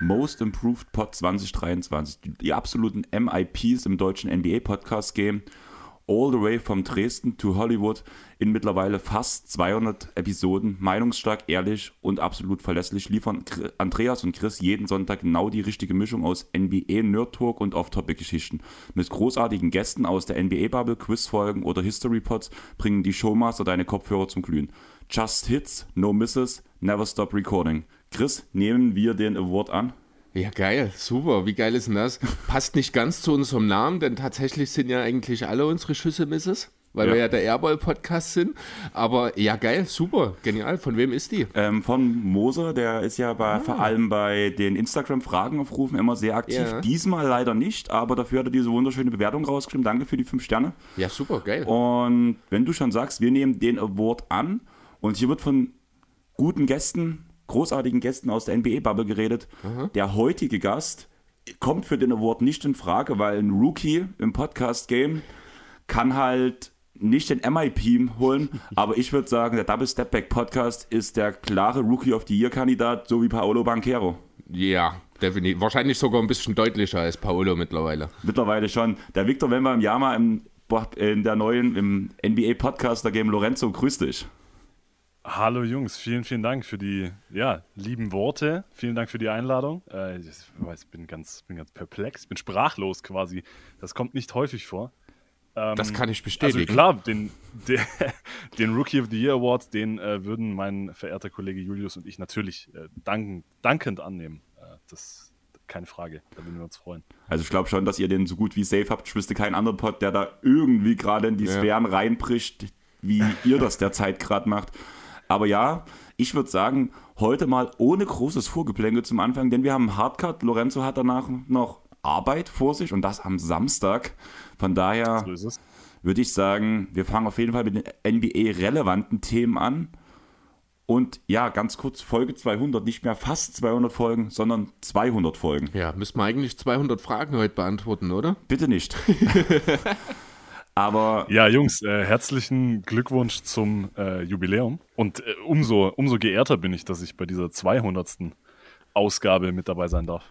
Most Improved Pod 2023. Die absoluten MIPs im deutschen NBA-Podcast-Game all the way from Dresden to Hollywood in mittlerweile fast 200 Episoden, meinungsstark, ehrlich und absolut verlässlich, liefern Andreas und Chris jeden Sonntag genau die richtige Mischung aus NBA, Nerd Talk und Off-Topic-Geschichten. Mit großartigen Gästen aus der NBA-Bubble, Quizfolgen oder History-Pods bringen die Showmaster deine Kopfhörer zum Glühen. Just Hits, No Misses, Never Stop Recording. Chris, nehmen wir den Award an? Ja, geil, super. Wie geil ist denn das? Passt nicht ganz zu unserem Namen, denn tatsächlich sind ja eigentlich alle unsere Schüsse Misses, weil ja. wir ja der Airball-Podcast sind. Aber ja, geil, super, genial. Von wem ist die? Ähm, von Moser, der ist ja bei, ah. vor allem bei den Instagram-Fragenaufrufen immer sehr aktiv. Ja. Diesmal leider nicht, aber dafür hat er diese wunderschöne Bewertung rausgeschrieben. Danke für die fünf Sterne. Ja, super, geil. Und wenn du schon sagst, wir nehmen den Award an und hier wird von guten Gästen großartigen Gästen aus der NBA-Bubble geredet. Mhm. Der heutige Gast kommt für den Award nicht in Frage, weil ein Rookie im Podcast-Game kann halt nicht den MIP holen, aber ich würde sagen, der Double Step Back Podcast ist der klare Rookie of the Year Kandidat, so wie Paolo Banquero. Ja, definitiv. Wahrscheinlich sogar ein bisschen deutlicher als Paolo mittlerweile. Mittlerweile schon. Der Victor, wenn wir im Jahr mal im, in der neuen im NBA Podcast da geben, Lorenzo, grüß dich. Hallo Jungs, vielen, vielen Dank für die ja, lieben Worte. Vielen Dank für die Einladung. Äh, ich weiß, bin ganz, bin ganz perplex, bin sprachlos quasi. Das kommt nicht häufig vor. Ähm, das kann ich bestätigen. Also klar, den, den, den Rookie of the Year Award, den äh, würden mein verehrter Kollege Julius und ich natürlich äh, danken, dankend annehmen. Äh, das keine Frage, da würden wir uns freuen. Also ich glaube schon, dass ihr den so gut wie safe habt. Ich wüsste keinen anderen Pod, der da irgendwie gerade in die ja. Sphären reinbricht, wie ihr das derzeit gerade macht. Aber ja, ich würde sagen, heute mal ohne großes Vorgeplänkel zum Anfang, denn wir haben einen Hardcut. Lorenzo hat danach noch Arbeit vor sich und das am Samstag. Von daher so würde ich sagen, wir fangen auf jeden Fall mit den NBA-relevanten Themen an. Und ja, ganz kurz, Folge 200, nicht mehr fast 200 Folgen, sondern 200 Folgen. Ja, müssen wir eigentlich 200 Fragen heute beantworten, oder? Bitte nicht. Aber ja, Jungs, äh, herzlichen Glückwunsch zum äh, Jubiläum. Und äh, umso, umso geehrter bin ich, dass ich bei dieser 200. Ausgabe mit dabei sein darf.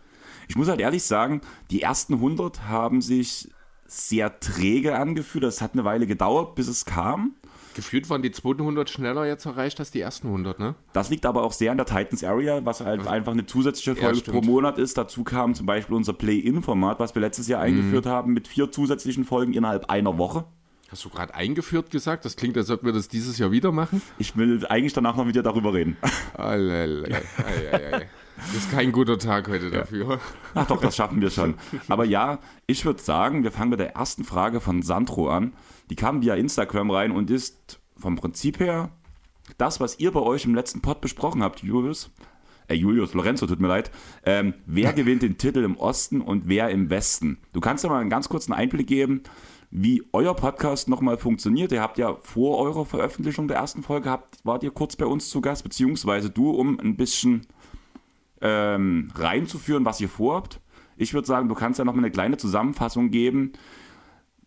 Ich muss halt ehrlich sagen, die ersten 100 haben sich sehr träge angefühlt. Das hat eine Weile gedauert, bis es kam. Gefühlt waren die zweiten 100 schneller jetzt erreicht als die ersten 100, ne? Das liegt aber auch sehr an der Titans Area, was halt also, einfach eine zusätzliche Folge ja, pro Monat ist. Dazu kam zum Beispiel unser Play-In-Format, was wir letztes Jahr mhm. eingeführt haben, mit vier zusätzlichen Folgen innerhalb einer Woche. Hast du gerade eingeführt gesagt? Das klingt, als ob wir das dieses Jahr wieder machen. Ich will eigentlich danach noch mit dir darüber reden. Allalai. Das ist kein guter Tag heute dafür. Ach doch, das schaffen wir schon. Aber ja, ich würde sagen, wir fangen mit der ersten Frage von Sandro an. Die kam via Instagram rein und ist vom Prinzip her das, was ihr bei euch im letzten Pod besprochen habt, Julius. Äh, Julius, Lorenzo, tut mir leid. Ähm, wer gewinnt den Titel im Osten und wer im Westen? Du kannst ja mal einen ganz kurzen Einblick geben, wie euer Podcast nochmal funktioniert. Ihr habt ja vor eurer Veröffentlichung der ersten Folge, habt, wart ihr kurz bei uns zu Gast, beziehungsweise du, um ein bisschen ähm, reinzuführen, was ihr vorhabt. Ich würde sagen, du kannst ja noch mal eine kleine Zusammenfassung geben,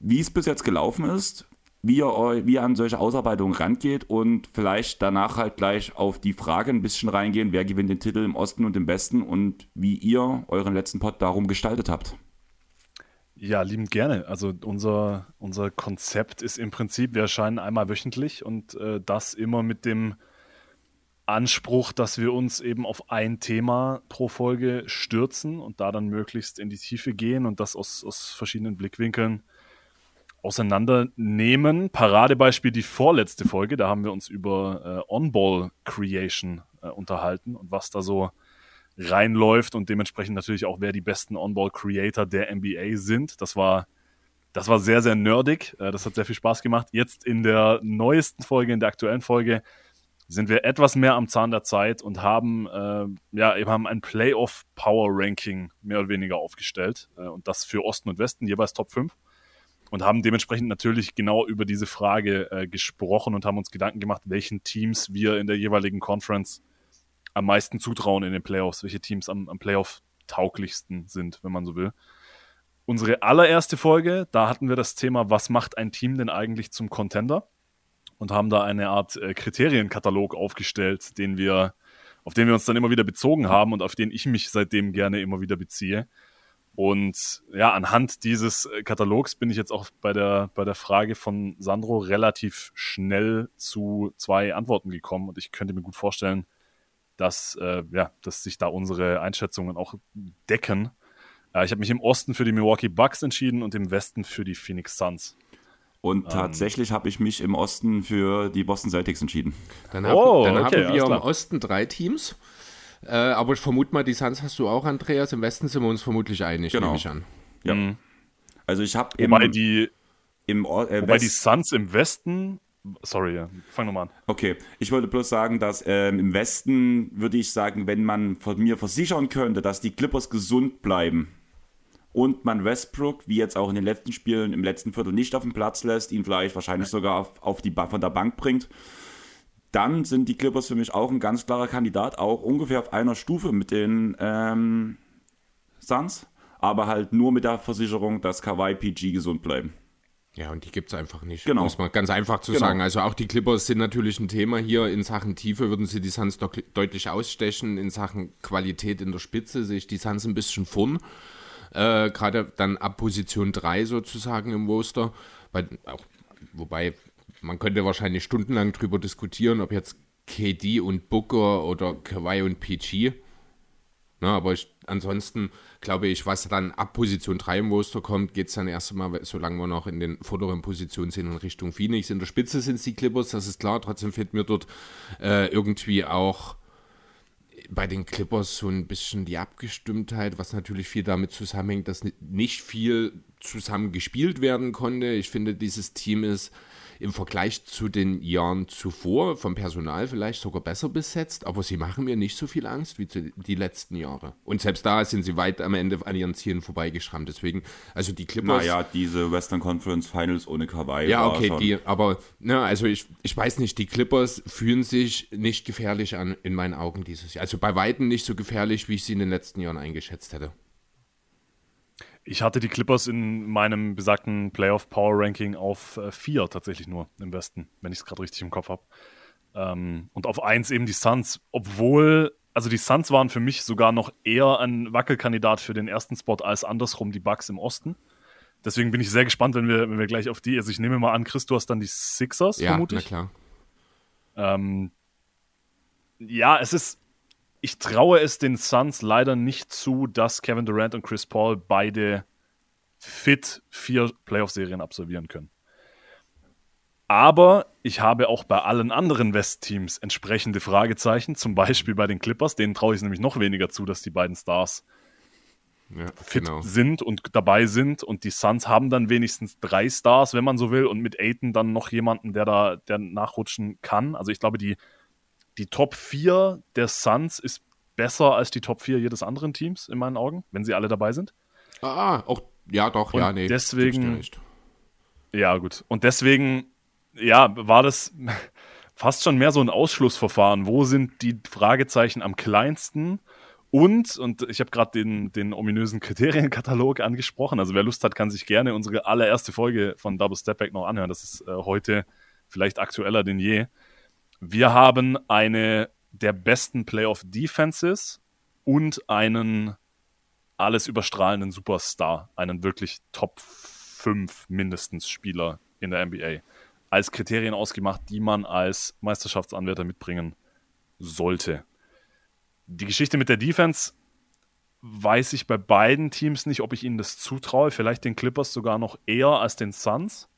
wie es bis jetzt gelaufen ist, wie ihr, wie ihr an solche Ausarbeitungen rangeht und vielleicht danach halt gleich auf die Frage ein bisschen reingehen, wer gewinnt den Titel im Osten und im Westen und wie ihr euren letzten Pod darum gestaltet habt. Ja, liebend gerne. Also unser, unser Konzept ist im Prinzip, wir erscheinen einmal wöchentlich und äh, das immer mit dem Anspruch, dass wir uns eben auf ein Thema pro Folge stürzen und da dann möglichst in die Tiefe gehen und das aus, aus verschiedenen Blickwinkeln auseinandernehmen. Paradebeispiel die vorletzte Folge, da haben wir uns über äh, On-Ball Creation äh, unterhalten und was da so reinläuft und dementsprechend natürlich auch, wer die besten On-Ball Creator der NBA sind. Das war, das war sehr, sehr nerdig. Äh, das hat sehr viel Spaß gemacht. Jetzt in der neuesten Folge, in der aktuellen Folge, sind wir etwas mehr am Zahn der Zeit und haben, äh, ja, eben haben ein Playoff-Power-Ranking mehr oder weniger aufgestellt. Äh, und das für Osten und Westen, jeweils Top 5. Und haben dementsprechend natürlich genau über diese Frage äh, gesprochen und haben uns Gedanken gemacht, welchen Teams wir in der jeweiligen Conference am meisten zutrauen in den Playoffs, welche Teams am, am Playoff tauglichsten sind, wenn man so will. Unsere allererste Folge, da hatten wir das Thema, was macht ein Team denn eigentlich zum Contender? Und haben da eine Art äh, Kriterienkatalog aufgestellt, den wir, auf den wir uns dann immer wieder bezogen haben und auf den ich mich seitdem gerne immer wieder beziehe. Und ja, anhand dieses äh, Katalogs bin ich jetzt auch bei der, bei der Frage von Sandro relativ schnell zu zwei Antworten gekommen. Und ich könnte mir gut vorstellen, dass, äh, ja, dass sich da unsere Einschätzungen auch decken. Äh, ich habe mich im Osten für die Milwaukee Bucks entschieden und im Westen für die Phoenix Suns. Und ähm. tatsächlich habe ich mich im Osten für die Boston Celtics entschieden. Dann, hab, oh, dann okay, haben wir im Osten drei Teams. Äh, aber ich vermute mal, die Suns hast du auch, Andreas. Im Westen sind wir uns vermutlich einig, genau. nehme ich an. Ja. Mhm. Also ich habe Wobei, die, im, äh, wobei die Suns im Westen Sorry, ja. fang nochmal an. Okay, ich wollte bloß sagen, dass ähm, im Westen würde ich sagen, wenn man von mir versichern könnte, dass die Clippers gesund bleiben und man Westbrook, wie jetzt auch in den letzten Spielen im letzten Viertel nicht auf den Platz lässt, ihn vielleicht wahrscheinlich sogar auf, auf die von der Bank bringt, dann sind die Clippers für mich auch ein ganz klarer Kandidat, auch ungefähr auf einer Stufe mit den ähm, Suns, aber halt nur mit der Versicherung, dass Kawhi PG gesund bleiben. Ja, und die gibt es einfach nicht, genau. muss man ganz einfach zu genau. sagen. Also auch die Clippers sind natürlich ein Thema hier. In Sachen Tiefe würden sie die Suns doch deutlich ausstechen. In Sachen Qualität in der Spitze sehe ich die Suns ein bisschen vorn. Äh, Gerade dann ab Position 3 sozusagen im Roster. Weil, auch, wobei man könnte wahrscheinlich stundenlang drüber diskutieren, ob jetzt KD und Booker oder Kawhi und PG. Na, aber ich, ansonsten glaube ich, was dann ab Position 3 im Roster kommt, geht es dann erst einmal, solange wir noch in den vorderen Positionen sind, in Richtung Phoenix. In der Spitze sind es die Clippers, das ist klar. Trotzdem fehlt mir dort äh, irgendwie auch bei den Clippers so ein bisschen die Abgestimmtheit, was natürlich viel damit zusammenhängt, dass nicht viel zusammen gespielt werden konnte. Ich finde, dieses Team ist im Vergleich zu den Jahren zuvor vom Personal vielleicht sogar besser besetzt, aber sie machen mir nicht so viel Angst wie die letzten Jahre. Und selbst da sind sie weit am Ende an ihren Zielen vorbeigeschrammt. Deswegen, also die Clippers. Naja, diese Western Conference Finals ohne Kawhi. Ja, okay, die, aber, na, also ich, ich weiß nicht, die Clippers fühlen sich nicht gefährlich an, in meinen Augen dieses Jahr. Also bei Weitem nicht so gefährlich, wie ich sie in den letzten Jahren eingeschätzt hätte. Ich hatte die Clippers in meinem besagten Playoff Power Ranking auf 4 äh, tatsächlich nur im Westen, wenn ich es gerade richtig im Kopf habe. Ähm, und auf 1 eben die Suns, obwohl, also die Suns waren für mich sogar noch eher ein Wackelkandidat für den ersten Spot als andersrum die Bucks im Osten. Deswegen bin ich sehr gespannt, wenn wir, wenn wir gleich auf die, also ich nehme mal an, Chris, du hast dann die Sixers, ja, vermutlich. Ja, klar. Ähm, ja, es ist, ich traue es den Suns leider nicht zu, dass Kevin Durant und Chris Paul beide fit vier Playoff-Serien absolvieren können. Aber ich habe auch bei allen anderen West-Teams entsprechende Fragezeichen, zum Beispiel bei den Clippers, denen traue ich es nämlich noch weniger zu, dass die beiden Stars ja, fit genau. sind und dabei sind. Und die Suns haben dann wenigstens drei Stars, wenn man so will, und mit Aiton dann noch jemanden, der da der nachrutschen kann. Also ich glaube, die die Top 4 der Suns ist besser als die Top 4 jedes anderen Teams, in meinen Augen, wenn sie alle dabei sind. Ah, auch, ja, doch, Und ja, nee. Deswegen. Ja, gut. Und deswegen, ja, war das fast schon mehr so ein Ausschlussverfahren. Wo sind die Fragezeichen am kleinsten? Und, und ich habe gerade den, den ominösen Kriterienkatalog angesprochen. Also wer Lust hat, kann sich gerne unsere allererste Folge von Double Step Back noch anhören. Das ist äh, heute vielleicht aktueller denn je. Wir haben eine der besten Playoff-Defenses und einen alles überstrahlenden Superstar, einen wirklich Top 5 mindestens Spieler in der NBA, als Kriterien ausgemacht, die man als Meisterschaftsanwärter mitbringen sollte. Die Geschichte mit der Defense weiß ich bei beiden Teams nicht, ob ich ihnen das zutraue. Vielleicht den Clippers sogar noch eher als den Suns.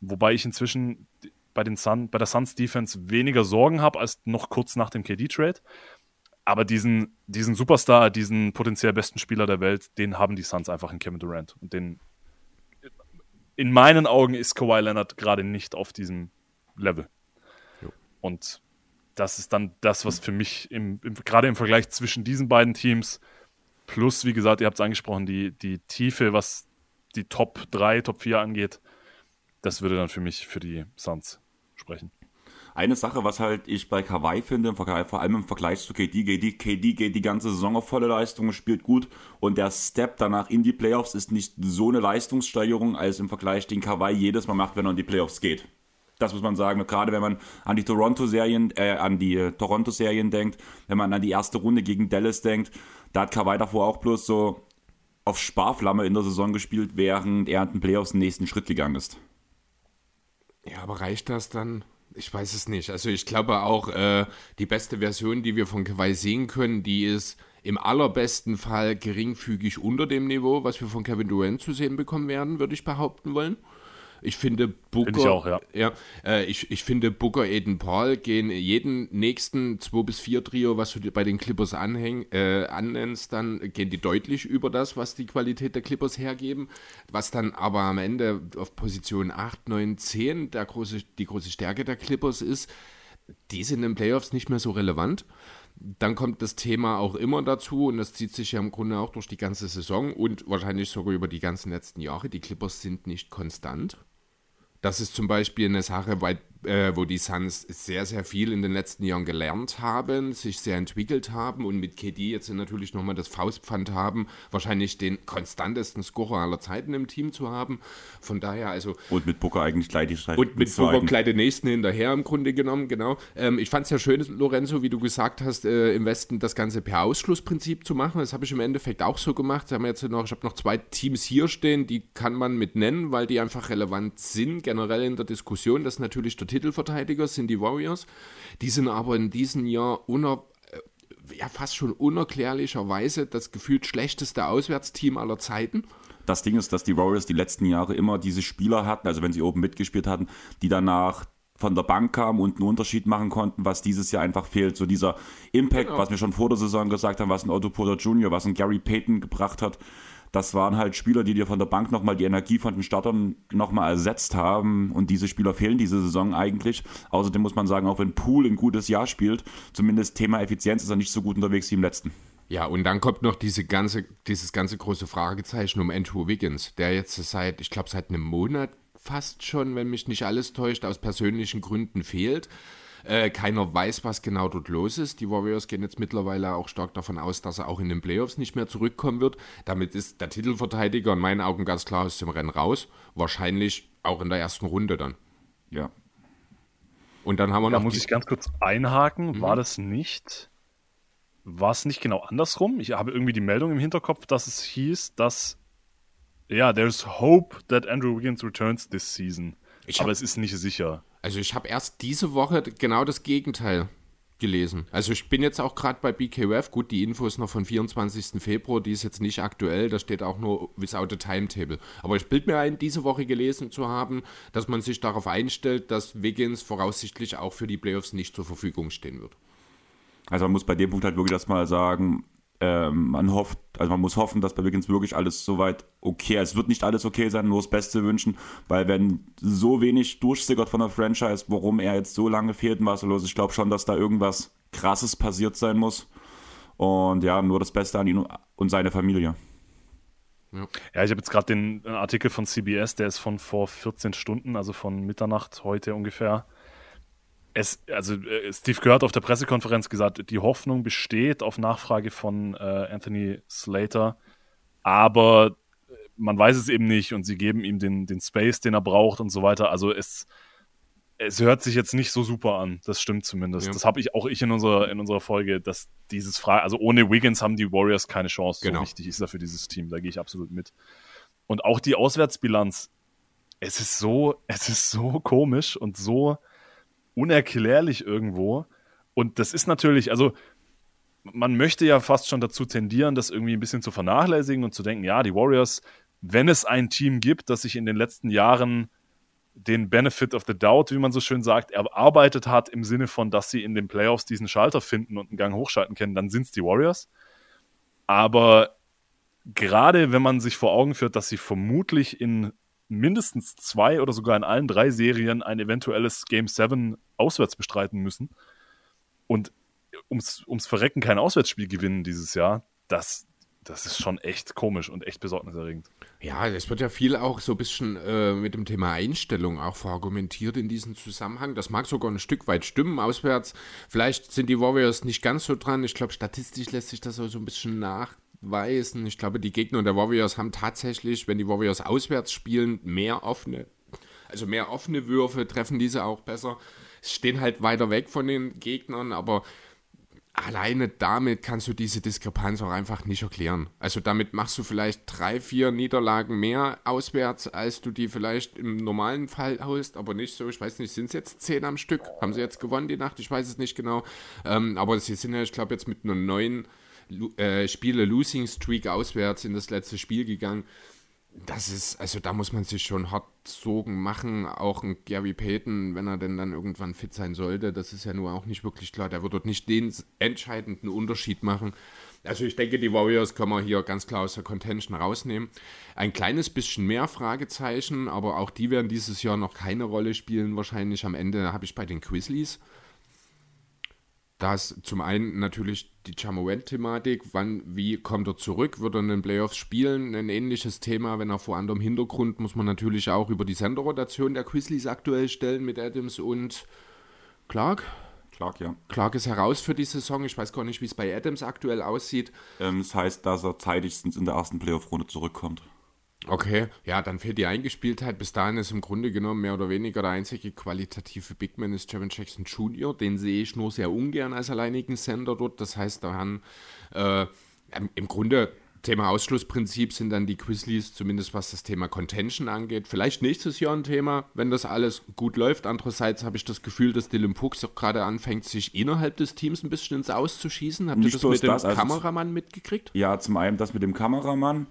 Wobei ich inzwischen bei, den Sun, bei der Suns Defense weniger Sorgen habe als noch kurz nach dem KD-Trade. Aber diesen, diesen Superstar, diesen potenziell besten Spieler der Welt, den haben die Suns einfach in Kevin Durant. Und den, in meinen Augen ist Kawhi Leonard gerade nicht auf diesem Level. Jo. Und das ist dann das, was für mich im, im, gerade im Vergleich zwischen diesen beiden Teams plus, wie gesagt, ihr habt es angesprochen, die, die Tiefe, was die Top 3, Top 4 angeht, das würde dann für mich für die Suns sprechen. Eine Sache, was halt ich bei Kawhi finde, vor allem im Vergleich zu KD, KD, KD geht die ganze Saison auf volle Leistung, spielt gut und der Step danach in die Playoffs ist nicht so eine Leistungssteigerung, als im Vergleich den Kawhi jedes Mal macht, wenn er in die Playoffs geht. Das muss man sagen, gerade wenn man an die Toronto-Serien, äh, an die äh, Toronto-Serien denkt, wenn man an die erste Runde gegen Dallas denkt, da hat Kawhi davor auch bloß so auf Sparflamme in der Saison gespielt, während er in den Playoffs den nächsten Schritt gegangen ist. Ja, aber reicht das dann? Ich weiß es nicht. Also ich glaube auch, äh, die beste Version, die wir von Kawhi sehen können, die ist im allerbesten Fall geringfügig unter dem Niveau, was wir von Kevin Durant zu sehen bekommen werden, würde ich behaupten wollen. Ich finde Booker, Find ich auch, ja. ja äh, ich, ich finde Booker, Aiden Paul gehen jeden nächsten 2 bis 4 Trio, was du bei den Clippers anhäng, äh, annennst, dann gehen die deutlich über das, was die Qualität der Clippers hergeben. Was dann aber am Ende auf Position 8, 9, 10 der große, die große Stärke der Clippers ist, die sind in den Playoffs nicht mehr so relevant. Dann kommt das Thema auch immer dazu und das zieht sich ja im Grunde auch durch die ganze Saison und wahrscheinlich sogar über die ganzen letzten Jahre. Die Clippers sind nicht konstant. Das ist zum Beispiel eine Sache, weil äh, wo die Suns sehr, sehr viel in den letzten Jahren gelernt haben, sich sehr entwickelt haben und mit KD jetzt natürlich nochmal das Faustpfand haben, wahrscheinlich den konstantesten Scorer aller Zeiten im Team zu haben. Von daher also. Und mit Booker eigentlich gleich die. Und mit Booker gleich den nächsten hinterher im Grunde genommen, genau. Ähm, ich fand es ja schön, Lorenzo, wie du gesagt hast, äh, im Westen das Ganze per Ausschlussprinzip zu machen. Das habe ich im Endeffekt auch so gemacht. haben jetzt noch, ich habe noch zwei Teams hier stehen, die kann man mit nennen, weil die einfach relevant sind, generell in der Diskussion. Das ist natürlich der Titelverteidiger sind die Warriors. Die sind aber in diesem Jahr uner, äh, ja, fast schon unerklärlicherweise das gefühlt schlechteste Auswärtsteam aller Zeiten. Das Ding ist, dass die Warriors die letzten Jahre immer diese Spieler hatten, also wenn sie oben mitgespielt hatten, die danach von der Bank kamen und einen Unterschied machen konnten, was dieses Jahr einfach fehlt. So dieser Impact, genau. was wir schon vor der Saison gesagt haben, was ein Otto Porter Jr., was ein Gary Payton gebracht hat, das waren halt Spieler, die dir von der Bank nochmal die Energie von den Startern nochmal ersetzt haben. Und diese Spieler fehlen diese Saison eigentlich. Außerdem muss man sagen, auch wenn Pool ein gutes Jahr spielt, zumindest Thema Effizienz ist er nicht so gut unterwegs wie im letzten. Ja, und dann kommt noch diese ganze, dieses ganze große Fragezeichen um Andrew Wiggins, der jetzt seit, ich glaube, seit einem Monat fast schon, wenn mich nicht alles täuscht, aus persönlichen Gründen fehlt. Äh, keiner weiß, was genau dort los ist. Die Warriors gehen jetzt mittlerweile auch stark davon aus, dass er auch in den Playoffs nicht mehr zurückkommen wird. Damit ist der Titelverteidiger in meinen Augen ganz klar aus dem Rennen raus. Wahrscheinlich auch in der ersten Runde dann. Ja. Und dann haben wir da noch. Da muss ich ganz kurz einhaken. Mhm. War das nicht. War es nicht genau andersrum? Ich habe irgendwie die Meldung im Hinterkopf, dass es hieß, dass. Ja, there's hope that Andrew Wiggins returns this season. Ich aber es ist nicht sicher. Also ich habe erst diese Woche genau das Gegenteil gelesen. Also ich bin jetzt auch gerade bei BKWF, gut, die Info ist noch von 24. Februar, die ist jetzt nicht aktuell, da steht auch nur without a timetable. Aber ich bilde mir ein, diese Woche gelesen zu haben, dass man sich darauf einstellt, dass Wiggins voraussichtlich auch für die Playoffs nicht zur Verfügung stehen wird. Also man muss bei dem Punkt halt wirklich erstmal sagen, ähm, man hofft, also man muss hoffen, dass bei Wiggins wirklich alles soweit okay ist. Es wird nicht alles okay sein, nur das Beste wünschen, weil wenn so wenig durchsickert von der Franchise, warum er jetzt so lange fehlt und was so los ist, ich glaube schon, dass da irgendwas krasses passiert sein muss. Und ja, nur das Beste an ihn und seine Familie. Ja, ja ich habe jetzt gerade den Artikel von CBS, der ist von vor 14 Stunden, also von Mitternacht heute ungefähr es, also äh, Steve Kerr hat auf der Pressekonferenz gesagt, die Hoffnung besteht auf Nachfrage von äh, Anthony Slater, aber äh, man weiß es eben nicht und sie geben ihm den, den Space, den er braucht und so weiter. Also es, es hört sich jetzt nicht so super an, das stimmt zumindest. Ja. Das habe ich auch ich in unserer, in unserer Folge, dass dieses Frage, also ohne Wiggins haben die Warriors keine Chance. Genau. So wichtig ist er für dieses Team, da gehe ich absolut mit. Und auch die Auswärtsbilanz, es ist so, es ist so komisch und so unerklärlich irgendwo. Und das ist natürlich, also man möchte ja fast schon dazu tendieren, das irgendwie ein bisschen zu vernachlässigen und zu denken, ja, die Warriors, wenn es ein Team gibt, das sich in den letzten Jahren den Benefit of the Doubt, wie man so schön sagt, erarbeitet hat, im Sinne von, dass sie in den Playoffs diesen Schalter finden und einen Gang hochschalten können, dann sind es die Warriors. Aber gerade wenn man sich vor Augen führt, dass sie vermutlich in mindestens zwei oder sogar in allen drei Serien ein eventuelles Game 7 auswärts bestreiten müssen und ums, ums Verrecken kein Auswärtsspiel gewinnen dieses Jahr, das das ist schon echt komisch und echt besorgniserregend. Ja, es wird ja viel auch so ein bisschen äh, mit dem Thema Einstellung auch verargumentiert in diesem Zusammenhang. Das mag sogar ein Stück weit stimmen, auswärts. Vielleicht sind die Warriors nicht ganz so dran. Ich glaube, statistisch lässt sich das auch so ein bisschen nachweisen. Ich glaube, die Gegner der Warriors haben tatsächlich, wenn die Warriors auswärts spielen, mehr offene, also mehr offene Würfe, treffen diese auch besser. Stehen halt weiter weg von den Gegnern, aber alleine damit kannst du diese Diskrepanz auch einfach nicht erklären. Also damit machst du vielleicht drei, vier Niederlagen mehr auswärts, als du die vielleicht im normalen Fall hast, aber nicht so, ich weiß nicht, sind es jetzt zehn am Stück? Haben sie jetzt gewonnen die Nacht? Ich weiß es nicht genau. Ähm, aber sie sind ja, ich glaube, jetzt mit einer neuen äh, Spiele-Losing-Streak auswärts in das letzte Spiel gegangen das ist, also da muss man sich schon hart Sorgen machen. Auch ein Gary Payton, wenn er denn dann irgendwann fit sein sollte, das ist ja nur auch nicht wirklich klar. Der wird dort nicht den entscheidenden Unterschied machen. Also ich denke, die Warriors können wir hier ganz klar aus der Contention rausnehmen. Ein kleines bisschen mehr Fragezeichen, aber auch die werden dieses Jahr noch keine Rolle spielen. Wahrscheinlich am Ende habe ich bei den Grizzlies. Da ist zum einen natürlich die Chamorant-Thematik, wann, wie kommt er zurück, wird er in den Playoffs spielen, ein ähnliches Thema, wenn er vor anderem Hintergrund, muss man natürlich auch über die Senderrotation der Grizzlies aktuell stellen mit Adams und Clark. Clark, ja. Clark ist heraus für die Saison, ich weiß gar nicht, wie es bei Adams aktuell aussieht. Ähm, das heißt, dass er zeitigstens in der ersten Playoff-Runde zurückkommt. Okay, ja, dann fehlt die Eingespieltheit. Bis dahin ist im Grunde genommen mehr oder weniger der einzige qualitative Big Man ist Javon Jackson Jr. Den sehe ich nur sehr ungern als alleinigen Sender dort. Das heißt, da haben äh, im Grunde Thema Ausschlussprinzip sind dann die Grizzlies, zumindest was das Thema Contention angeht. Vielleicht nächstes Jahr ein Thema, wenn das alles gut läuft. Andererseits habe ich das Gefühl, dass Dylan Pux auch gerade anfängt, sich innerhalb des Teams ein bisschen ins Auszuschießen. Habt ihr das mit dem das, also Kameramann mitgekriegt? Ja, zum einen das mit dem Kameramann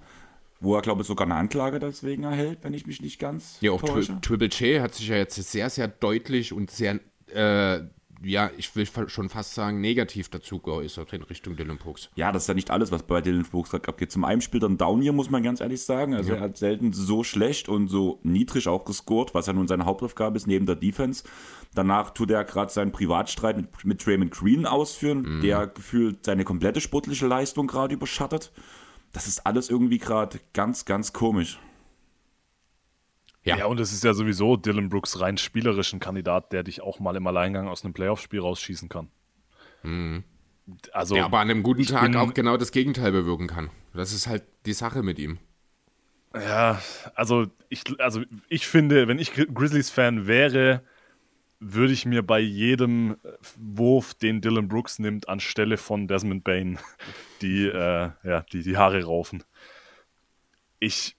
wo er, glaube ich, sogar eine Anklage deswegen erhält, wenn ich mich nicht ganz Ja, auch Tri Triple J hat sich ja jetzt sehr, sehr deutlich und sehr, äh, ja, ich will schon fast sagen, negativ dazu geäußert in Richtung Dylan Brooks. Ja, das ist ja nicht alles, was bei Dylan Brooks abgeht. Zum einen spielt er einen Down hier, muss man ganz ehrlich sagen. Also ja. er hat selten so schlecht und so niedrig auch gescored, was ja nun seine Hauptaufgabe ist, neben der Defense. Danach tut er gerade seinen Privatstreit mit, mit Draymond Green ausführen, mhm. der gefühlt seine komplette sportliche Leistung gerade überschattet. Das ist alles irgendwie gerade ganz, ganz komisch. Ja. ja, und es ist ja sowieso Dylan Brooks rein spielerischen Kandidat, der dich auch mal im Alleingang aus einem Playoff-Spiel rausschießen kann. Mhm. Also, der aber an einem guten Tag auch genau das Gegenteil bewirken kann. Das ist halt die Sache mit ihm. Ja, also ich, also ich finde, wenn ich Grizzlies-Fan wäre, würde ich mir bei jedem äh, Wurf, den Dylan Brooks nimmt, anstelle von Desmond Bain die, äh, ja, die, die Haare raufen. Ich,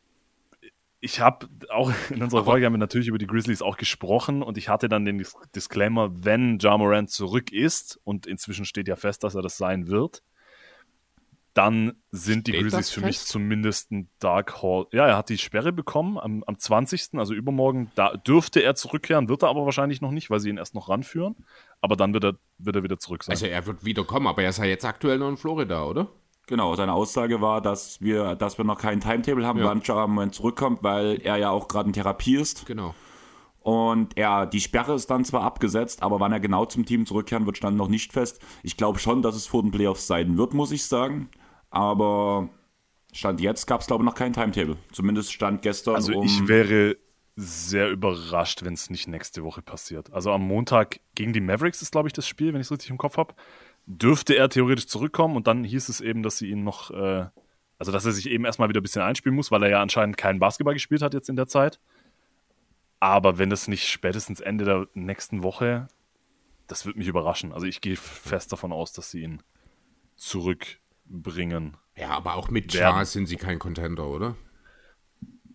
ich habe auch in unserer Aber Folge haben wir natürlich über die Grizzlies auch gesprochen und ich hatte dann den Disclaimer, wenn Ja Morant zurück ist und inzwischen steht ja fest, dass er das sein wird, dann sind Steht die Grizzlies für mich zumindest ein Dark Hall. Ja, er hat die Sperre bekommen am, am 20., also übermorgen. Da dürfte er zurückkehren, wird er aber wahrscheinlich noch nicht, weil sie ihn erst noch ranführen. Aber dann wird er, wird er wieder zurück sein. Also er wird wiederkommen, aber er ist ja jetzt aktuell noch in Florida, oder? Genau, seine Aussage war, dass wir, dass wir noch keinen Timetable haben, ja. wann Jara Moment zurückkommt, weil er ja auch gerade in Therapie ist. Genau. Und er, die Sperre ist dann zwar abgesetzt, aber wann er genau zum Team zurückkehren wird, stand noch nicht fest. Ich glaube schon, dass es vor den Playoffs sein wird, muss ich sagen. Aber Stand jetzt gab es, glaube ich, noch kein Timetable. Zumindest stand gestern. Also um ich wäre sehr überrascht, wenn es nicht nächste Woche passiert. Also am Montag gegen die Mavericks ist, glaube ich, das Spiel, wenn ich es richtig im Kopf habe. Dürfte er theoretisch zurückkommen und dann hieß es eben, dass sie ihn noch, äh, also dass er sich eben erstmal wieder ein bisschen einspielen muss, weil er ja anscheinend keinen Basketball gespielt hat jetzt in der Zeit. Aber wenn das nicht spätestens Ende der nächsten Woche, das wird mich überraschen. Also ich gehe fest davon aus, dass sie ihn zurück bringen. Ja, aber auch mit Char sind sie kein Contender, oder?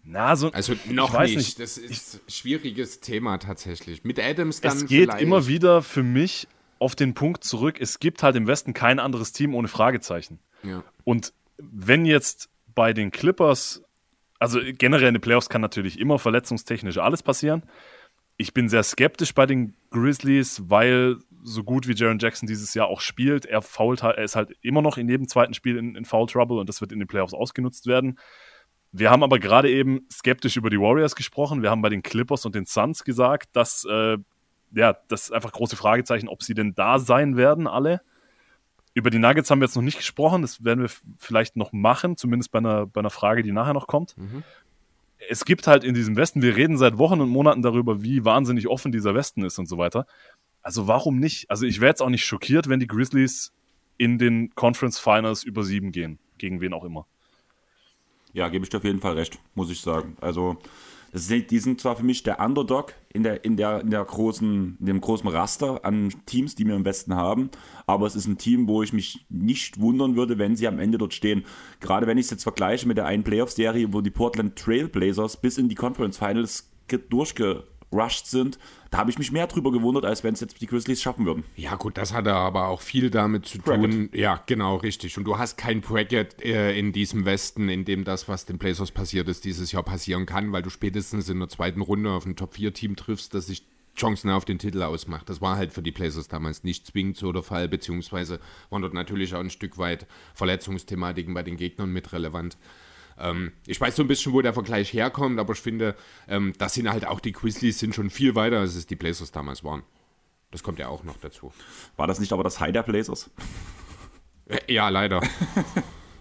Na, so, also noch nicht. nicht. Das ist ein schwieriges Thema tatsächlich. Mit Adams dann Es geht vielleicht. immer wieder für mich auf den Punkt zurück, es gibt halt im Westen kein anderes Team ohne Fragezeichen. Ja. Und wenn jetzt bei den Clippers, also generell in den Playoffs kann natürlich immer verletzungstechnisch alles passieren. Ich bin sehr skeptisch bei den Grizzlies, weil so gut wie Jaron Jackson dieses Jahr auch spielt, er fault halt, er ist halt immer noch in jedem zweiten Spiel in, in Foul Trouble und das wird in den Playoffs ausgenutzt werden. Wir haben aber gerade eben skeptisch über die Warriors gesprochen. Wir haben bei den Clippers und den Suns gesagt, dass äh, ja, das ist einfach große Fragezeichen, ob sie denn da sein werden, alle. Über die Nuggets haben wir jetzt noch nicht gesprochen, das werden wir vielleicht noch machen, zumindest bei einer, bei einer Frage, die nachher noch kommt. Mhm. Es gibt halt in diesem Westen, wir reden seit Wochen und Monaten darüber, wie wahnsinnig offen dieser Westen ist und so weiter. Also warum nicht? Also ich wäre jetzt auch nicht schockiert, wenn die Grizzlies in den Conference Finals über sieben gehen, gegen wen auch immer. Ja, gebe ich dir auf jeden Fall recht, muss ich sagen. Also die sind zwar für mich der Underdog in, der, in, der, in, der großen, in dem großen Raster an Teams, die wir im Westen haben, aber es ist ein Team, wo ich mich nicht wundern würde, wenn sie am Ende dort stehen. Gerade wenn ich es jetzt vergleiche mit der einen Playoff-Serie, wo die Portland Trailblazers bis in die Conference Finals durchge rushed sind. Da habe ich mich mehr drüber gewundert, als wenn es jetzt die Grizzlies schaffen würden. Ja, gut, das hat aber auch viel damit zu Bracket. tun. Ja, genau, richtig. Und du hast kein Bracket äh, in diesem Westen, in dem das, was den Blazers passiert ist, dieses Jahr passieren kann, weil du spätestens in der zweiten Runde auf ein Top-4-Team triffst, das sich Chancen auf den Titel ausmacht. Das war halt für die Blazers damals nicht zwingend so der Fall, beziehungsweise waren dort natürlich auch ein Stück weit Verletzungsthematiken bei den Gegnern mit relevant. Ähm, ich weiß so ein bisschen, wo der Vergleich herkommt, aber ich finde, ähm, das sind halt auch die Grizzlies sind schon viel weiter, als es die Blazers damals waren. Das kommt ja auch noch dazu. War das nicht aber das High der Blazers? Äh, ja, leider.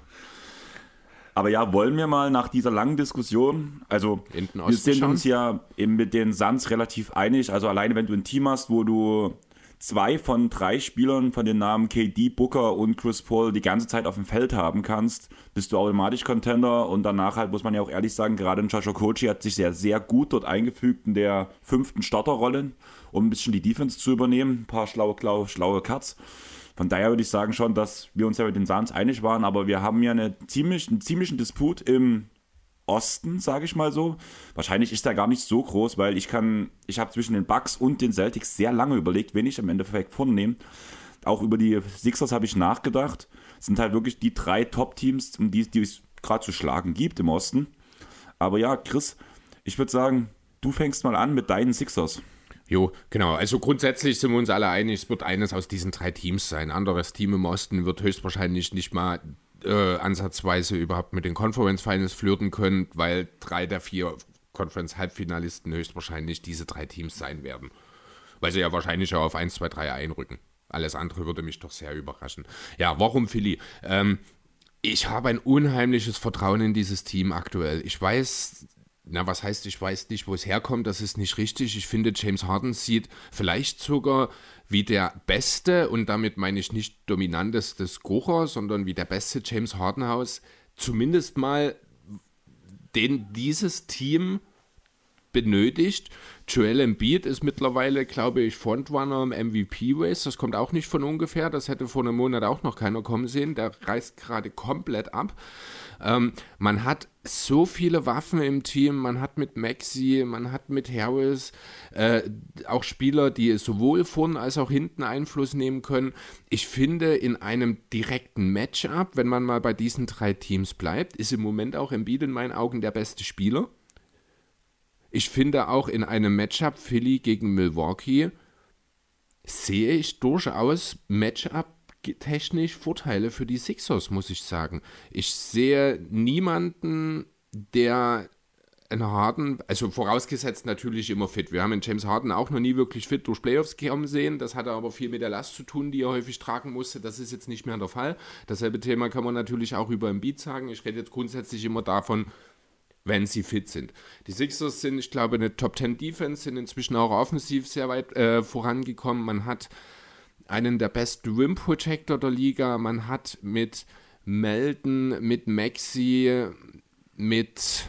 aber ja, wollen wir mal nach dieser langen Diskussion, also wir sind schauen? uns ja mit den Suns relativ einig, also alleine wenn du ein Team hast, wo du zwei von drei Spielern von den Namen KD, Booker und Chris Paul die ganze Zeit auf dem Feld haben kannst, bist du automatisch Contender und danach halt muss man ja auch ehrlich sagen, gerade Joshua Kochi hat sich sehr, sehr gut dort eingefügt in der fünften Starterrolle, um ein bisschen die Defense zu übernehmen, ein paar schlaue, schlaue, schlaue Cuts. Von daher würde ich sagen schon, dass wir uns ja mit den Suns einig waren, aber wir haben ja eine ziemlich, einen ziemlichen Disput im Osten, sage ich mal so. Wahrscheinlich ist er gar nicht so groß, weil ich kann, ich habe zwischen den Bucks und den Celtics sehr lange überlegt, wen ich im Endeffekt vornehme. Auch über die Sixers habe ich nachgedacht. Es sind halt wirklich die drei Top-Teams, um die, die es gerade zu schlagen gibt im Osten. Aber ja, Chris, ich würde sagen, du fängst mal an mit deinen Sixers. Jo, genau. Also grundsätzlich sind wir uns alle einig, es wird eines aus diesen drei Teams sein. Ein anderes Team im Osten wird höchstwahrscheinlich nicht mal äh, ansatzweise überhaupt mit den Conference Finals flirten können, weil drei der vier Conference Halbfinalisten höchstwahrscheinlich diese drei Teams sein werden. Weil sie ja wahrscheinlich auch auf 1, 2, 3 einrücken. Alles andere würde mich doch sehr überraschen. Ja, warum Philly? Ähm, ich habe ein unheimliches Vertrauen in dieses Team aktuell. Ich weiß, na, was heißt, ich weiß nicht, wo es herkommt, das ist nicht richtig. Ich finde, James Harden sieht vielleicht sogar wie der beste, und damit meine ich nicht dominanteste Scorer, sondern wie der beste James Harden aus, zumindest mal den dieses Team benötigt. Joel Embiid ist mittlerweile, glaube ich, Frontrunner im MVP-Race. Das kommt auch nicht von ungefähr. Das hätte vor einem Monat auch noch keiner kommen sehen. Der reißt gerade komplett ab. Ähm, man hat so viele Waffen im Team. Man hat mit Maxi, man hat mit Harris äh, auch Spieler, die sowohl vorn als auch hinten Einfluss nehmen können. Ich finde, in einem direkten Matchup, wenn man mal bei diesen drei Teams bleibt, ist im Moment auch Embiid in meinen Augen der beste Spieler. Ich finde auch in einem Matchup Philly gegen Milwaukee sehe ich durchaus Matchup technisch Vorteile für die Sixers, muss ich sagen. Ich sehe niemanden, der einen Harden, also vorausgesetzt natürlich immer fit. Wir haben einen James Harden auch noch nie wirklich fit durch Playoffs kommen sehen. Das hatte aber viel mit der Last zu tun, die er häufig tragen musste. Das ist jetzt nicht mehr der Fall. Dasselbe Thema kann man natürlich auch über Beat sagen. Ich rede jetzt grundsätzlich immer davon, wenn sie fit sind. Die Sixers sind, ich glaube, eine Top 10 Defense, sind inzwischen auch offensiv sehr weit äh, vorangekommen. Man hat einen der besten Rim Protector der Liga. Man hat mit Melton, mit Maxi, mit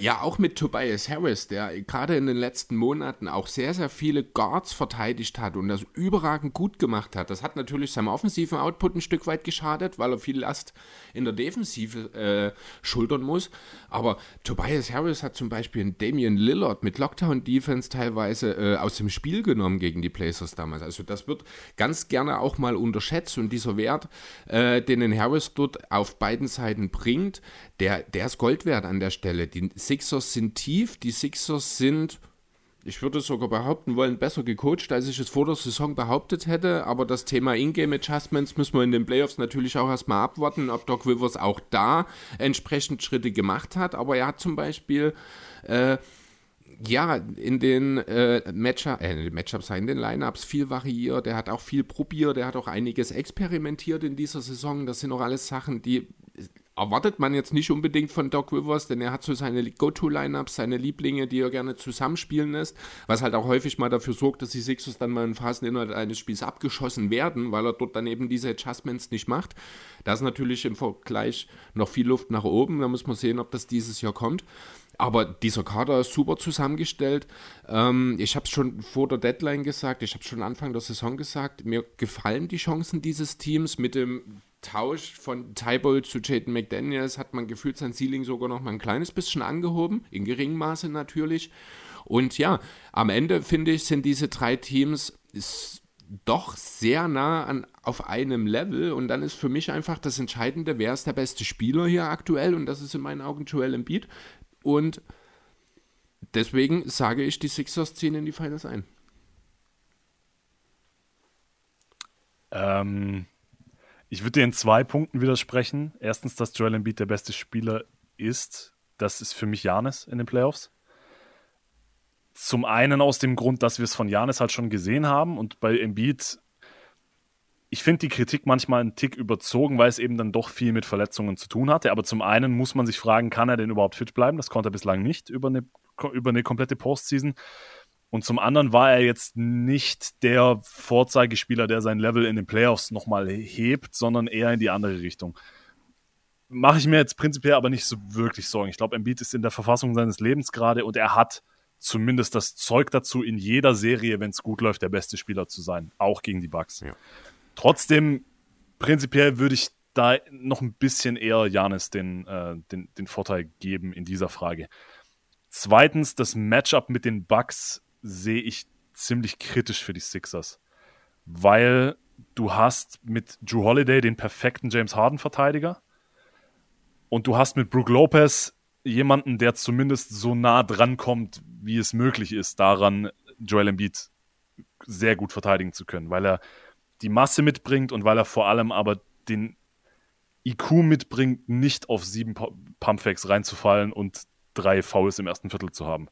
ja, auch mit Tobias Harris, der gerade in den letzten Monaten auch sehr, sehr viele Guards verteidigt hat und das überragend gut gemacht hat. Das hat natürlich seinem offensiven Output ein Stück weit geschadet, weil er viel Last in der Defensive äh, schultern muss. Aber Tobias Harris hat zum Beispiel einen Damian Lillard mit Lockdown-Defense teilweise äh, aus dem Spiel genommen gegen die Blazers damals. Also das wird ganz gerne auch mal unterschätzt und dieser Wert, äh, den den Harris dort auf beiden Seiten bringt, der, der ist Gold wert an der Stelle. Die Sixers sind tief, die Sixers sind ich würde sogar behaupten wollen, besser gecoacht, als ich es vor der Saison behauptet hätte. Aber das Thema Ingame Adjustments müssen wir in den Playoffs natürlich auch erstmal abwarten, ob Doc Rivers auch da entsprechend Schritte gemacht hat. Aber er hat zum Beispiel äh, ja, in den äh, Matchup, äh, Matchups, in den Lineups viel variiert. Er hat auch viel probiert. Er hat auch einiges experimentiert in dieser Saison. Das sind auch alles Sachen, die erwartet man jetzt nicht unbedingt von Doc Rivers, denn er hat so seine Go-To-Lineups, seine Lieblinge, die er gerne zusammenspielen lässt, was halt auch häufig mal dafür sorgt, dass die Sixers dann mal in Phasen innerhalb eines Spiels abgeschossen werden, weil er dort dann eben diese Adjustments nicht macht. Da ist natürlich im Vergleich noch viel Luft nach oben. Da muss man sehen, ob das dieses Jahr kommt. Aber dieser Kader ist super zusammengestellt. Ähm, ich habe es schon vor der Deadline gesagt, ich habe es schon Anfang der Saison gesagt. Mir gefallen die Chancen dieses Teams. Mit dem Tausch von Tybolt zu Jaden McDaniels hat man gefühlt sein Ceiling sogar noch mal ein kleines bisschen angehoben, in geringem Maße natürlich. Und ja, am Ende finde ich, sind diese drei Teams doch sehr nah an, auf einem Level und dann ist für mich einfach das Entscheidende, wer ist der beste Spieler hier aktuell und das ist in meinen Augen Joel Embiid. Und deswegen sage ich, die Sixers ziehen in die Finals ein. Ähm, ich würde dir in zwei Punkten widersprechen. Erstens, dass Joel Embiid der beste Spieler ist. Das ist für mich Janis in den Playoffs. Zum einen aus dem Grund, dass wir es von Janis halt schon gesehen haben und bei Embiid ich finde die Kritik manchmal einen Tick überzogen, weil es eben dann doch viel mit Verletzungen zu tun hatte. Aber zum einen muss man sich fragen, kann er denn überhaupt fit bleiben? Das konnte er bislang nicht über eine, über eine komplette Postseason. Und zum anderen war er jetzt nicht der Vorzeigespieler, der sein Level in den Playoffs nochmal hebt, sondern eher in die andere Richtung. Mache ich mir jetzt prinzipiell aber nicht so wirklich Sorgen. Ich glaube, Embiid ist in der Verfassung seines Lebens gerade und er hat zumindest das Zeug dazu, in jeder Serie, wenn es gut läuft, der beste Spieler zu sein. Auch gegen die Bucks. Ja. Trotzdem, prinzipiell würde ich da noch ein bisschen eher Janis den, äh, den, den Vorteil geben in dieser Frage. Zweitens, das Matchup mit den Bucks sehe ich ziemlich kritisch für die Sixers, weil du hast mit Drew Holiday den perfekten James Harden-Verteidiger und du hast mit Brook Lopez jemanden, der zumindest so nah dran kommt, wie es möglich ist, daran Joel Embiid sehr gut verteidigen zu können, weil er die Masse mitbringt und weil er vor allem aber den IQ mitbringt, nicht auf sieben Pumpfacts reinzufallen und drei Fouls im ersten Viertel zu haben.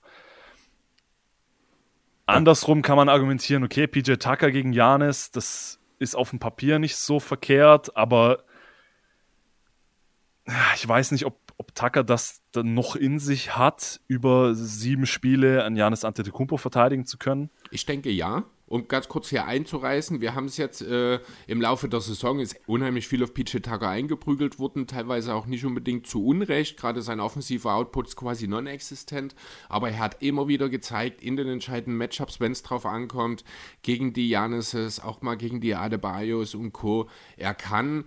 Andersrum kann man argumentieren, okay, PJ Tucker gegen Janis, das ist auf dem Papier nicht so verkehrt, aber ich weiß nicht, ob, ob Tucker das dann noch in sich hat, über sieben Spiele an Janis Antetokounmpo verteidigen zu können. Ich denke ja um ganz kurz hier einzureißen, wir haben es jetzt äh, im Laufe der Saison, ist unheimlich viel auf PJ Tucker eingeprügelt worden, teilweise auch nicht unbedingt zu Unrecht, gerade sein offensiver Output ist quasi non-existent, aber er hat immer wieder gezeigt, in den entscheidenden Matchups, wenn es drauf ankommt, gegen die Janisses, auch mal gegen die Adebayos und Co., er kann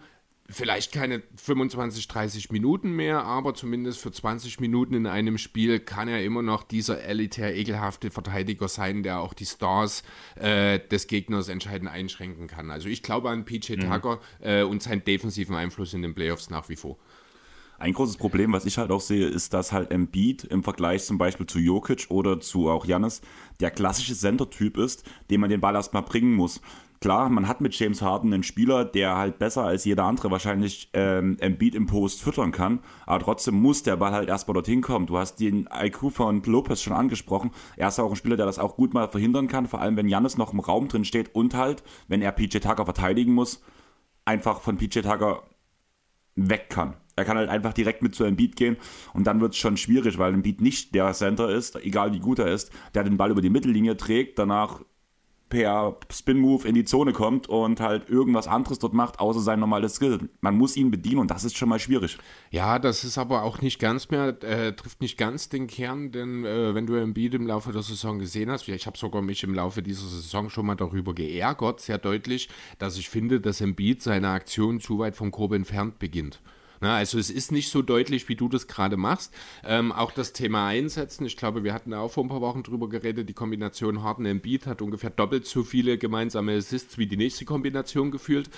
vielleicht keine 25, 30 Minuten mehr, aber zumindest für 20 Minuten in einem Spiel kann er immer noch dieser elitär ekelhafte Verteidiger sein, der auch die Stars äh, des Gegners entscheidend einschränken kann. Also ich glaube an PJ mhm. Tucker äh, und seinen defensiven Einfluss in den Playoffs nach wie vor. Ein großes Problem, was ich halt auch sehe, ist, dass halt Embiid im Vergleich zum Beispiel zu Jokic oder zu auch Janis der klassische Center-Typ ist, den man den Ball erstmal bringen muss klar, man hat mit James Harden einen Spieler, der halt besser als jeder andere wahrscheinlich ähm, Embiid im Post füttern kann, aber trotzdem muss der Ball halt erstmal dorthin kommen. Du hast den IQ von Lopez schon angesprochen. Er ist auch ein Spieler, der das auch gut mal verhindern kann, vor allem wenn Jannis noch im Raum drin steht und halt, wenn er PJ Tucker verteidigen muss, einfach von PJ Tucker weg kann. Er kann halt einfach direkt mit zu Embiid gehen und dann wird es schon schwierig, weil Embiid nicht der Center ist, egal wie gut er ist, der den Ball über die Mittellinie trägt, danach per Spin-Move in die Zone kommt und halt irgendwas anderes dort macht, außer sein normales Skill. Man muss ihn bedienen und das ist schon mal schwierig. Ja, das ist aber auch nicht ganz mehr, äh, trifft nicht ganz den Kern, denn äh, wenn du Embiid im Laufe der Saison gesehen hast, ich habe sogar mich im Laufe dieser Saison schon mal darüber geärgert, sehr deutlich, dass ich finde, dass Embiid seine Aktion zu weit vom Korb entfernt beginnt. Na, also es ist nicht so deutlich, wie du das gerade machst. Ähm, auch das Thema Einsetzen, ich glaube, wir hatten da auch vor ein paar Wochen drüber geredet, die Kombination Harden Beat hat ungefähr doppelt so viele gemeinsame Assists wie die nächste Kombination gefühlt.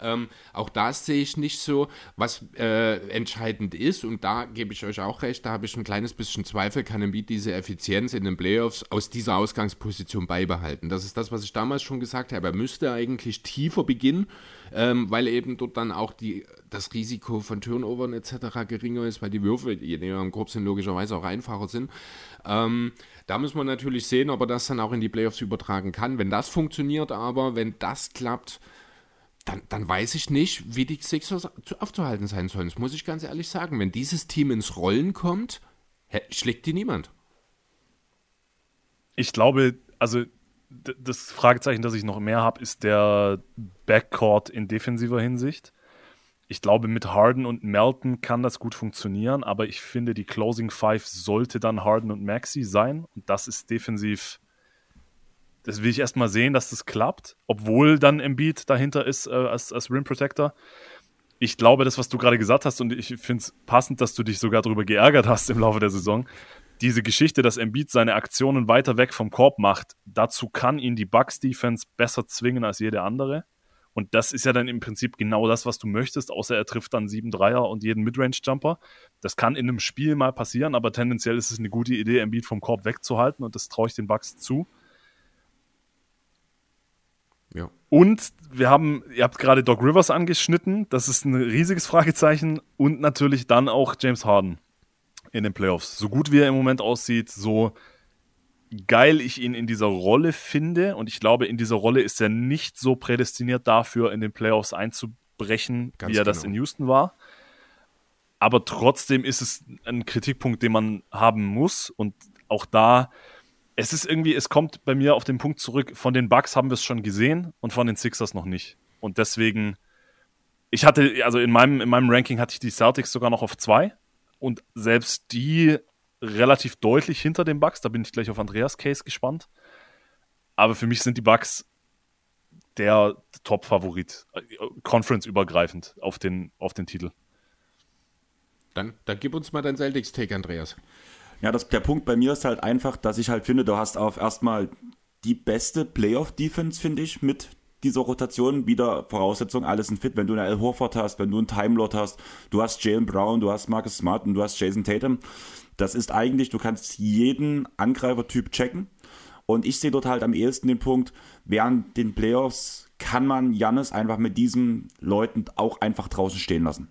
Ähm, auch das sehe ich nicht so. Was äh, entscheidend ist, und da gebe ich euch auch recht, da habe ich ein kleines bisschen Zweifel, kann Embiid diese Effizienz in den Playoffs aus dieser Ausgangsposition beibehalten. Das ist das, was ich damals schon gesagt habe. Er müsste eigentlich tiefer beginnen, ähm, weil eben dort dann auch die, das Risiko von Turnovern etc. geringer ist, weil die Würfe, je näher am Korb sind, logischerweise auch einfacher sind. Ähm, da muss man natürlich sehen, ob er das dann auch in die Playoffs übertragen kann. Wenn das funktioniert aber, wenn das klappt, dann, dann weiß ich nicht, wie die Sixers aufzuhalten sein sollen. Das muss ich ganz ehrlich sagen. Wenn dieses Team ins Rollen kommt, schlägt die niemand. Ich glaube, also das Fragezeichen, das ich noch mehr habe, ist der Backcourt in defensiver Hinsicht. Ich glaube, mit Harden und Melton kann das gut funktionieren, aber ich finde, die Closing Five sollte dann Harden und Maxi sein. Und das ist defensiv. Das will ich erstmal sehen, dass das klappt, obwohl dann Embiid dahinter ist äh, als, als Rim Protector. Ich glaube, das, was du gerade gesagt hast, und ich finde es passend, dass du dich sogar darüber geärgert hast im Laufe der Saison, diese Geschichte, dass Embiid seine Aktionen weiter weg vom Korb macht, dazu kann ihn die Bucks Defense besser zwingen als jede andere. Und das ist ja dann im Prinzip genau das, was du möchtest, außer er trifft dann sieben Dreier und jeden Midrange-Jumper. Das kann in einem Spiel mal passieren, aber tendenziell ist es eine gute Idee, Embiid vom Korb wegzuhalten und das traue ich den Bucks zu. Ja. Und wir haben, ihr habt gerade Doc Rivers angeschnitten, das ist ein riesiges Fragezeichen und natürlich dann auch James Harden in den Playoffs. So gut wie er im Moment aussieht, so geil ich ihn in dieser Rolle finde. Und ich glaube, in dieser Rolle ist er nicht so prädestiniert dafür, in den Playoffs einzubrechen, Ganz wie er genau. das in Houston war. Aber trotzdem ist es ein Kritikpunkt, den man haben muss. Und auch da, es ist irgendwie, es kommt bei mir auf den Punkt zurück, von den Bucks haben wir es schon gesehen und von den Sixers noch nicht. Und deswegen, ich hatte, also in meinem, in meinem Ranking hatte ich die Celtics sogar noch auf zwei und selbst die relativ deutlich hinter den Bucks. Da bin ich gleich auf Andreas Case gespannt. Aber für mich sind die Bucks der Top-Favorit, äh, Conference-übergreifend auf den, auf den Titel. Dann, dann gib uns mal dein Celtics-Take, Andreas. Ja, das, der Punkt bei mir ist halt einfach, dass ich halt finde, du hast auf erstmal die beste Playoff-Defense, finde ich, mit dieser Rotation wieder Voraussetzung, alles sind fit. Wenn du einen Al Horford hast, wenn du einen Timelot hast, du hast Jalen Brown, du hast Marcus Smart und du hast Jason Tatum. Das ist eigentlich, du kannst jeden Angreifertyp checken. Und ich sehe dort halt am ehesten den Punkt, während den Playoffs kann man Jannis einfach mit diesen Leuten auch einfach draußen stehen lassen.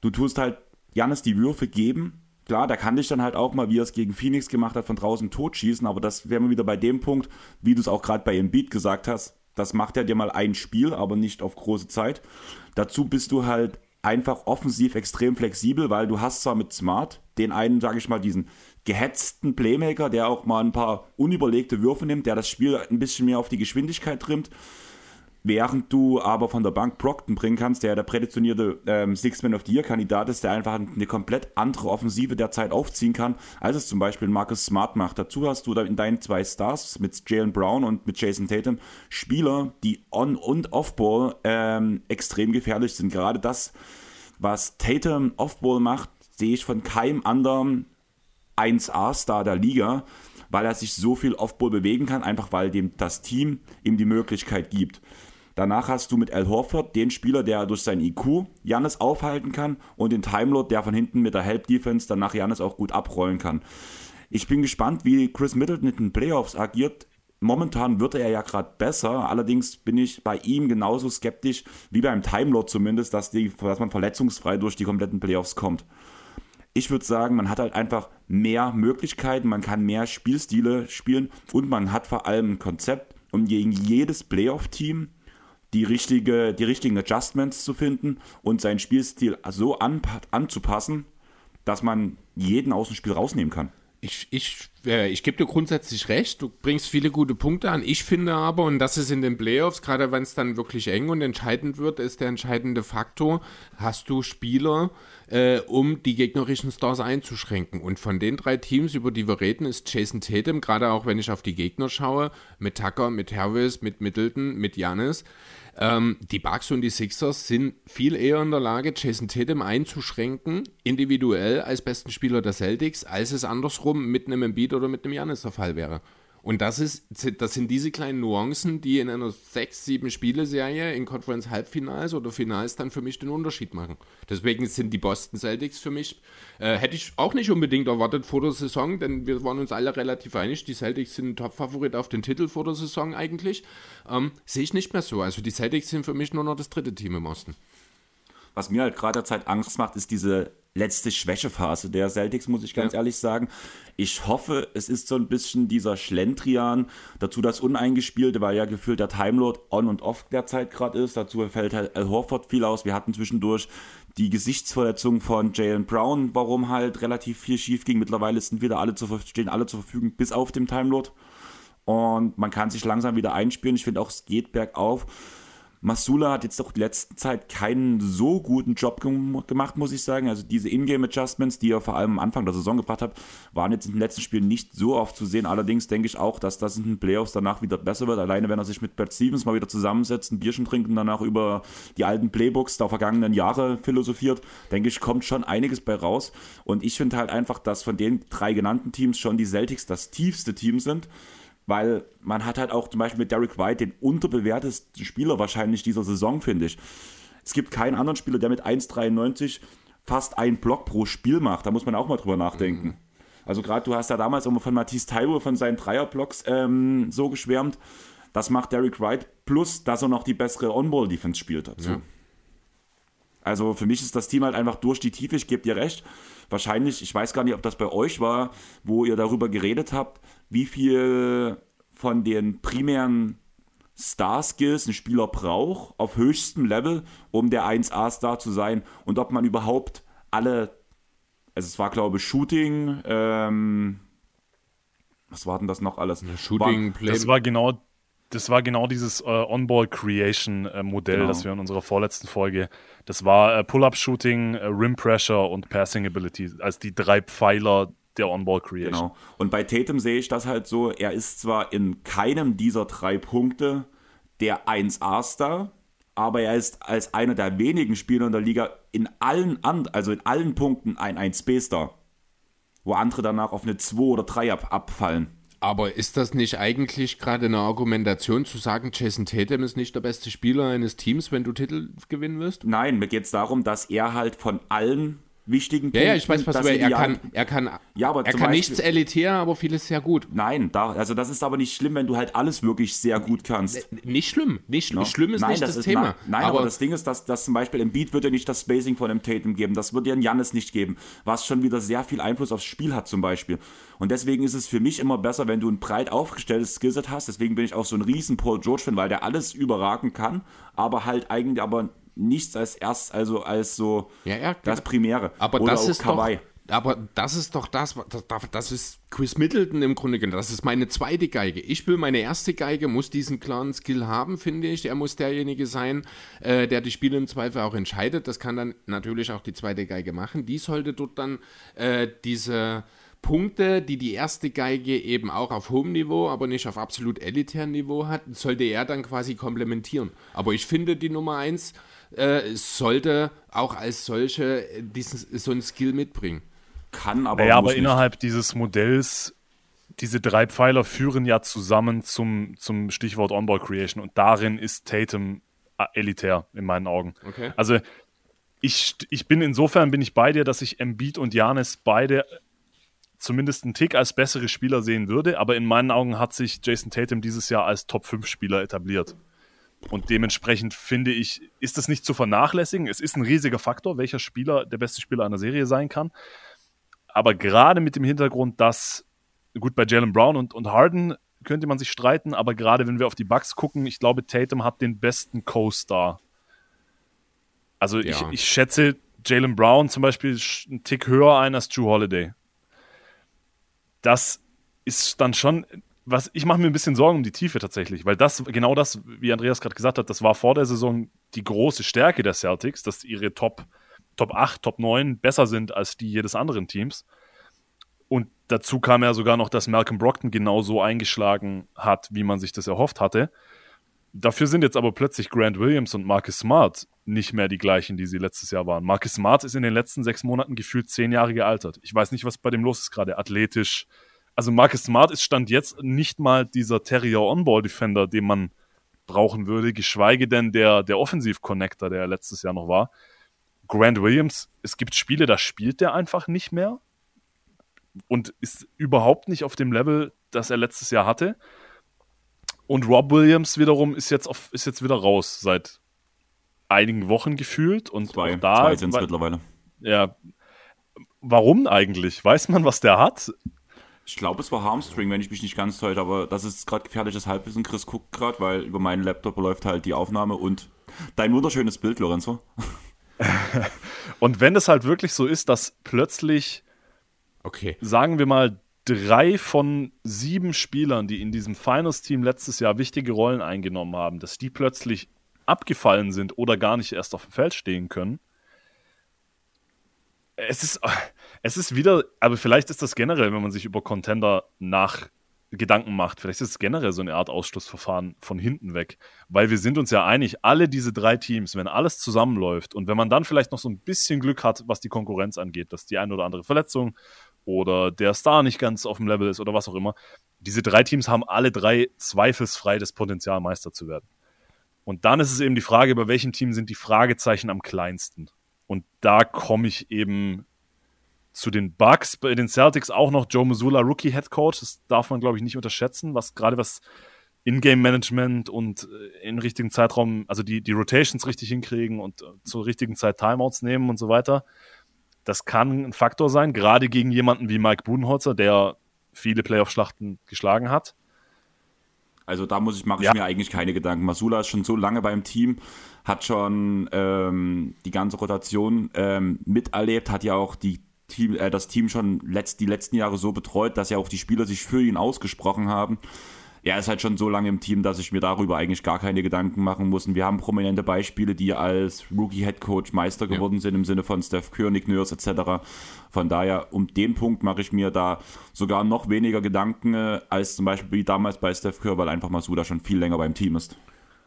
Du tust halt Jannis die Würfe geben. Klar, da kann dich dann halt auch mal, wie er es gegen Phoenix gemacht hat, von draußen totschießen. Aber das wäre wir wieder bei dem Punkt, wie du es auch gerade bei Embiid gesagt hast das macht er dir mal ein Spiel, aber nicht auf große Zeit. Dazu bist du halt einfach offensiv extrem flexibel, weil du hast zwar mit Smart den einen, sage ich mal, diesen gehetzten Playmaker, der auch mal ein paar unüberlegte Würfe nimmt, der das Spiel ein bisschen mehr auf die Geschwindigkeit trimmt. Während du aber von der Bank Brockton bringen kannst, der der prädestinierte ähm, Six-Man of the Year-Kandidat ist, der einfach eine komplett andere Offensive derzeit aufziehen kann, als es zum Beispiel Marcus Smart macht. Dazu hast du in deinen zwei Stars mit Jalen Brown und mit Jason Tatum Spieler, die on- und off-ball ähm, extrem gefährlich sind. Gerade das, was Tatum off-ball macht, sehe ich von keinem anderen 1A-Star der Liga, weil er sich so viel off-ball bewegen kann, einfach weil dem das Team ihm die Möglichkeit gibt. Danach hast du mit Al Horford den Spieler, der durch sein IQ Jannis aufhalten kann und den Timelord, der von hinten mit der Help Defense danach Jannis auch gut abrollen kann. Ich bin gespannt, wie Chris Middleton in den Playoffs agiert. Momentan wird er ja gerade besser, allerdings bin ich bei ihm genauso skeptisch wie beim Timelord zumindest, dass, die, dass man verletzungsfrei durch die kompletten Playoffs kommt. Ich würde sagen, man hat halt einfach mehr Möglichkeiten, man kann mehr Spielstile spielen und man hat vor allem ein Konzept, um gegen jedes Playoff-Team die, richtige, die richtigen Adjustments zu finden und seinen Spielstil so an, anzupassen, dass man jeden aus dem Spiel rausnehmen kann. Ich, ich, ich gebe dir grundsätzlich recht, du bringst viele gute Punkte an. Ich finde aber, und das ist in den Playoffs, gerade wenn es dann wirklich eng und entscheidend wird, ist der entscheidende Faktor, hast du Spieler, äh, um die gegnerischen Stars einzuschränken. Und von den drei Teams, über die wir reden, ist Jason Tatum, gerade auch wenn ich auf die Gegner schaue, mit Tucker, mit Harris, mit Middleton, mit Janis, ähm, die Bucks und die Sixers sind viel eher in der Lage, Jason Tatum einzuschränken, individuell als besten Spieler der Celtics, als es andersrum mit einem Embiid oder mit einem Janis der Fall wäre. Und das, ist, das sind diese kleinen Nuancen, die in einer 6, 7 Spiele-Serie in Conference-Halbfinals oder Finals dann für mich den Unterschied machen. Deswegen sind die Boston Celtics für mich, äh, hätte ich auch nicht unbedingt erwartet vor der Saison, denn wir waren uns alle relativ einig, die Celtics sind Top-Favorit auf den Titel vor der Saison eigentlich. Ähm, Sehe ich nicht mehr so. Also die Celtics sind für mich nur noch das dritte Team im Osten. Was mir halt gerade derzeit Angst macht, ist diese letzte Schwächephase der Celtics, muss ich ganz ja. ehrlich sagen. Ich hoffe, es ist so ein bisschen dieser Schlendrian, dazu das Uneingespielte, weil ja gefühlt der Timelord on und off derzeit gerade ist. Dazu fällt halt Al Horford viel aus. Wir hatten zwischendurch die Gesichtsverletzung von Jalen Brown, warum halt relativ viel schief ging. Mittlerweile sind wieder alle zu, stehen alle zur Verfügung, bis auf dem Timelord. Und man kann sich langsam wieder einspielen. Ich finde auch, es geht bergauf. Masula hat jetzt auch die letzte Zeit keinen so guten Job gemacht, muss ich sagen. Also diese Ingame-Adjustments, die er vor allem am Anfang der Saison gebracht hat, waren jetzt in den letzten Spielen nicht so oft zu sehen. Allerdings denke ich auch, dass das in den Playoffs danach wieder besser wird. Alleine wenn er sich mit Brad Stevens mal wieder zusammensetzt, ein Bierchen trinkt und danach über die alten Playbooks der vergangenen Jahre philosophiert, denke ich, kommt schon einiges bei raus. Und ich finde halt einfach, dass von den drei genannten Teams schon die Celtics das tiefste Team sind weil man hat halt auch zum Beispiel mit Derek White den unterbewertesten Spieler wahrscheinlich dieser Saison, finde ich. Es gibt keinen anderen Spieler, der mit 1,93 fast einen Block pro Spiel macht. Da muss man auch mal drüber nachdenken. Mhm. Also gerade du hast ja damals immer von Matisse Taiwo von seinen Dreierblocks ähm, so geschwärmt. Das macht Derek White plus, dass er noch die bessere On-Ball-Defense spielt dazu. Ja. Also für mich ist das Team halt einfach durch die Tiefe, ich gebe dir recht. Wahrscheinlich, ich weiß gar nicht, ob das bei euch war, wo ihr darüber geredet habt, wie viel von den primären Star-Skills ein Spieler braucht auf höchstem Level, um der 1A-Star zu sein und ob man überhaupt alle, also es war glaube ich Shooting, ähm, was war denn das noch alles? Shooting, Play. Das war genau, das war genau dieses äh, On-Ball-Creation-Modell, äh, genau. das wir in unserer vorletzten Folge, das war äh, Pull-Up-Shooting, äh, Rim-Pressure und Passing-Ability, als die drei Pfeiler der On-Ball-Creation. Genau. Und bei Tatum sehe ich das halt so, er ist zwar in keinem dieser drei Punkte der 1A-Star, aber er ist als einer der wenigen Spieler in der Liga in allen, also in allen Punkten ein 1B-Star. Wo andere danach auf eine 2 oder 3 ab abfallen. Aber ist das nicht eigentlich gerade eine Argumentation zu sagen, Jason Tatum ist nicht der beste Spieler eines Teams, wenn du Titel gewinnen wirst? Nein, mir geht es darum, dass er halt von allen wichtigen Punkten. Ja, ja, ich weiß, was du er kann, er kann, ja, aber er kann Beispiel, nichts elitär, aber vieles sehr gut. Nein, da, also das ist aber nicht schlimm, wenn du halt alles wirklich sehr gut kannst. Nicht schlimm, nicht schlimm. No? Schlimm ist nein, nicht das, das ist, Thema. Na, nein, aber, aber, das Ding ist, dass, dass zum Beispiel im Beat wird ja nicht das Spacing von dem Tatum geben, das wird ja ein Jannis nicht geben, was schon wieder sehr viel Einfluss aufs Spiel hat zum Beispiel. Und deswegen ist es für mich immer besser, wenn du ein breit aufgestelltes Skillset hast. Deswegen bin ich auch so ein riesen Paul George-Fan, weil der alles überragen kann, aber halt eigentlich aber nichts als erst, also als so ja, ja, das Primäre. Aber Oder das ist Kawaii. doch, aber das ist doch das, das, das ist Chris Middleton im Grunde genommen. Das ist meine zweite Geige. Ich will meine erste Geige, muss diesen klaren Skill haben, finde ich. Er muss derjenige sein, äh, der die Spiele im Zweifel auch entscheidet. Das kann dann natürlich auch die zweite Geige machen. Die sollte dort dann äh, diese Punkte, die die erste Geige eben auch auf hohem Niveau, aber nicht auf absolut elitären Niveau hat, sollte er dann quasi komplementieren. Aber ich finde, die Nummer 1 äh, sollte auch als solche diesen, so ein Skill mitbringen. Kann aber. Naja, aber innerhalb dieses Modells, diese drei Pfeiler führen ja zusammen zum, zum Stichwort On-Ball Creation und darin ist Tatum äh, elitär in meinen Augen. Okay. Also ich, ich bin insofern bin ich bei dir, dass ich Embiid und Janis beide zumindest einen Tick als bessere Spieler sehen würde, aber in meinen Augen hat sich Jason Tatum dieses Jahr als Top 5 Spieler etabliert. Und dementsprechend finde ich, ist das nicht zu vernachlässigen. Es ist ein riesiger Faktor, welcher Spieler der beste Spieler einer Serie sein kann. Aber gerade mit dem Hintergrund, dass, gut, bei Jalen Brown und, und Harden könnte man sich streiten, aber gerade wenn wir auf die Bucks gucken, ich glaube, Tatum hat den besten Co-Star. Also ja. ich, ich schätze Jalen Brown zum Beispiel einen Tick höher ein als Drew Holiday. Das ist dann schon was ich mache mir ein bisschen Sorgen um die Tiefe tatsächlich, weil das, genau das, wie Andreas gerade gesagt hat, das war vor der Saison die große Stärke der Celtics, dass ihre Top, Top 8, Top 9 besser sind als die jedes anderen Teams. Und dazu kam ja sogar noch, dass Malcolm Brockton genauso eingeschlagen hat, wie man sich das erhofft hatte. Dafür sind jetzt aber plötzlich Grant Williams und Marcus Smart nicht mehr die gleichen, die sie letztes Jahr waren. Marcus Smart ist in den letzten sechs Monaten gefühlt zehn Jahre gealtert. Ich weiß nicht, was bei dem los ist gerade. Athletisch, also Marcus Smart ist Stand jetzt nicht mal dieser Terrier On-Ball Defender, den man brauchen würde, geschweige denn der, der Offensiv-Connector, der letztes Jahr noch war. Grant Williams, es gibt Spiele, da spielt der einfach nicht mehr und ist überhaupt nicht auf dem Level, das er letztes Jahr hatte. Und Rob Williams wiederum ist jetzt, auf, ist jetzt wieder raus seit einigen Wochen gefühlt. Und Zwei, da, zwei sind es mittlerweile. ja, warum eigentlich? Weiß man, was der hat? Ich glaube, es war Harmstring, wenn ich mich nicht ganz täusche, aber das ist gerade gefährliches Halbwissen. Chris guckt gerade, weil über meinen Laptop läuft halt die Aufnahme und dein wunderschönes Bild, Lorenzo. Und wenn es halt wirklich so ist, dass plötzlich, Okay. sagen wir mal, drei von sieben Spielern, die in diesem Finals-Team letztes Jahr wichtige Rollen eingenommen haben, dass die plötzlich abgefallen sind oder gar nicht erst auf dem Feld stehen können. Es ist, es ist wieder, aber vielleicht ist das generell, wenn man sich über Contender nach Gedanken macht, vielleicht ist es generell so eine Art Ausschlussverfahren von hinten weg, weil wir sind uns ja einig, alle diese drei Teams, wenn alles zusammenläuft und wenn man dann vielleicht noch so ein bisschen Glück hat, was die Konkurrenz angeht, dass die eine oder andere Verletzung oder der Star nicht ganz auf dem Level ist oder was auch immer, diese drei Teams haben alle drei zweifelsfrei das Potenzial, Meister zu werden. Und dann ist es eben die Frage, bei welchem Team sind die Fragezeichen am kleinsten? Und da komme ich eben zu den Bucks, bei den Celtics auch noch Joe Missoula, Rookie Head Coach. Das darf man, glaube ich, nicht unterschätzen, was gerade was Ingame-Management und äh, in richtigen Zeitraum, also die, die Rotations richtig hinkriegen und äh, zur richtigen Zeit Timeouts nehmen und so weiter. Das kann ein Faktor sein, gerade gegen jemanden wie Mike Budenholzer, der viele Playoff-Schlachten geschlagen hat. Also da muss ich, mache ich Ja. mir eigentlich keine Gedanken. Masula ist schon so lange beim Team, hat schon ähm, die ganze Rotation ähm, miterlebt, hat ja auch die Team, äh, das Team schon letzt, die letzten Jahre so betreut, dass ja auch die Spieler sich für ihn ausgesprochen haben. Er ist halt schon so lange im Team, dass ich mir darüber eigentlich gar keine Gedanken machen muss. Und wir haben prominente Beispiele, die als Rookie-Head-Coach Meister geworden sind, im Sinne von Steph Curry, Nick Nurse etc. Von daher, um den Punkt mache ich mir da sogar noch weniger Gedanken äh, als zum Beispiel wie damals bei Steph Curry, weil einfach Masuda schon viel länger beim Team ist.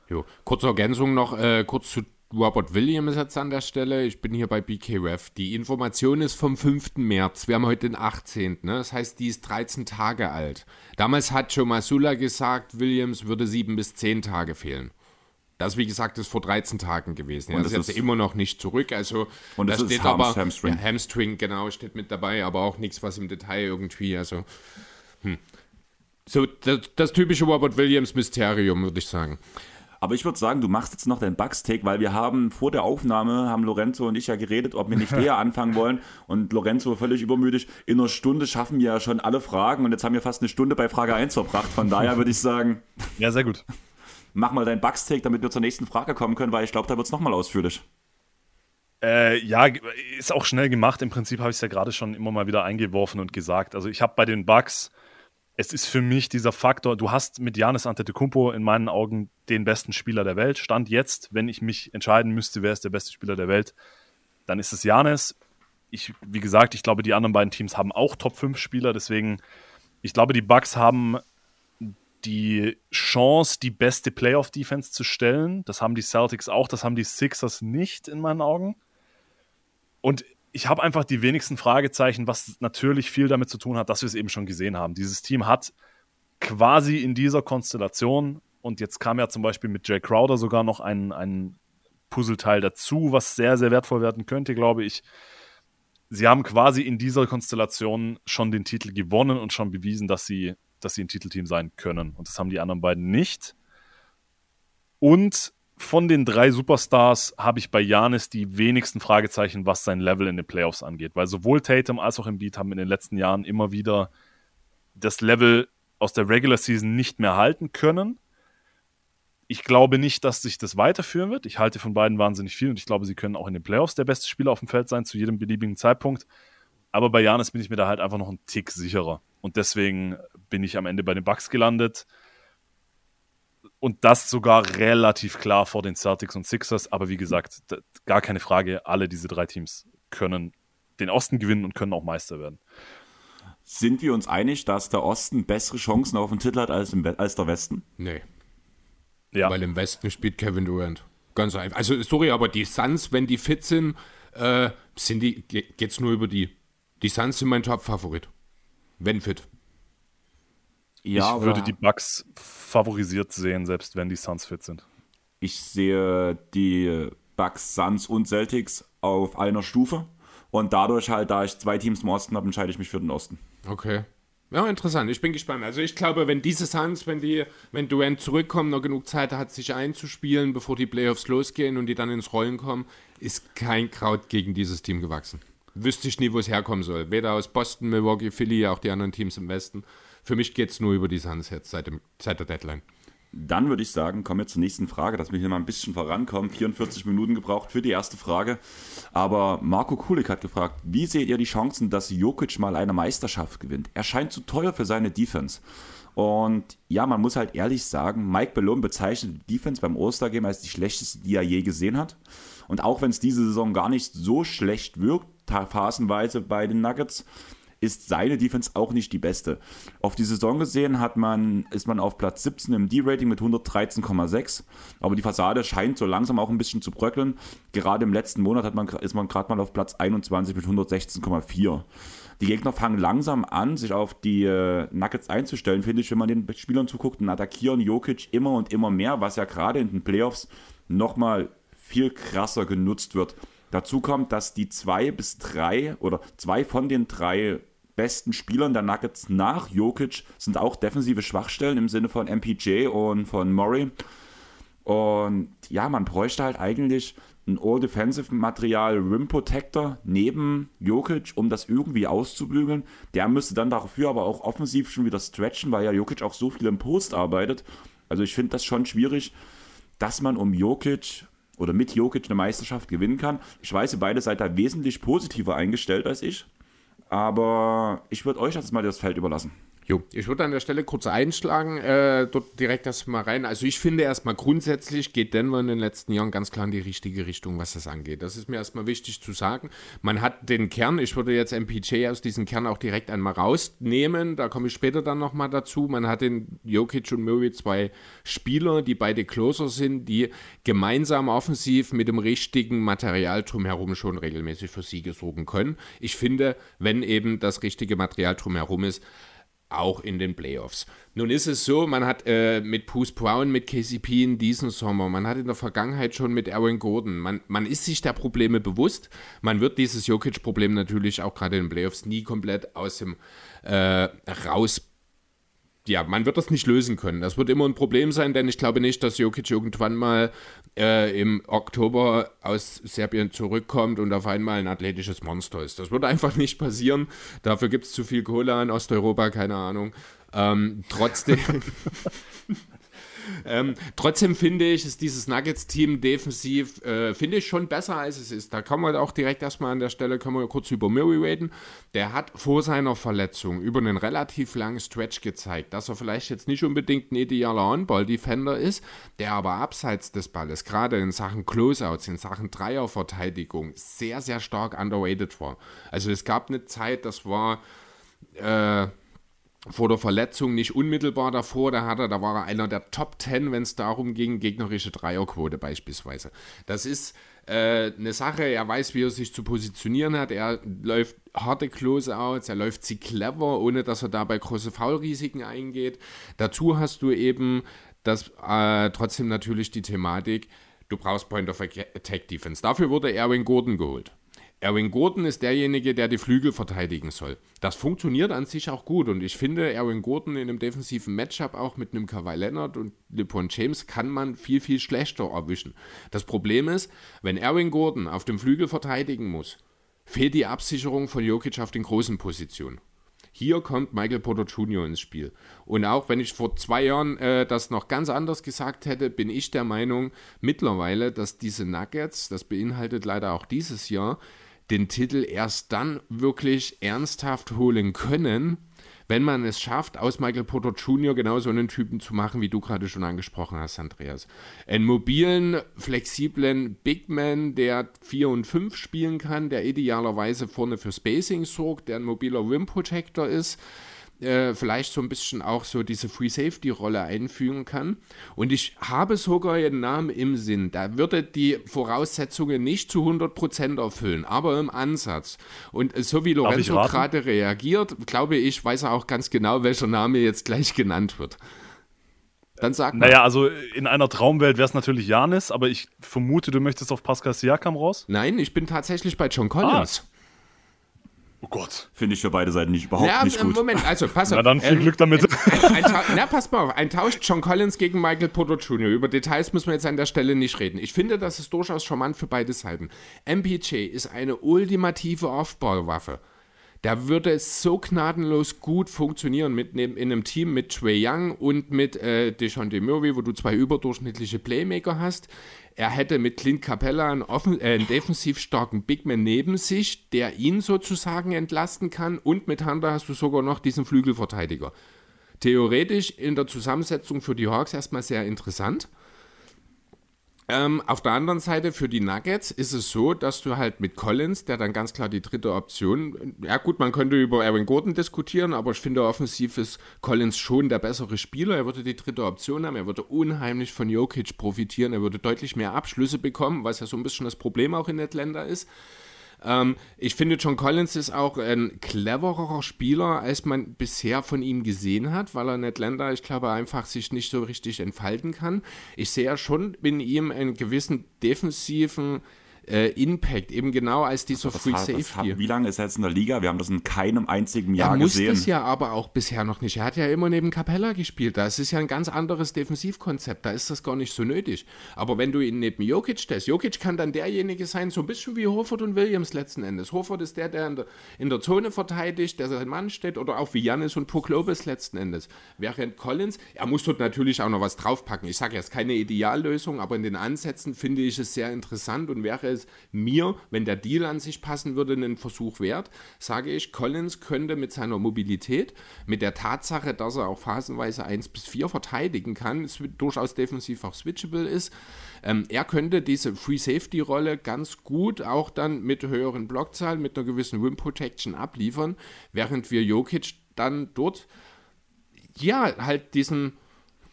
Jo. Kurze Ergänzung noch, äh, kurz zu Robert Williams jetzt an der Stelle. Ich bin hier bei BKREF. Die Information ist vom 5. März. Wir haben heute den 18. Ne? Das heißt, die ist 13 Tage alt. Damals hat Joe Masula gesagt, Williams würde 7 bis 10 Tage fehlen. Das, wie gesagt, ist vor 13 Tagen gewesen. Ja, Und das ist jetzt immer noch nicht zurück. Also, Und da das ist steht Hams- aber Hamstring. Ja, Hamstring, genau, steht mit dabei, aber auch nichts, was im Detail irgendwie. Also, hm. So, das, das typische Robert Williams-Mysterium, würde ich sagen. Aber ich würde sagen, du machst jetzt noch deinen Bugs-Take, weil wir haben vor der Aufnahme, haben Lorenzo und ich ja geredet, ob wir nicht eher anfangen wollen. Und Lorenzo völlig übermütig, in einer Stunde schaffen wir ja schon alle Fragen. Und jetzt haben wir fast eine Stunde bei Frage 1 verbracht. Von daher würde ich sagen, Ja, sehr gut. mach mal deinen Bugs-Take, damit wir zur nächsten Frage kommen können, weil ich glaube, da wird es nochmal ausführlich. Äh, ja, ist auch schnell gemacht. Im Prinzip habe ich es ja gerade schon immer mal wieder eingeworfen und gesagt. Also ich habe bei den Bucks, es ist für mich dieser Faktor, du hast mit Janis Antetokounmpo in meinen Augen den besten Spieler der Welt. Stand jetzt, wenn ich mich entscheiden müsste, wer ist der beste Spieler der Welt, dann ist es Janis. Ich, wie gesagt, ich glaube, die anderen beiden Teams haben auch Top 5 Spieler, deswegen, ich glaube, die Bucks haben die Chance, die beste Playoff-Defense zu stellen. Das haben die Celtics auch, das haben die Sixers nicht in meinen Augen. Und ich habe einfach die wenigsten Fragezeichen, was natürlich viel damit zu tun hat, dass wir es eben schon gesehen haben. Dieses Team hat quasi in dieser Konstellation, und jetzt kam ja zum Beispiel mit Jay Crowder sogar noch ein, ein Puzzleteil dazu, was sehr, sehr wertvoll werden könnte, glaube ich. Sie haben quasi in dieser Konstellation schon den Titel gewonnen und schon bewiesen, dass sie, dass sie ein Titelteam sein können. Und das haben die anderen beiden nicht. Und von den drei Superstars habe ich bei Janis die wenigsten Fragezeichen, was sein Level in den Playoffs angeht. Weil sowohl Tatum als auch Embiid haben in den letzten Jahren immer wieder das Level aus der Regular Season nicht mehr halten können. Ich glaube nicht, dass sich das weiterführen wird. Ich halte von beiden wahnsinnig viel und ich glaube, sie können auch in den Playoffs der beste Spieler auf dem Feld sein, zu jedem beliebigen Zeitpunkt. Aber bei Janis bin ich mir da halt einfach noch einen Tick sicherer. Und deswegen bin ich am Ende bei den Bucks gelandet. Und das sogar relativ klar vor den Celtics und Sixers. Aber wie gesagt, gar keine Frage, alle diese drei Teams können den Osten gewinnen und können auch Meister werden. Sind wir uns einig, dass der Osten bessere Chancen auf den Titel hat als, im als der Westen? Nee. Ja, Weil im Westen spielt Kevin Durant. Ganz einfach. Also, sorry, aber die Suns, wenn die fit sind, äh, sind die, ge- geht's nur über die. Die Suns sind mein Top-Favorit. Wenn fit. Ich würde die Bucks favorisiert sehen, selbst wenn die Suns fit sind. Ich sehe die Bucks, Suns und Celtics auf einer Stufe. Und dadurch halt, da ich zwei Teams im Osten habe, entscheide ich mich für den Osten. Okay. Ja, interessant. Ich bin gespannt. Also ich glaube, wenn diese Suns, wenn die, wenn Durant zurückkommt, noch genug Zeit hat, sich einzuspielen, bevor die Playoffs losgehen und die dann ins Rollen kommen, ist kein Kraut gegen dieses Team gewachsen. Wüsste ich nie, wo es herkommen soll. Weder aus Boston, Milwaukee, Philly, auch die anderen Teams im Westen. Für mich geht es nur über die Suns jetzt seit, dem, seit der Deadline. Dann würde ich sagen, kommen wir zur nächsten Frage, dass wir hier mal ein bisschen vorankommen. 44 Minuten gebraucht für die erste Frage. Aber Marco Kulik hat gefragt, wie seht ihr die Chancen, dass Jokic mal eine Meisterschaft gewinnt? Er scheint zu teuer für seine Defense. Und ja, man muss halt ehrlich sagen, Mike Malone bezeichnet die Defense beim All-Star-Game als die schlechteste, die er je gesehen hat. Und auch wenn es diese Saison gar nicht so schlecht wirkt, phasenweise bei den Nuggets, ist seine Defense auch nicht die beste. Auf die Saison gesehen hat man, ist man auf Platz 17 im D-Rating mit 113,6, aber die Fassade scheint so langsam auch ein bisschen zu bröckeln. Gerade im letzten Monat hat man, ist man gerade mal auf Platz 21 mit 116,4. Die Gegner fangen langsam an, sich auf die äh, Nuggets einzustellen, finde ich, wenn man den Spielern zuguckt und attackieren Jokic immer und immer mehr, was ja gerade in den Playoffs nochmal viel krasser genutzt wird. Dazu kommt, dass die zwei bis drei oder zwei von den drei besten Spielern der Nuggets nach Jokic sind auch defensive Schwachstellen im Sinne von MPJ und von Murray. Und ja, man bräuchte halt eigentlich ein All-Defensive-Material Rim Protector neben Jokic, um das irgendwie auszubügeln. Der müsste dann dafür aber auch offensiv schon wieder stretchen, weil ja Jokic auch so viel im Post arbeitet. Also ich finde das schon schwierig, dass man um Jokic oder mit Jokic eine Meisterschaft gewinnen kann. Ich weiß, ihr beide seid da wesentlich positiver eingestellt als ich. Aber ich würde euch jetzt mal das Feld überlassen. Jo, ich würde an der Stelle kurz einschlagen, äh, dort direkt erstmal rein. Also ich finde erstmal grundsätzlich geht Denver in den letzten Jahren ganz klar in die richtige Richtung, was das angeht. Das ist mir erstmal wichtig zu sagen. Man hat den Kern, ich würde jetzt MPJ aus diesem Kern auch direkt einmal rausnehmen, da komme ich später dann nochmal dazu. Man hat den Jokic und Murray zwei Spieler, die beide Closer sind, die gemeinsam offensiv mit dem richtigen Material drumherum schon regelmäßig für Siege sorgen können. Ich finde, wenn eben das richtige Material drumherum ist, auch in den Playoffs. Nun ist es so, man hat äh, mit Puss Brown, mit KCP in diesem Sommer, man hat in der Vergangenheit schon mit Aaron Gordon, man, man ist sich der Probleme bewusst. Man wird dieses Jokic-Problem natürlich auch gerade in den Playoffs nie komplett aus dem äh, raus ja, man wird das nicht lösen können. Das wird immer ein Problem sein, denn ich glaube nicht, dass Jokic irgendwann mal äh, im Oktober aus Serbien zurückkommt und auf einmal ein athletisches Monster ist. Das wird einfach nicht passieren. Dafür gibt es zu viel Cola in Osteuropa, keine Ahnung. Ähm, trotzdem. Ähm, trotzdem finde ich, ist dieses Nuggets-Team defensiv, äh, finde ich schon besser, als es ist. Da kann man auch direkt erstmal an der Stelle, können wir kurz über Murray reden. Der hat vor seiner Verletzung über einen relativ langen Stretch gezeigt, dass er vielleicht jetzt nicht unbedingt ein idealer On-Ball-Defender ist, der aber abseits des Balles, gerade in Sachen Closeouts, in Sachen Dreierverteidigung, sehr, sehr stark underrated war. Also es gab eine Zeit, das war... Äh, vor der Verletzung nicht unmittelbar davor, da, hat er, da war er einer der Top Ten, wenn es darum ging, gegnerische Dreierquote beispielsweise. Das ist äh, eine Sache, er weiß, wie er sich zu positionieren hat, er läuft harte Closeouts, er läuft sie clever, ohne dass er dabei große Foulrisiken eingeht. Dazu hast du eben das, äh, trotzdem natürlich die Thematik, du brauchst Point of Attack Defense. Dafür wurde Erwin Gordon geholt. Erwin Gordon ist derjenige, der die Flügel verteidigen soll. Das funktioniert an sich auch gut und ich finde, Erwin Gordon in einem defensiven Matchup auch mit einem Kawhi Leonard und LeBron James kann man viel, viel schlechter erwischen. Das Problem ist, wenn Erwin Gordon auf dem Flügel verteidigen muss, fehlt die Absicherung von Jokic auf den großen Positionen. Hier kommt Michael Porter Jr. ins Spiel. Und auch wenn ich vor zwei Jahren äh, das noch ganz anders gesagt hätte, bin ich der Meinung mittlerweile, dass diese Nuggets, das beinhaltet leider auch dieses Jahr, den Titel erst dann wirklich ernsthaft holen können, wenn man es schafft, aus Michael Porter Jr. genau so einen Typen zu machen, wie du gerade schon angesprochen hast, Andreas. Einen mobilen, flexiblen Big Man, der 4 und 5 spielen kann, der idealerweise vorne für Spacing sorgt, der ein mobiler Rim Protector ist, äh, vielleicht so ein bisschen auch so diese Free Safety Rolle einfügen kann. Und ich habe sogar einen Namen im Sinn. Da würde die Voraussetzungen nicht zu 100% erfüllen, aber im Ansatz. Und so wie Lorenzo gerade reagiert, glaube ich, weiß er auch ganz genau, welcher Name jetzt gleich genannt wird. Dann sag mal. Naja, also in einer Traumwelt wäre es natürlich Janis, aber ich vermute, du möchtest auf Pascal Siakam raus? Nein, ich bin tatsächlich bei John Collins. Ah. Oh Gott. Finde ich für beide Seiten nicht, überhaupt Ja, nicht gut. Moment, also pass auf. Na dann viel Ähm, Glück damit. Ein, ein, Tau- na, pass mal auf. Ein Tausch John Collins gegen Michael Porter Jr. Über Details müssen wir jetzt an der Stelle nicht reden. Ich finde, das ist durchaus charmant für beide Seiten. MPJ ist eine ultimative Offball-Waffe. Da würde es so gnadenlos gut funktionieren mit in einem Team mit Trey Young und mit äh, Deshaunte Murray, wo du zwei überdurchschnittliche Playmaker hast. Er hätte mit Clint Capella einen, offen, äh, einen defensiv starken Bigman neben sich, der ihn sozusagen entlasten kann. Und mit Hunter hast du sogar noch diesen Flügelverteidiger. Theoretisch in der Zusammensetzung für die Hawks erstmal sehr interessant. Ähm, auf der anderen Seite für die Nuggets ist es so, dass du halt mit Collins, der dann ganz klar die dritte Option, ja gut, man könnte über Aaron Gordon diskutieren, aber ich finde offensiv ist Collins schon der bessere Spieler. Er würde die dritte Option haben, er würde unheimlich von Jokic profitieren, er würde deutlich mehr Abschlüsse bekommen, was ja so ein bisschen das Problem auch in Atlanta ist. Ähm, ich finde, John Collins ist auch ein clevererer Spieler, als man bisher von ihm gesehen hat, weil er in Atlanta, ich glaube, einfach sich nicht so richtig entfalten kann. Ich sehe ja schon in ihm einen gewissen defensiven äh, Impact, eben genau als dieser Das Free hat, Safety. hat, wie lange ist er jetzt in der Liga? Wir haben das in keinem einzigen Er Jahr muss gesehen. das ja aber auch bisher noch nicht. Er hat ja immer neben Capella gespielt. Das ist ja ein ganz anderes Defensivkonzept. Da ist das gar nicht so nötig. Aber wenn du ihn neben Jokic stellst, Jokic kann dann derjenige sein, so ein bisschen wie Horford und Williams letzten Endes. Horford ist der, der in der, in der Zone verteidigt, der sein Mann steht, oder auch wie Janis und Poklobis letzten Endes. Während Collins, er muss dort natürlich auch noch was draufpacken. Ich sage, er ist keine Ideallösung, aber in den Ansätzen finde ich es sehr interessant und wäre es mir, wenn der Deal an sich passen würde, einen Versuch wert, sage ich, Collins könnte mit seiner Mobilität, mit der Tatsache, dass er auch phasenweise 1 bis 4 verteidigen kann, durchaus defensiv auch switchable ist, ähm, er könnte diese Free Safety Rolle ganz gut auch dann mit höheren Blockzahlen, mit einer gewissen Rim Protection abliefern, während wir Jokic dann dort ja halt diesen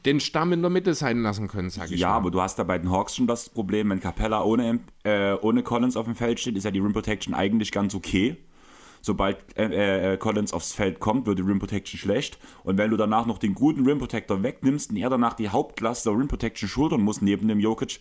den Stamm in der Mitte sein lassen können, sage ich Ja, mal. aber du hast da bei den Hawks schon das Problem, wenn Capella ohne, äh, ohne Collins auf dem Feld steht, ist ja die Rim Protection eigentlich ganz okay. Sobald äh, äh, Collins aufs Feld kommt, wird die Rim Protection schlecht. Und wenn du danach noch den guten Rim Protector wegnimmst und er danach die Hauptlast der Rim Protection schultern muss neben dem Jokic,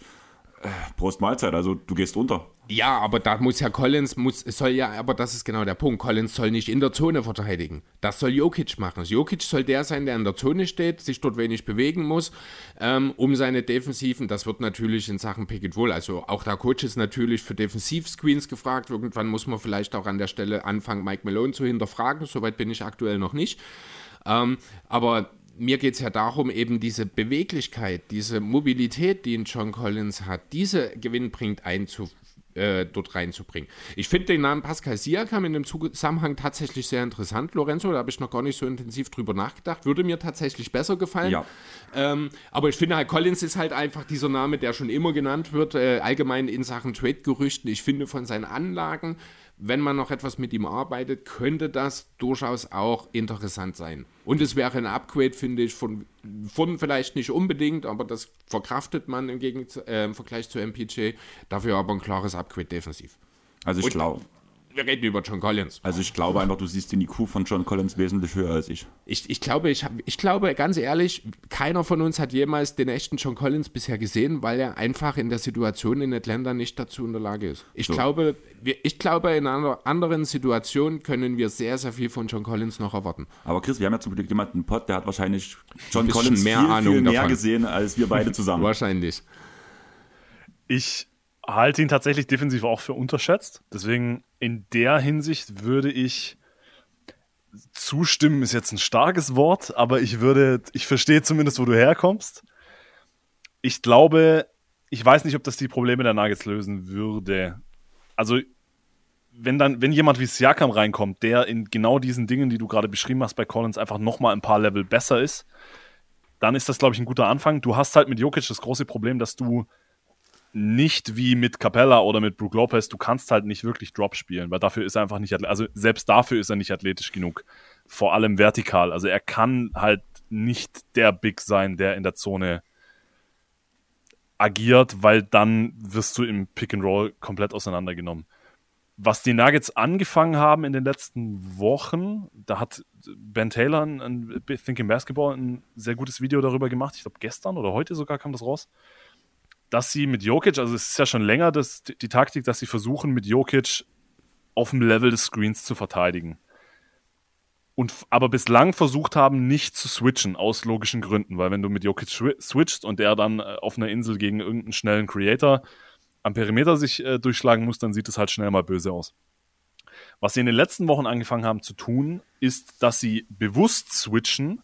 Prost Mahlzeit, also du gehst unter. Ja, aber da muss ja Collins, muss, soll ja, aber das ist genau der Punkt. Collins soll nicht in der Zone verteidigen. Das soll Jokic machen. Jokic soll der sein, der in der Zone steht, sich dort wenig bewegen muss, ähm, um seine Defensiven, das wird natürlich in Sachen Pick and Roll, also auch der Coach ist natürlich für Defensivscreens gefragt. Irgendwann muss man vielleicht auch an der Stelle anfangen, Mike Malone zu hinterfragen. Soweit bin ich aktuell noch nicht. Ähm, aber mir geht es ja darum, eben diese Beweglichkeit, diese Mobilität, die ein John Collins hat, diese gewinnbringend einzu, äh, dort reinzubringen. Ich finde den Namen Pascal Siakam in dem Zusammenhang tatsächlich sehr interessant, Lorenzo. Da habe ich noch gar nicht so intensiv drüber nachgedacht. Würde mir tatsächlich besser gefallen. Ja. Ähm, aber ich finde halt, Collins ist halt einfach dieser Name, der schon immer genannt wird, äh, allgemein in Sachen Trade-Gerüchten. Ich finde von seinen Anlagen, wenn man noch etwas mit ihm arbeitet, könnte das durchaus auch interessant sein. Und es wäre ein Upgrade, finde ich, von, von vielleicht nicht unbedingt, aber das verkraftet man im, Gegen äh, im Vergleich zu MPJ. Dafür aber ein klares Upgrade defensiv. Also ich glaube. Wir reden über John Collins. Also ich glaube einfach, du siehst den IQ von John Collins wesentlich höher als ich. Ich, ich, glaube, ich, hab, ich glaube, ganz ehrlich, keiner von uns hat jemals den echten John Collins bisher gesehen, weil er einfach in der Situation in Atlanta nicht dazu in der Lage ist. Ich, So. glaube, wir, ich glaube, in einer anderen Situation können wir sehr, sehr viel von John Collins noch erwarten. Aber Chris, wir haben ja zum Glück jemanden im Pod, der hat wahrscheinlich John Collins mehr viel, Ahnung viel mehr davon. gesehen als wir beide zusammen. Wahrscheinlich. Ich halte ihn tatsächlich defensiv auch für unterschätzt. Deswegen in der Hinsicht würde ich zustimmen, ist jetzt ein starkes Wort, aber ich würde, ich verstehe zumindest, wo du herkommst. Ich glaube, ich weiß nicht, ob das die Probleme der Nuggets lösen würde. Also, wenn dann, wenn jemand wie Siakam reinkommt, der in genau diesen Dingen, die du gerade beschrieben hast bei Collins, einfach nochmal ein paar Level besser ist, dann ist das, glaube ich, ein guter Anfang. Du hast halt mit Jokic das große Problem, dass du nicht wie mit Capella oder mit Brook Lopez, du kannst halt nicht wirklich Drop spielen, weil dafür ist er einfach nicht, also selbst dafür ist er nicht athletisch genug. Vor allem vertikal. Also er kann halt nicht der Big sein, der in der Zone agiert, weil dann wirst du im Pick and Roll komplett auseinandergenommen. Was die Nuggets angefangen haben in den letzten Wochen, da hat Ben Taylor, ein Thinking Basketball, ein sehr gutes Video darüber gemacht. Ich glaube, gestern oder heute sogar kam das raus dass sie mit Jokic, also es ist ja schon länger das, die Taktik, dass sie versuchen, mit Jokic auf dem Level des Screens zu verteidigen. Und aber bislang versucht haben, nicht zu switchen, aus logischen Gründen. Weil wenn du mit Jokic switchst und der dann äh, auf einer Insel gegen irgendeinen schnellen Creator am Perimeter sich äh, durchschlagen muss, dann sieht es halt schnell mal böse aus. Was sie in den letzten Wochen angefangen haben zu tun, ist, dass sie bewusst switchen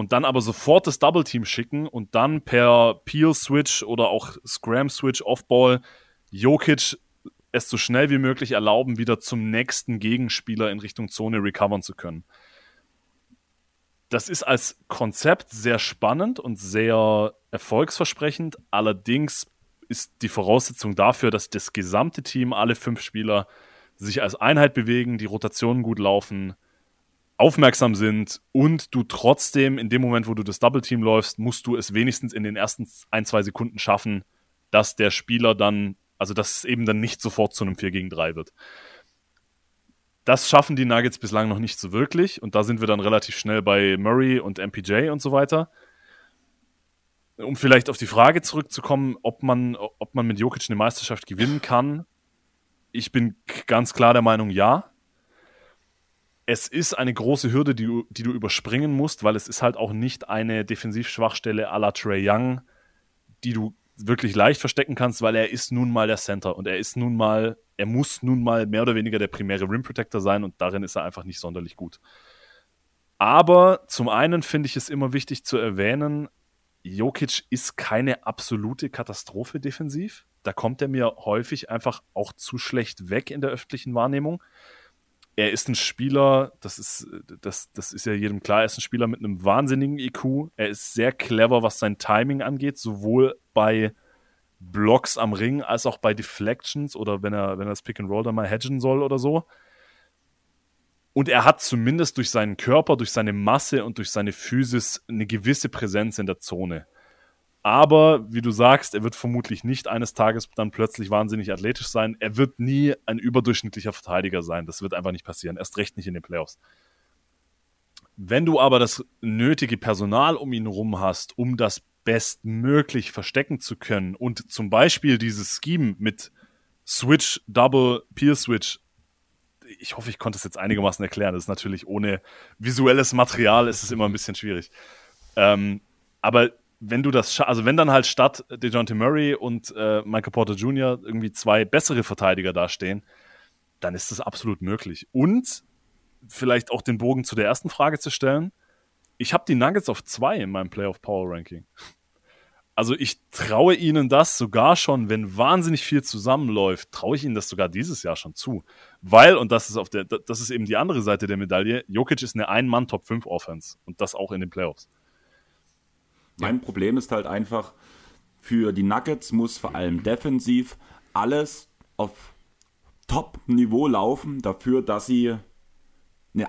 und dann aber sofort das Double Team schicken und dann per Peel Switch oder auch Scram Switch Offball Jokic es so schnell wie möglich erlauben, wieder zum nächsten Gegenspieler in Richtung Zone recovern zu können. Das ist als Konzept sehr spannend und sehr erfolgsversprechend. Allerdings ist die Voraussetzung dafür, dass das gesamte Team, alle fünf Spieler, sich als Einheit bewegen, die Rotationen gut laufen, aufmerksam sind und du trotzdem in dem Moment, wo du das Double Team läufst, musst du es wenigstens in den ersten ein, zwei Sekunden schaffen, dass der Spieler dann, also dass es eben dann nicht sofort zu einem 4 gegen 3 wird. Das schaffen die Nuggets bislang noch nicht so wirklich und da sind wir dann relativ schnell bei Murray und MPJ und so weiter. Um vielleicht auf die Frage zurückzukommen, ob man, ob man mit Jokic eine Meisterschaft gewinnen kann. Ich bin ganz klar der Meinung, ja es ist eine große Hürde, die du, die du überspringen musst, weil es ist halt auch nicht eine Defensivschwachstelle à la Trey Young, die du wirklich leicht verstecken kannst, weil er ist nun mal der Center und er ist nun mal, er muss nun mal mehr oder weniger der primäre Rim Protector sein und darin ist er einfach nicht sonderlich gut. Aber zum einen finde ich es immer wichtig zu erwähnen, Jokic ist keine absolute Katastrophe defensiv. Da kommt er mir häufig einfach auch zu schlecht weg in der öffentlichen Wahrnehmung er ist ein Spieler, das ist, das, das ist ja jedem klar, er ist ein Spieler mit einem wahnsinnigen IQ. Er ist sehr clever, was sein Timing angeht, sowohl bei Blocks am Ring als auch bei Deflections oder wenn er, wenn er das Pick and Roll dann mal hedgen soll oder so. Und er hat zumindest durch seinen Körper, durch seine Masse und durch seine Physis eine gewisse Präsenz in der Zone. Aber wie du sagst, er wird vermutlich nicht eines Tages dann plötzlich wahnsinnig athletisch sein. Er wird nie ein überdurchschnittlicher Verteidiger sein. Das wird einfach nicht passieren. Erst recht nicht in den Playoffs. Wenn du aber das nötige Personal um ihn herum hast, um das bestmöglich verstecken zu können und zum Beispiel dieses Scheme mit Switch, Double, Peer Switch, ich hoffe, ich konnte es jetzt einigermaßen erklären. Das ist natürlich ohne visuelles Material ist es immer ein bisschen schwierig. Ähm, aber wenn du das, also wenn dann halt statt DeJounte Murray und äh, Michael Porter Jr. irgendwie zwei bessere Verteidiger dastehen, dann ist das absolut möglich. Und vielleicht auch den Bogen zu der ersten Frage zu stellen. Ich habe die Nuggets auf zwei in meinem Playoff Power Ranking. Also ich traue ihnen das sogar schon, wenn wahnsinnig viel zusammenläuft, traue ich ihnen das sogar dieses Jahr schon zu. Weil, und das ist auf der, das ist eben die andere Seite der Medaille, Jokic ist eine Ein-Mann-Top 5 Offense und das auch in den Playoffs. Mein ja. Problem ist halt einfach, für die Nuggets muss vor allem defensiv alles auf Top-Niveau laufen, dafür, dass sie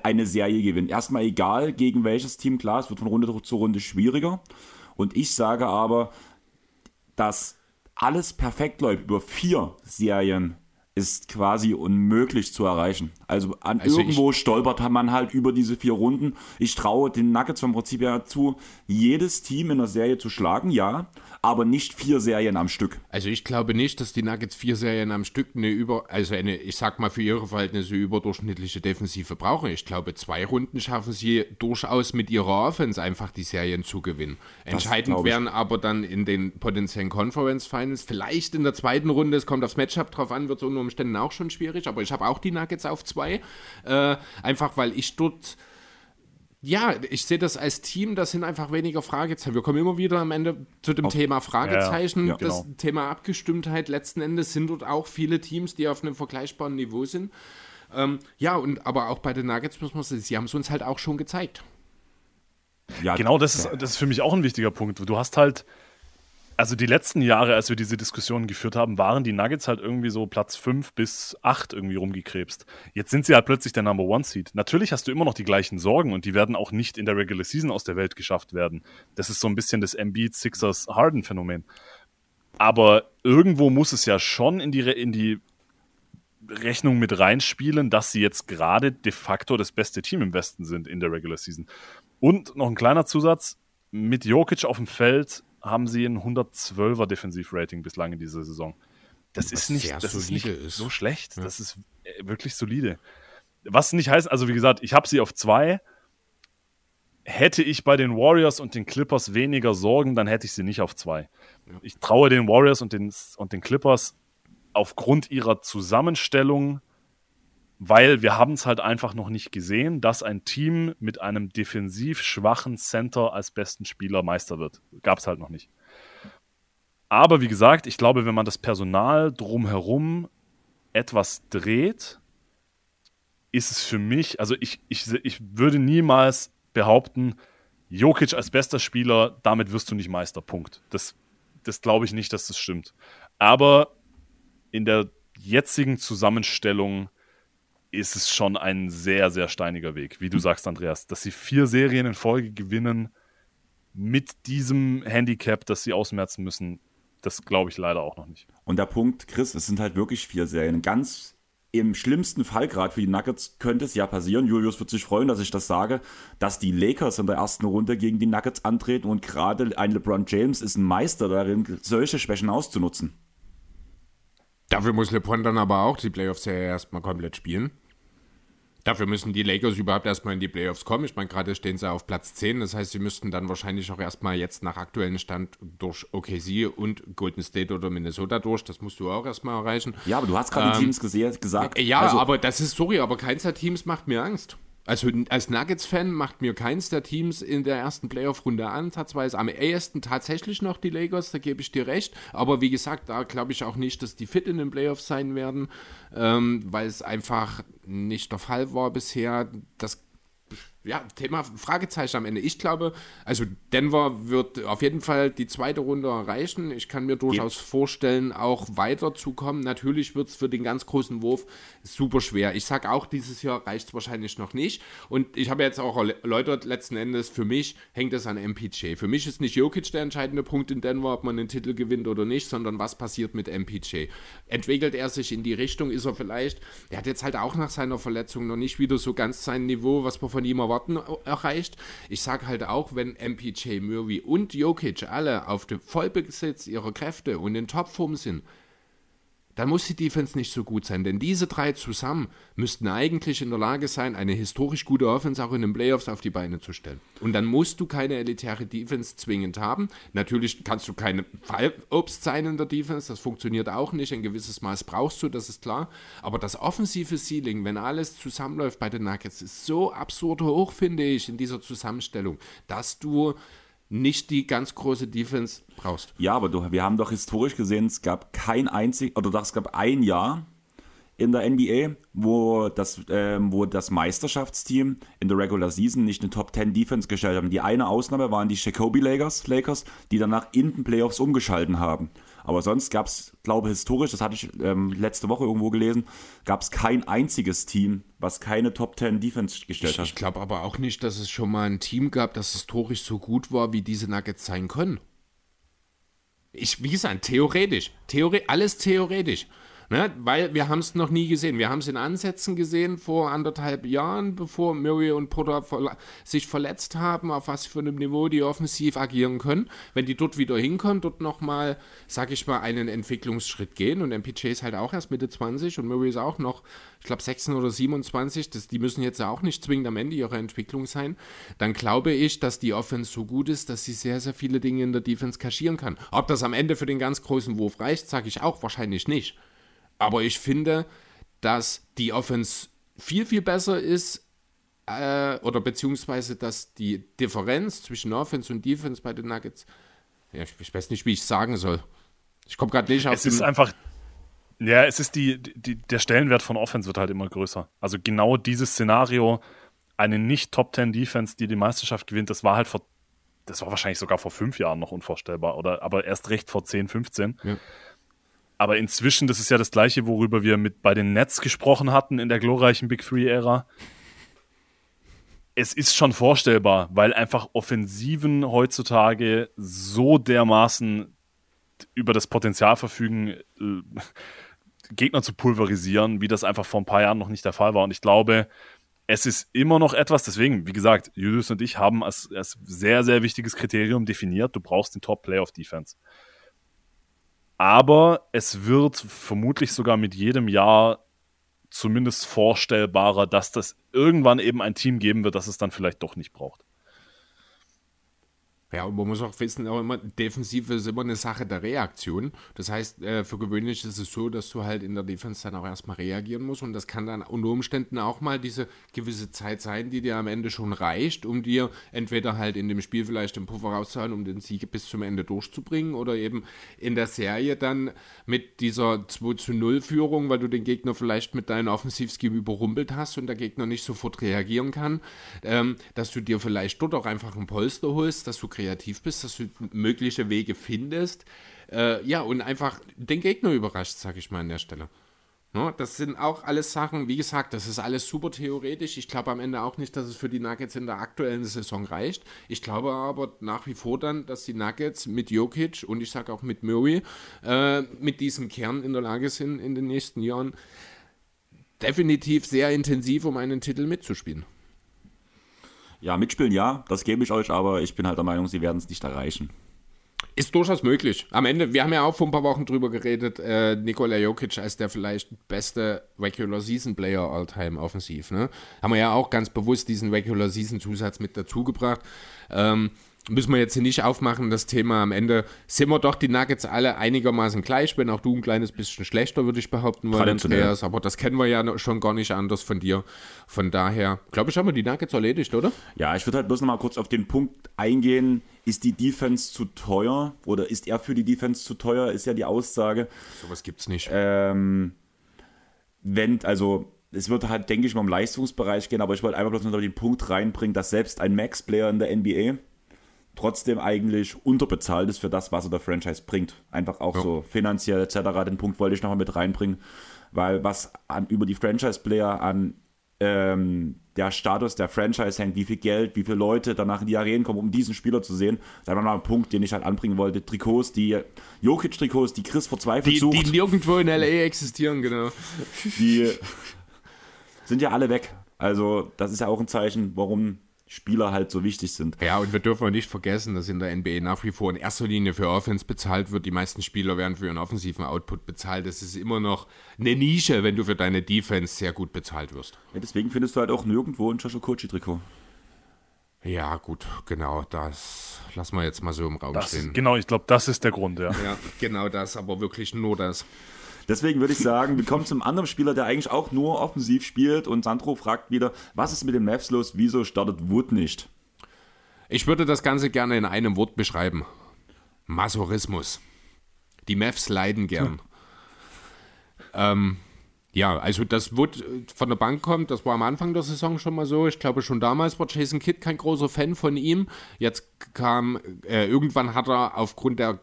eine, Serie gewinnen. Erstmal egal, gegen welches Team, klar, es wird von Runde zu Runde schwieriger. Und ich sage aber, dass alles perfekt läuft über vier Serien ist quasi unmöglich zu erreichen. Also, an also irgendwo stolpert man halt über diese vier Runden. Ich traue den Nuggets vom Prinzip her zu, jedes Team in der Serie zu schlagen, ja, aber nicht vier Serien am Stück. Also ich glaube nicht, dass die Nuggets vier Serien am Stück eine über, also eine, ich sag mal für ihre Verhältnisse überdurchschnittliche Defensive brauchen. Ich glaube, zwei Runden schaffen sie durchaus mit ihrer Offense einfach die Serien zu gewinnen. Entscheidend wären aber dann in den potenziellen Conference Finals, vielleicht in der zweiten Runde, es kommt aufs Matchup drauf an, wird es unter Umständen auch schon schwierig, aber ich habe auch die Nuggets auf zwei. Äh, einfach weil ich dort ja, ich sehe das als Team, das sind einfach weniger Fragezeichen. Wir kommen immer wieder am Ende zu dem auf, Thema Fragezeichen, ja, ja, das genau. Thema Abgestimmtheit. Letzten Endes sind dort auch viele Teams, die auf einem vergleichbaren Niveau sind. Ähm, ja, und aber auch bei den Nuggets muss man sagen, sie haben es uns halt auch schon gezeigt. Ja, genau, das ist, das ist für mich auch ein wichtiger Punkt. Du hast halt, also die letzten Jahre, als wir diese Diskussionen geführt haben, waren die Nuggets halt irgendwie so Platz 5 bis 8 irgendwie rumgekrebst. Jetzt sind sie halt plötzlich der Number One Seed. Natürlich hast du immer noch die gleichen Sorgen und die werden auch nicht in der Regular Season aus der Welt geschafft werden. Das ist so ein bisschen das Embiid Sixers Harden Phänomen. Aber irgendwo muss es ja schon in die, in die Rechnung mit reinspielen, dass sie jetzt gerade de facto das beste Team im Westen sind in der Regular Season. Und noch ein kleiner Zusatz, mit Jokic auf dem Feld haben sie ein 112er Defensivrating bislang in dieser Saison. Das ist nicht, das ist nicht ist. so schlecht. Ja. Das ist äh, wirklich solide. Was nicht heißt, also wie gesagt, ich habe sie auf zwei. Hätte ich bei den Warriors und den Clippers weniger Sorgen, dann hätte ich sie nicht auf zwei. Ja. Ich traue den Warriors und den, und den Clippers aufgrund ihrer Zusammenstellung, weil wir haben es halt einfach noch nicht gesehen, dass ein Team mit einem defensiv schwachen Center als besten Spieler Meister wird. Gab es halt noch nicht. Aber wie gesagt, ich glaube, wenn man das Personal drumherum etwas dreht, ist es für mich, also ich, ich, ich würde niemals behaupten, Jokic als bester Spieler, damit wirst du nicht Meister. Punkt. Das, das glaube ich nicht, dass das stimmt. Aber in der jetzigen Zusammenstellung ist es schon ein sehr, sehr steiniger Weg, wie du sagst, Andreas, dass sie vier Serien in Folge gewinnen mit diesem Handicap, das sie ausmerzen müssen, das glaube ich leider auch noch nicht. Und der Punkt, Chris, es sind halt wirklich vier Serien. Ganz im schlimmsten Fall gerade für die Nuggets könnte es ja passieren, Julius wird sich freuen, dass ich das sage, dass die Lakers in der ersten Runde gegen die Nuggets antreten und gerade ein LeBron James ist ein Meister darin, solche Schwächen auszunutzen. Dafür muss LeBron dann aber auch die Playoffs-Serie erstmal komplett spielen. Dafür müssen die Lakers überhaupt erstmal in die Playoffs kommen. Ich meine, gerade stehen sie auf Platz 10. Das heißt, sie müssten dann wahrscheinlich auch erstmal jetzt nach aktuellem Stand durch OKC und Golden State oder Minnesota durch. Das musst du auch erstmal erreichen. Ja, aber du hast gerade ähm, Teams gesagt. Ja, also, aber das ist, sorry, aber keins der Teams macht mir Angst. Also als Nuggets-Fan macht mir keins der Teams in der ersten Playoff-Runde ansatzweise am ehesten tatsächlich noch die Lakers, da gebe ich dir recht. Aber wie gesagt, da glaube ich auch nicht, dass die fit in den Playoffs sein werden, ähm, weil es einfach nicht der Fall war bisher. Das ja, Thema Fragezeichen am Ende. Ich glaube, also Denver wird auf jeden Fall die zweite Runde erreichen. Ich kann mir durchaus ja. vorstellen, auch weiterzukommen. Natürlich wird es für den ganz großen Wurf super schwer. Ich sage auch, dieses Jahr reicht es wahrscheinlich noch nicht. Und ich habe jetzt auch erläutert, letzten Endes, für mich hängt es an MPJ. Für mich ist nicht Jokic der entscheidende Punkt in Denver, ob man den Titel gewinnt oder nicht, sondern was passiert mit MPJ. Entwickelt er sich in die Richtung, ist er vielleicht, er hat jetzt halt auch nach seiner Verletzung noch nicht wieder so ganz sein Niveau, was wir von ihm erwarten, erreicht. Ich sage halt auch, wenn MPJ, Murray und Jokic alle auf dem Vollbesitz ihrer Kräfte und in Topform sind, dann muss die Defense nicht so gut sein, denn diese drei zusammen müssten eigentlich in der Lage sein, eine historisch gute Offense auch in den Playoffs auf die Beine zu stellen. Und dann musst du keine elitäre Defense zwingend haben. Natürlich kannst du keine Fallobst sein in der Defense, das funktioniert auch nicht. Ein gewisses Maß brauchst du, das ist klar. Aber das offensive Ceiling, wenn alles zusammenläuft bei den Nuggets, ist so absurd hoch, finde ich, in dieser Zusammenstellung, dass du nicht die ganz große Defense brauchst. Ja, aber du, wir haben doch historisch gesehen, es gab kein einzig, oder doch, es gab ein Jahr in der NBA, wo das, ähm, wo das Meisterschaftsteam in der Regular Season nicht eine Top 10 Defense gestellt haben. Die eine Ausnahme waren die Jacoby Lakers, Lakers die danach in den Playoffs umgeschalten haben. Aber sonst gab es, glaube ich, historisch, das hatte ich ähm, letzte Woche irgendwo gelesen, gab es kein einziges Team, was keine Top 10 Defense gestellt ich, hat. Ich glaube aber auch nicht, dass es schon mal ein Team gab, das historisch so gut war, wie diese Nuggets sein können. Ich, wie gesagt, theoretisch. Theore alles theoretisch. Ne? Weil wir haben es noch nie gesehen. Wir haben es in Ansätzen gesehen vor anderthalb Jahren, bevor Murray und Potter sich verletzt haben, auf was für einem Niveau die offensiv agieren können. Wenn die dort wieder hinkommen, dort nochmal, sag ich mal, einen Entwicklungsschritt gehen und MPJ ist halt auch erst Mitte 20 und Murray ist auch noch, ich glaube, 16 oder 27, das, die müssen jetzt auch nicht zwingend am Ende ihrer Entwicklung sein, dann glaube ich, dass die Offense so gut ist, dass sie sehr, sehr viele Dinge in der Defense kaschieren kann. Ob das am Ende für den ganz großen Wurf reicht, sage ich auch wahrscheinlich nicht. Aber ich finde, dass die Offense viel, viel besser ist, äh, oder beziehungsweise, dass die Differenz zwischen Offense und Defense bei den Nuggets, ja, ich weiß nicht, wie ich sagen soll. Ich komme gerade nicht auf Es ist einfach, ja, es ist die, die, der Stellenwert von Offense wird halt immer größer. Also genau dieses Szenario, eine nicht Top 10 Defense, die die Meisterschaft gewinnt, das war halt vor, das war wahrscheinlich sogar vor fünf Jahren noch unvorstellbar, oder aber erst recht vor 10, 15. Ja. Aber inzwischen, das ist ja das gleiche, worüber wir mit bei den Nets gesprochen hatten in der glorreichen Big Three-Ära. Es ist schon vorstellbar, weil einfach Offensiven heutzutage so dermaßen über das Potenzial verfügen, äh, Gegner zu pulverisieren, wie das einfach vor ein paar Jahren noch nicht der Fall war. Und ich glaube, es ist immer noch etwas, deswegen, wie gesagt, Julius und ich haben als, als sehr, sehr wichtiges Kriterium definiert, du brauchst den Top-Playoff-Defense. Aber es wird vermutlich sogar mit jedem Jahr zumindest vorstellbarer, dass das irgendwann eben ein Team geben wird, das es dann vielleicht doch nicht braucht. Ja, und man muss auch wissen, auch immer, Defensive ist immer eine Sache der Reaktion. Das heißt, äh, für gewöhnlich ist es so, dass du halt in der Defense dann auch erstmal reagieren musst und das kann dann unter Umständen auch mal diese gewisse Zeit sein, die dir am Ende schon reicht, um dir entweder halt in dem Spiel vielleicht den Puffer rauszuhalten, um den Sieg bis zum Ende durchzubringen oder eben in der Serie dann mit dieser 2 zu 0 Führung, weil du den Gegner vielleicht mit deinem Offensivscheme überrumpelt hast und der Gegner nicht sofort reagieren kann, ähm, dass du dir vielleicht dort auch einfach ein Polster holst, dass du kreativ bist, dass du mögliche Wege findest. Äh, ja, und einfach den Gegner überrascht, sage ich mal an der Stelle. No, das sind auch alles Sachen, wie gesagt, das ist alles super theoretisch. Ich glaube am Ende auch nicht, dass es für die Nuggets in der aktuellen Saison reicht. Ich glaube aber nach wie vor dann, dass die Nuggets mit Jokic und ich sage auch mit Murray äh, mit diesem Kern in der Lage sind, in den nächsten Jahren definitiv sehr intensiv um einen Titel mitzuspielen. Ja, mitspielen ja, das gebe ich euch, aber ich bin halt der Meinung, sie werden es nicht erreichen. Ist durchaus möglich. Am Ende, wir haben ja auch vor ein paar Wochen drüber geredet, äh, Nikola Jokic als der vielleicht beste Regular Season Player all-time offensiv. Ne? Haben wir ja auch ganz bewusst diesen Regular Season Zusatz mit dazugebracht. Ähm, müssen wir jetzt hier nicht aufmachen, das Thema. Am Ende sind wir doch die Nuggets alle einigermaßen gleich, wenn auch du ein kleines bisschen schlechter, würde ich behaupten wollen, Andreas. Aber das kennen wir ja schon gar nicht anders von dir. Von daher, glaube ich, haben wir die Nuggets erledigt, oder? Ja, ich würde halt bloß noch mal kurz auf den Punkt eingehen. Ist die Defense zu teuer oder ist er für die Defense zu teuer? Ist ja die Aussage. Sowas gibt es nicht. Ähm, wenn, also es wird halt, denke ich mal, im Leistungsbereich gehen, aber ich wollte einfach bloß noch den Punkt reinbringen, dass selbst ein Max-Player in der NBA trotzdem eigentlich unterbezahlt ist für das, was er der Franchise bringt. Einfach auch ja. so finanziell etc. Den Punkt wollte ich nochmal mit reinbringen, weil was an, über die Franchise-Player an ähm, der Status der Franchise hängt, wie viel Geld, wie viele Leute danach in die Arenen kommen, um diesen Spieler zu sehen. Das ist einfach mal ein Punkt, den ich halt anbringen wollte. Trikots, die Jokic-Trikots, die Chris verzweifelt die, sucht. Die nirgendwo in L.A. existieren, genau. Die sind ja alle weg. Also das ist ja auch ein Zeichen, warum Spieler halt so wichtig sind. Ja, und wir dürfen nicht vergessen, dass in der NBA nach wie vor in erster Linie für Offense bezahlt wird. Die meisten Spieler werden für ihren offensiven Output bezahlt. Das ist immer noch eine Nische, wenn du für deine Defense sehr gut bezahlt wirst. Ja, deswegen findest du halt auch nirgendwo ein Joshua Kochi-Trikot. Ja, gut, genau, das lassen wir jetzt mal so im Raum das, stehen. Genau, ich glaube, das ist der Grund, ja. Ja, genau das, aber wirklich nur das. Deswegen würde ich sagen, wir kommen zum anderen Spieler, der eigentlich auch nur offensiv spielt. Und Sandro fragt wieder, was ist mit den Mavs los? Wieso startet Wood nicht? Ich würde das Ganze gerne in einem Wort beschreiben. Masochismus. Die Mavs leiden gern. ähm, ja, also das Wood von der Bank kommt, das war am Anfang der Saison schon mal so. Ich glaube, schon damals war Jason Kidd kein großer Fan von ihm. Jetzt kam, äh, irgendwann hat er aufgrund der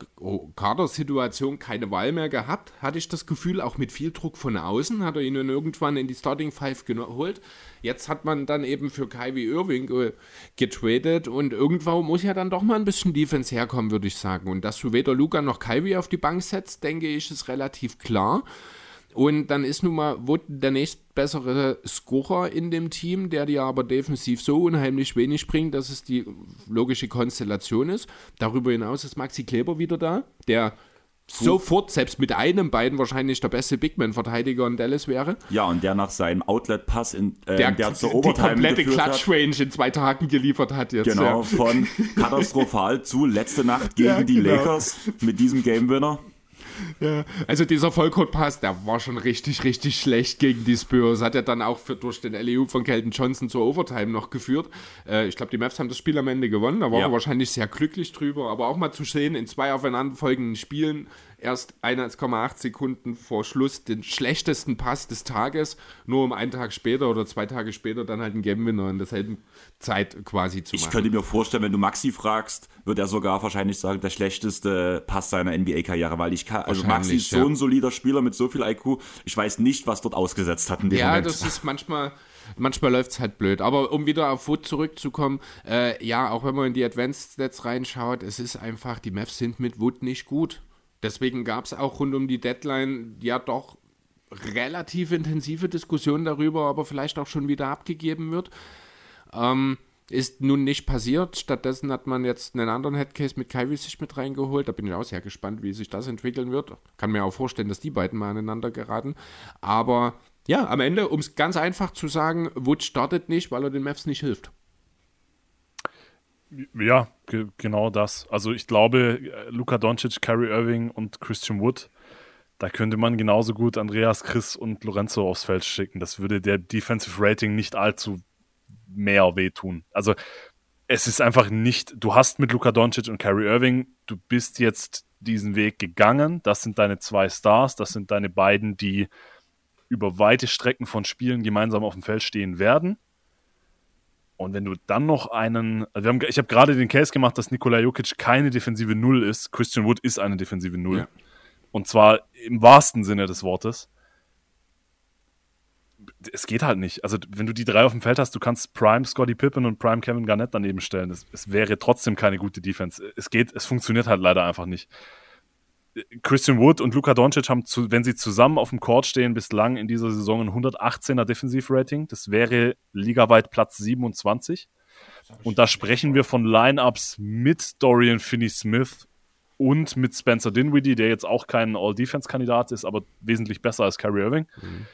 Kadersituation keine Wahl mehr gehabt, hatte ich das Gefühl, auch mit viel Druck von außen, hat er ihn dann irgendwann in die Starting Five geholt. Jetzt hat man dann eben für Kyrie Irving äh, getradet und irgendwann muss ja dann doch mal ein bisschen Defense herkommen, würde ich sagen. Und dass du weder Luca noch Kyrie auf die Bank setzt, denke ich, ist relativ klar. Und dann ist nun mal Wood der nächstbessere Scorer in dem Team, der dir aber defensiv so unheimlich wenig bringt, dass es die logische Konstellation ist. Darüber hinaus ist Maxi Kleber wieder da, der sofort, selbst mit einem beiden wahrscheinlich der beste Bigman-Verteidiger in Dallas wäre. Ja, und der nach seinem Outlet-Pass, in, äh, der, der zur Overtime die komplette Clutch-Range in zwei Tagen geliefert hat jetzt. Genau, ja. von katastrophal zu letzte Nacht gegen ja, die genau. Lakers mit diesem Game-Winner. Ja, also dieser Vollcourt-Pass, der war schon richtig, richtig schlecht gegen die Spurs. Hat ja dann auch für, durch den LEU von Kelton Johnson zur Overtime noch geführt. Äh, ich glaube, die Mavs haben das Spiel am Ende gewonnen. Da war ja. er wahrscheinlich sehr glücklich drüber. Aber auch mal zu sehen, in zwei aufeinanderfolgenden Spielen erst 1,8 Sekunden vor Schluss den schlechtesten Pass des Tages, nur um einen Tag später oder zwei Tage später dann halt einen Game-Winner in derselben Zeit quasi zu machen. Ich könnte mir vorstellen, wenn du Maxi fragst, wird er sogar wahrscheinlich sagen, der schlechteste Pass seiner NBA-Karriere, weil ich kann, also Maxi ist so ein solider Spieler mit so viel IQ, ich weiß nicht, was dort ausgesetzt hat in dem ja, Moment. Ja, das ist manchmal manchmal läuft es halt blöd. Aber um wieder auf Wood zurückzukommen, äh, ja, auch wenn man in die Advanced Stats reinschaut, es ist einfach, die Mavs sind mit Wood nicht gut. Deswegen gab es auch rund um die Deadline ja doch relativ intensive Diskussionen darüber, aber vielleicht auch schon wieder abgegeben wird. Ähm, ist nun nicht passiert. Stattdessen hat man jetzt einen anderen Headcase mit Kyrie sich mit reingeholt. Da bin ich auch sehr gespannt, wie sich das entwickeln wird. Kann mir auch vorstellen, dass die beiden mal aneinander geraten. Aber Ja, am Ende, um es ganz einfach zu sagen, Wood startet nicht, weil er den Mavs nicht hilft. Ja, ge genau das. Also ich glaube, Luka Doncic, Kyrie Irving und Christian Wood, da könnte man genauso gut Andreas, Chris und Lorenzo aufs Feld schicken. Das würde der Defensive Rating nicht allzu mehr wehtun. Also es ist einfach nicht, du hast mit Luka Doncic und Kyrie Irving, du bist jetzt diesen Weg gegangen. Das sind deine zwei Stars, das sind deine beiden, die über weite Strecken von Spielen gemeinsam auf dem Feld stehen werden. Und wenn du dann noch einen, also wir haben, ich habe gerade den Case gemacht, dass Nikola Jokic keine defensive Null ist. Christian Wood ist eine defensive Null. Ja. Und zwar im wahrsten Sinne des Wortes. Es geht halt nicht. Also, wenn du die drei auf dem Feld hast, du kannst Prime Scotty Pippen und Prime Kevin Garnett daneben stellen. Es, es wäre trotzdem keine gute Defense. Es geht, es funktioniert halt leider einfach nicht. Christian Wood und Luka Doncic haben, zu, wenn sie zusammen auf dem Court stehen, bislang in dieser Saison ein 118er Defensivrating. Das wäre ligaweit Platz 27. Und da sprechen wir von Lineups mit Dorian Finney-Smith und mit Spencer Dinwiddie, der jetzt auch kein All-Defense-Kandidat ist, aber wesentlich besser als Kyrie Irving. Mhm.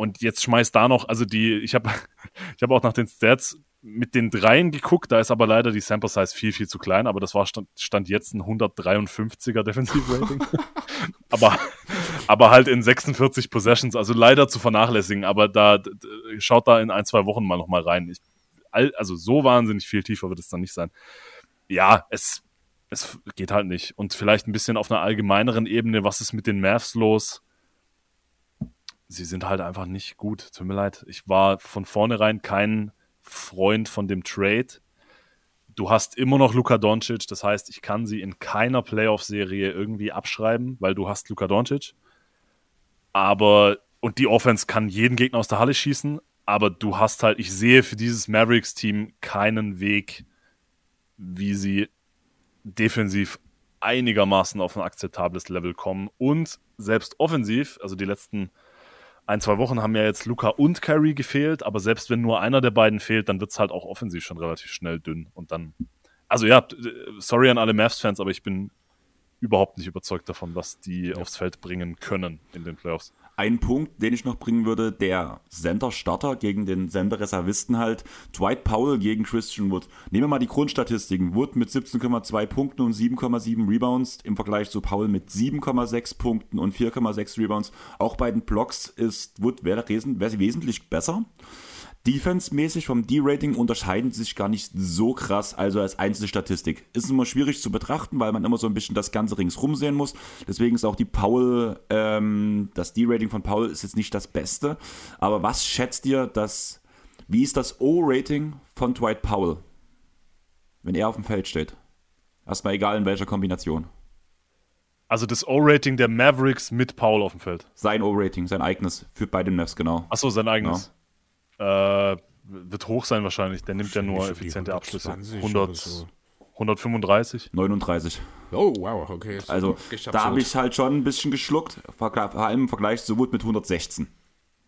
Und jetzt schmeißt da noch, also die, ich habe ich hab auch nach den Stats mit den dreien geguckt, da ist aber leider die Sample Size viel, viel zu klein, aber das war stand, stand jetzt ein 153er Defensivrating. aber, aber halt in 46 Possessions, also leider zu vernachlässigen, aber da schaut da in ein, zwei Wochen mal nochmal rein. Ich, also so wahnsinnig viel tiefer wird es dann nicht sein. Ja, es, es geht halt nicht. Und vielleicht ein bisschen auf einer allgemeineren Ebene, was ist mit den Mavs los? Sie sind halt einfach nicht gut. Tut mir leid. Ich war von vornherein kein Freund von dem Trade. Du hast immer noch Luka Doncic, das heißt, ich kann sie in keiner Playoff-Serie irgendwie abschreiben, weil du hast Luka Doncic. Aber, und die Offense kann jeden Gegner aus der Halle schießen, aber du hast halt, ich sehe für dieses Mavericks-Team keinen Weg, wie sie defensiv einigermaßen auf ein akzeptables Level kommen und selbst offensiv, also die letzten ein, zwei Wochen haben ja jetzt Luca und Kyrie gefehlt, aber selbst wenn nur einer der beiden fehlt, dann wird es halt auch offensiv schon relativ schnell dünn. Und dann, also ja, sorry an alle Mavs-Fans, aber ich bin überhaupt nicht überzeugt davon, was die ja. aufs Feld bringen können in den Playoffs. Ein Punkt, den ich noch bringen würde, der Center-Starter gegen den Center-Reservisten halt, Dwight Powell gegen Christian Wood. Nehmen wir mal die Grundstatistiken. Wood mit 17,2 Punkten und 7,7 Rebounds im Vergleich zu Powell mit 7,6 Punkten und 4,6 Rebounds. Auch bei den Blocks ist Wood wesentlich besser. Defense-mäßig vom D-Rating unterscheiden sich gar nicht so krass, also als einzelne Statistik. Ist immer schwierig zu betrachten, weil man immer so ein bisschen das Ganze ringsrum sehen muss. Deswegen ist auch die Paul, ähm, das D-Rating von Paul ist jetzt nicht das Beste. Aber was schätzt ihr, dass, wie ist das O-Rating von Dwight Powell, wenn er auf dem Feld steht? Erstmal egal in welcher Kombination. Also das O-Rating der Mavericks mit Paul auf dem Feld. Sein O-Rating, sein eigenes, für beide Mavs, genau. Achso, sein eigenes. Ja. Äh, wird hoch sein wahrscheinlich. Der nimmt ja nur effiziente Abschlüsse. 100, so. 135? 39. Oh, wow, okay. Also da habe ich halt schon ein bisschen geschluckt, vor allem im Vergleich zu Wood mit 116.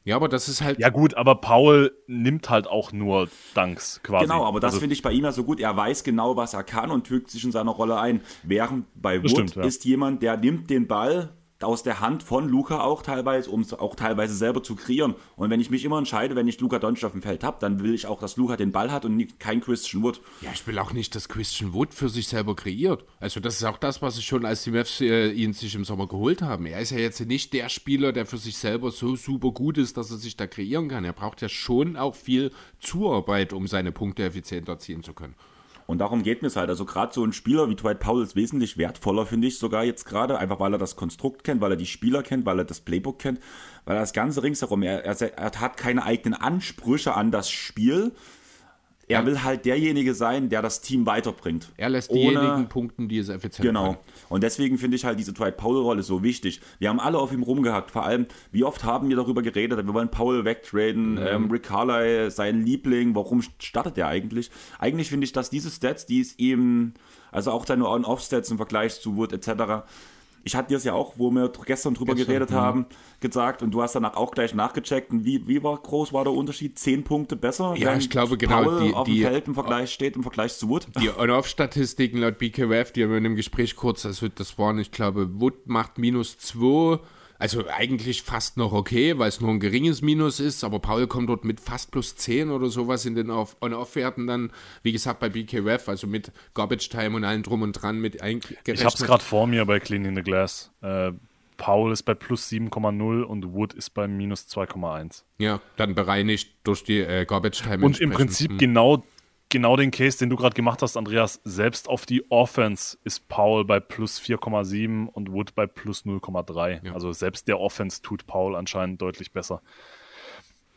Ja, aber das ist halt. Ja, gut, aber Paul nimmt halt auch nur Danks quasi. Genau, aber das also, finde ich bei ihm ja so gut. Er weiß genau, was er kann und fügt sich in seiner Rolle ein. Während bei Wood stimmt, ja. ist jemand, der nimmt den Ball, aus der Hand von Luca auch teilweise, um es auch teilweise selber zu kreieren. Und wenn ich mich immer entscheide, wenn ich Luca Doncic auf dem Feld habe, dann will ich auch, dass Luca den Ball hat und nicht, kein Christian Wood. Ja, ich will auch nicht, dass Christian Wood für sich selber kreiert. Also das ist auch das, was ich schon als die Mavs äh, ihn sich im Sommer geholt haben. Er ist ja jetzt nicht der Spieler, der für sich selber so super gut ist, dass er sich da kreieren kann. Er braucht ja schon auch viel Zuarbeit, um seine Punkte effizient erzielen zu können. Und darum geht mir es halt. Also gerade so ein Spieler wie Dwight Powell ist wesentlich wertvoller, finde ich sogar jetzt gerade, einfach weil er das Konstrukt kennt, weil er die Spieler kennt, weil er das Playbook kennt, weil er das Ganze ringsherum, er, er, er hat keine eigenen Ansprüche an das Spiel, er ja. will halt derjenige sein, der das Team weiterbringt. Er lässt diejenigen punkten, die es effizient Genau. Können. Und deswegen finde ich halt diese Dwight Powell-Rolle so wichtig. Wir haben alle auf ihm rumgehackt. Vor allem, wie oft haben wir darüber geredet, wir wollen Powell wegtraden, mhm. ähm, Rick Carlyle, sein Liebling, warum startet er eigentlich? Eigentlich finde ich, dass diese Stats, die es ihm, also auch seine On-Off-Stats im Vergleich zu Wood etc., ich hatte dir es ja auch, wo wir gestern drüber gestern, geredet ja. haben, gesagt und du hast danach auch gleich nachgecheckt. Und wie, wie war groß war der Unterschied? Zehn Punkte besser? Ja, ich glaube genau. Paul die, auf dem Feld im Vergleich steht im Vergleich zu Wood. Die On-Off-Statistiken laut BKWF, die haben wir in dem Gespräch kurz, also das waren, ich glaube, Wood macht minus zwei Also eigentlich fast noch okay, weil es nur ein geringes Minus ist, aber Paul kommt dort mit fast plus 10 oder sowas in den On-Off-Werten dann, wie gesagt, bei BKRF, also mit Garbage Time und allem drum und dran mit eingerechnet. Ich habe es gerade vor mir bei Cleaning the Glass. Äh, Paul ist bei plus 7,0 und Wood ist bei minus 2,1. Ja, dann bereinigt durch die äh, Garbage Time. Und im Prinzip hm. genau genau den Case, den du gerade gemacht hast, Andreas. Selbst auf die Offense ist Paul bei plus 4,7 und Wood bei plus 0,3. Ja. Also selbst der Offense tut Paul anscheinend deutlich besser.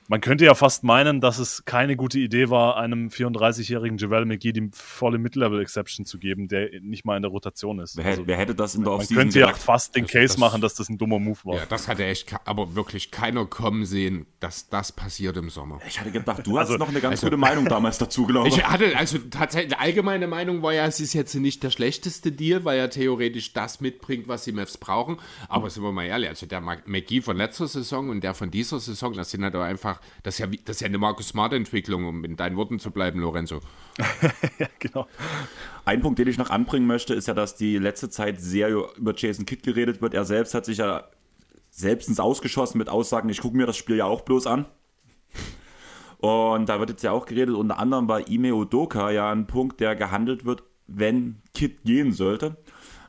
Man könnte ja fast meinen, dass es keine gute Idee war, einem 34-jährigen Javel McGee die volle Mid-Level-Exception zu geben, der nicht mal in der Rotation ist. Wer, also, wer hätte das in der Offseason Man könnte ja fast den also Case das, machen, dass das ein dummer Move war. Ja, das hatte echt, aber wirklich keiner kommen sehen, dass das passiert im Sommer. Ich hatte gedacht, du also, hast noch eine ganz also, gute Meinung damals dazu, glaube ich. Ich hatte, also tatsächlich, die allgemeine Meinung war ja, es ist jetzt nicht der schlechteste Deal, weil er theoretisch das mitbringt, was die Mavs brauchen. Aber sind wir mal ehrlich, also der McGee von letzter Saison und der von dieser Saison, das sind halt einfach, das ist ja, das ist ja eine Markus Smart Entwicklung, um in deinen Worten zu bleiben, Lorenzo. ja, genau. Ein Punkt, den ich noch anbringen möchte, ist ja, dass die letzte Zeit sehr über Jason Kidd geredet wird. Er selbst hat sich ja selbst ins Ausgeschossen mit Aussagen, ich gucke mir das Spiel ja auch bloß an. Und da wird jetzt ja auch geredet, unter anderem bei Ime Odoka ja ein Punkt, der gehandelt wird, wenn Kid gehen sollte.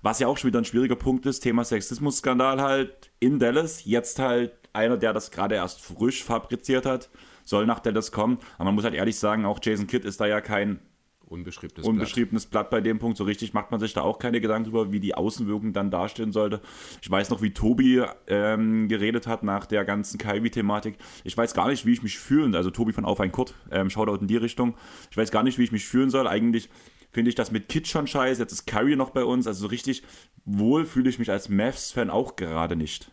Was ja auch schon wieder ein schwieriger Punkt ist, Thema Sexismus-Skandal halt in Dallas. Jetzt halt einer, der das gerade erst frisch fabriziert hat soll nach Dallas kommen. Aber man muss halt ehrlich sagen, auch Jason Kidd ist da ja kein unbeschriebenes, unbeschriebenes Blatt. Blatt. bei dem Punkt. So richtig macht man sich da auch keine Gedanken drüber, wie die Außenwirkung dann dastehen sollte. Ich weiß noch, wie Tobi ähm, geredet hat nach der ganzen Kaiwi-Thematik. Ich weiß gar nicht, wie ich mich fühlen, also Tobi von Auf ein Kurt, ähm, Shoutout in die Richtung. Ich weiß gar nicht, wie ich mich fühlen soll. Eigentlich finde ich das mit Kid schon scheiße. Jetzt ist Kyrie noch bei uns. Also so richtig wohl fühle ich mich als Mavs-Fan auch gerade nicht.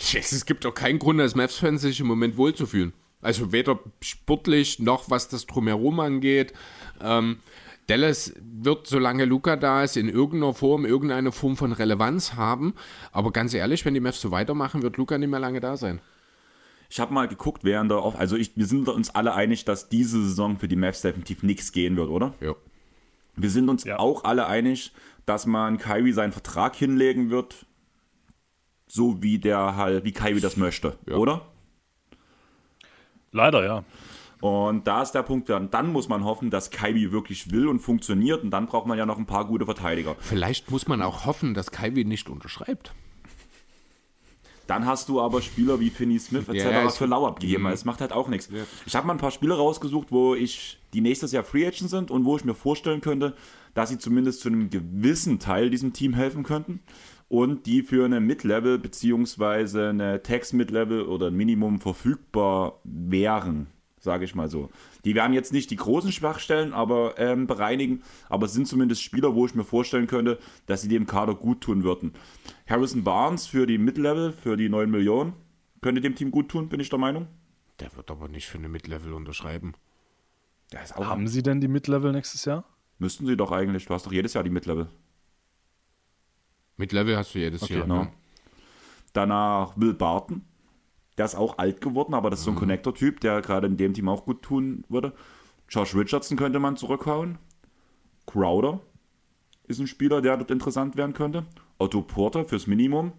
Es gibt doch keinen Grund, als Mavs-Fan sich im Moment wohlzufühlen. Also weder sportlich noch was das drumherum angeht. Ähm, Dallas wird, solange Luca da ist, in irgendeiner Form irgendeine Form von Relevanz haben. Aber ganz ehrlich, wenn die Mavs so weitermachen, wird Luca nicht mehr lange da sein. Ich habe mal geguckt, in der Off also ich, wir sind uns alle einig, dass diese Saison für die Mavs definitiv nichts gehen wird, oder? Ja. Wir sind uns ja. auch alle einig, dass man Kyrie seinen Vertrag hinlegen wird, so wie der halt, wie Kyrie das möchte, ja. oder? Leider, ja. Und da ist der Punkt, dann, dann muss man hoffen, dass Kaiwi wirklich will und funktioniert und dann braucht man ja noch ein paar gute Verteidiger. Vielleicht muss man auch hoffen, dass Kaiwi nicht unterschreibt. Dann hast du aber Spieler wie Finney Smith etc. Ja, was für lau abgegeben. Es macht halt auch nichts. Ja. Ich habe mal ein paar Spieler rausgesucht, wo ich, die nächstes Jahr Free Agent sind und wo ich mir vorstellen könnte, dass sie zumindest zu einem gewissen Teil diesem Team helfen könnten und die für eine Mid-Level beziehungsweise eine Tax-Mid-Level oder ein Minimum verfügbar wären, sage ich mal so. Die werden jetzt nicht die großen Schwachstellen aber ähm, bereinigen, aber es sind zumindest Spieler, wo ich mir vorstellen könnte, dass sie dem Kader gut tun würden. Harrison Barnes für die Mid-Level, für die 9 Millionen, könnte dem Team gut tun, bin ich der Meinung. Der wird aber nicht für eine Mid-Level unterschreiben. Haben sie denn die Mid-Level nächstes Jahr? Müssten sie doch eigentlich. Du hast doch jedes Jahr die Mid-Level. Mit Level hast du jedes okay, Jahr. Genau. Ne? Danach Will Barton. Der ist auch alt geworden, aber das ist so ein mhm. Connector-Typ, der gerade in dem Team auch gut tun würde. Josh Richardson könnte man zurückhauen. Crowder ist ein Spieler, der dort interessant werden könnte. Otto Porter fürs Minimum.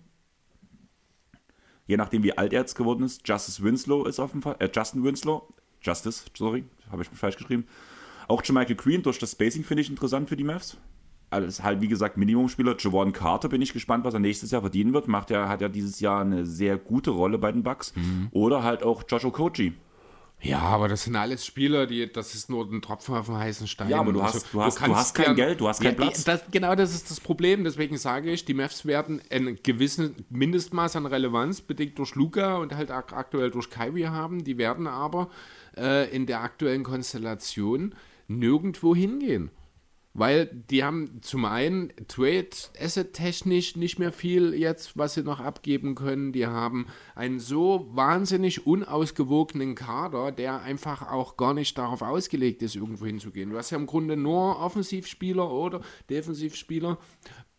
Je nachdem, wie alt er jetzt geworden ist. Justice Winslow ist auf dem Fall. Äh, Justin Winslow. Justice, sorry, habe ich falsch geschrieben. Auch Michael Green durch das Spacing finde ich interessant für die Mavs alles halt, wie gesagt, Minimumspieler. Javon Carter bin ich gespannt, was er nächstes Jahr verdienen wird. Macht er, hat ja dieses Jahr eine sehr gute Rolle bei den Bucks. Mhm. Oder halt auch Josh Okochi. Ja, aber das sind alles Spieler, die, das ist nur ein Tropfen auf dem heißen Stein. Ja, aber du hast, du hast, du hast kein ja, Geld, du hast keinen ja, Platz. Das, genau das ist das Problem. Deswegen sage ich, die Mavs werden ein gewisses Mindestmaß an Relevanz, bedingt durch Luca und halt aktuell durch Kyrie haben. Die werden aber äh, in der aktuellen Konstellation nirgendwo hingehen. Weil die haben zum einen Trade Asset technisch nicht mehr viel jetzt, was sie noch abgeben können. Die haben einen so wahnsinnig unausgewogenen Kader, der einfach auch gar nicht darauf ausgelegt ist, irgendwo hinzugehen. Du hast ja im Grunde nur Offensivspieler oder Defensivspieler.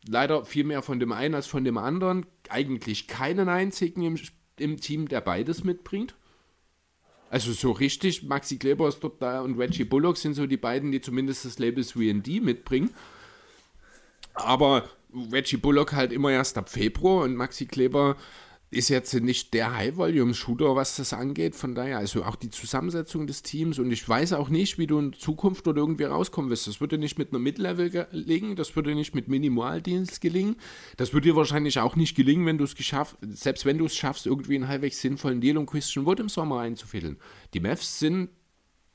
Leider viel mehr von dem einen als von dem anderen. Eigentlich keinen einzigen im, im Team, der beides mitbringt. Also so richtig, Maxi Kleber ist dort da und Reggie Bullock sind so die beiden, die zumindest das Label 3D mitbringen. Aber Reggie Bullock halt immer erst ab Februar und Maxi Kleber ist jetzt nicht der High-Volume-Shooter, was das angeht. Von daher, also auch die Zusammensetzung des Teams. Und ich weiß auch nicht, wie du in Zukunft oder irgendwie rauskommen wirst. Das würde nicht mit einer Mid-Level gelingen, das würde nicht mit Minimaldienst gelingen. Das würde dir wahrscheinlich auch nicht gelingen, wenn du es geschafft, selbst wenn du es schaffst, irgendwie einen halbwegs sinnvollen Deal und Christian Wood im Sommer einzufädeln. Die Mavs sind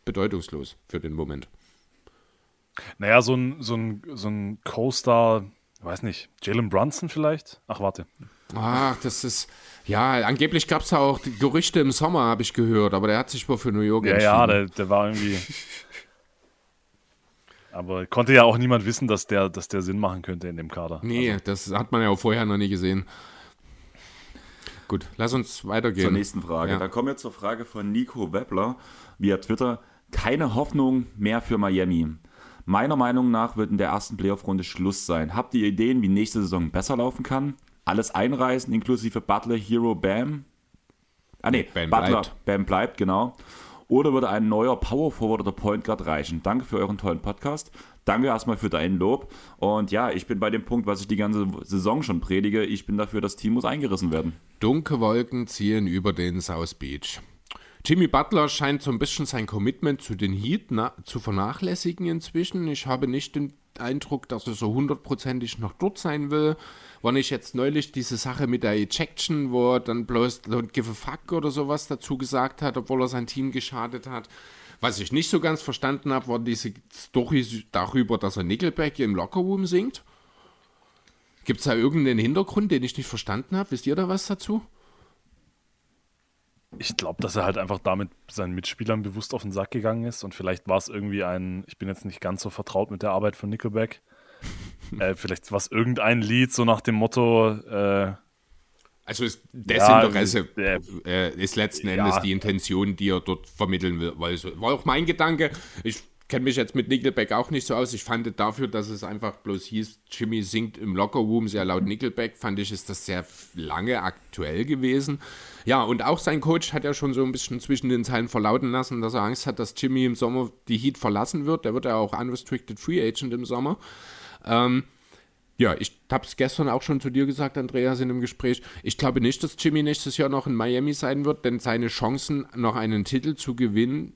bedeutungslos für den Moment. Naja, so ein, so ein, so ein Co-Star, weiß nicht, Jalen Brunson vielleicht? Ach, warte. Ach, das ist. Ja, angeblich gab es da auch Gerüchte im Sommer, habe ich gehört, aber der hat sich wohl für New York ja, entschieden. Ja, der, der war irgendwie. aber konnte ja auch niemand wissen, dass der, dass der Sinn machen könnte in dem Kader. Nee, also. das hat man ja auch vorher noch nie gesehen. Gut, lass uns weitergehen. Zur nächsten Frage. Ja. Dann kommen wir zur Frage von Nico Weppler via Twitter. Keine Hoffnung mehr für Miami. Meiner Meinung nach wird in der ersten Playoff-Runde Schluss sein. Habt ihr Ideen, wie nächste Saison besser laufen kann? Alles einreißen, inklusive Butler, Hero, Bam. Ah ne, Bam Butler, bleibt. Bam bleibt, genau. Oder würde ein neuer Power Forward oder Point Guard reichen? Danke für euren tollen Podcast. Danke erstmal für dein Lob. Und ja, ich bin bei dem Punkt, was ich die ganze Saison schon predige. Ich bin dafür, das Team muss eingerissen werden. Dunkle Wolken ziehen über den South Beach. Jimmy Butler scheint so ein bisschen sein Commitment zu den Heat zu vernachlässigen inzwischen. Ich habe nicht den Eindruck, dass er so hundertprozentig noch dort sein will war nicht jetzt neulich diese Sache mit der Ejection, wo er dann bloß Don't give a fuck oder sowas dazu gesagt hat, obwohl er sein Team geschadet hat. Was ich nicht so ganz verstanden habe, war diese Story darüber, dass er Nickelback im Lockerroom singt. Gibt es da irgendeinen Hintergrund, den ich nicht verstanden habe? Wisst ihr da was dazu? Ich glaube, dass er halt einfach damit seinen Mitspielern bewusst auf den Sack gegangen ist und vielleicht war es irgendwie ein, ich bin jetzt nicht ganz so vertraut mit der Arbeit von Nickelback, äh, vielleicht was irgendein Lied, so nach dem Motto. Äh, also ist Desinteresse ja, äh, ist letzten Endes ja. die Intention, die er dort vermitteln will. War auch mein Gedanke. Ich kenne mich jetzt mit Nickelback auch nicht so aus. Ich fand dafür, dass es einfach bloß hieß, Jimmy singt im Lockerroom sehr laut Nickelback, fand ich, ist das sehr lange aktuell gewesen. Ja, und auch sein Coach hat ja schon so ein bisschen zwischen den Zeilen verlauten lassen, dass er Angst hat, dass Jimmy im Sommer die Heat verlassen wird. Der wird ja auch Unrestricted Free Agent im Sommer. Ähm, ja, ich habe es gestern auch schon zu dir gesagt, Andreas, in dem Gespräch. Ich glaube nicht, dass Jimmy nächstes Jahr noch in Miami sein wird, denn seine Chancen, noch einen Titel zu gewinnen,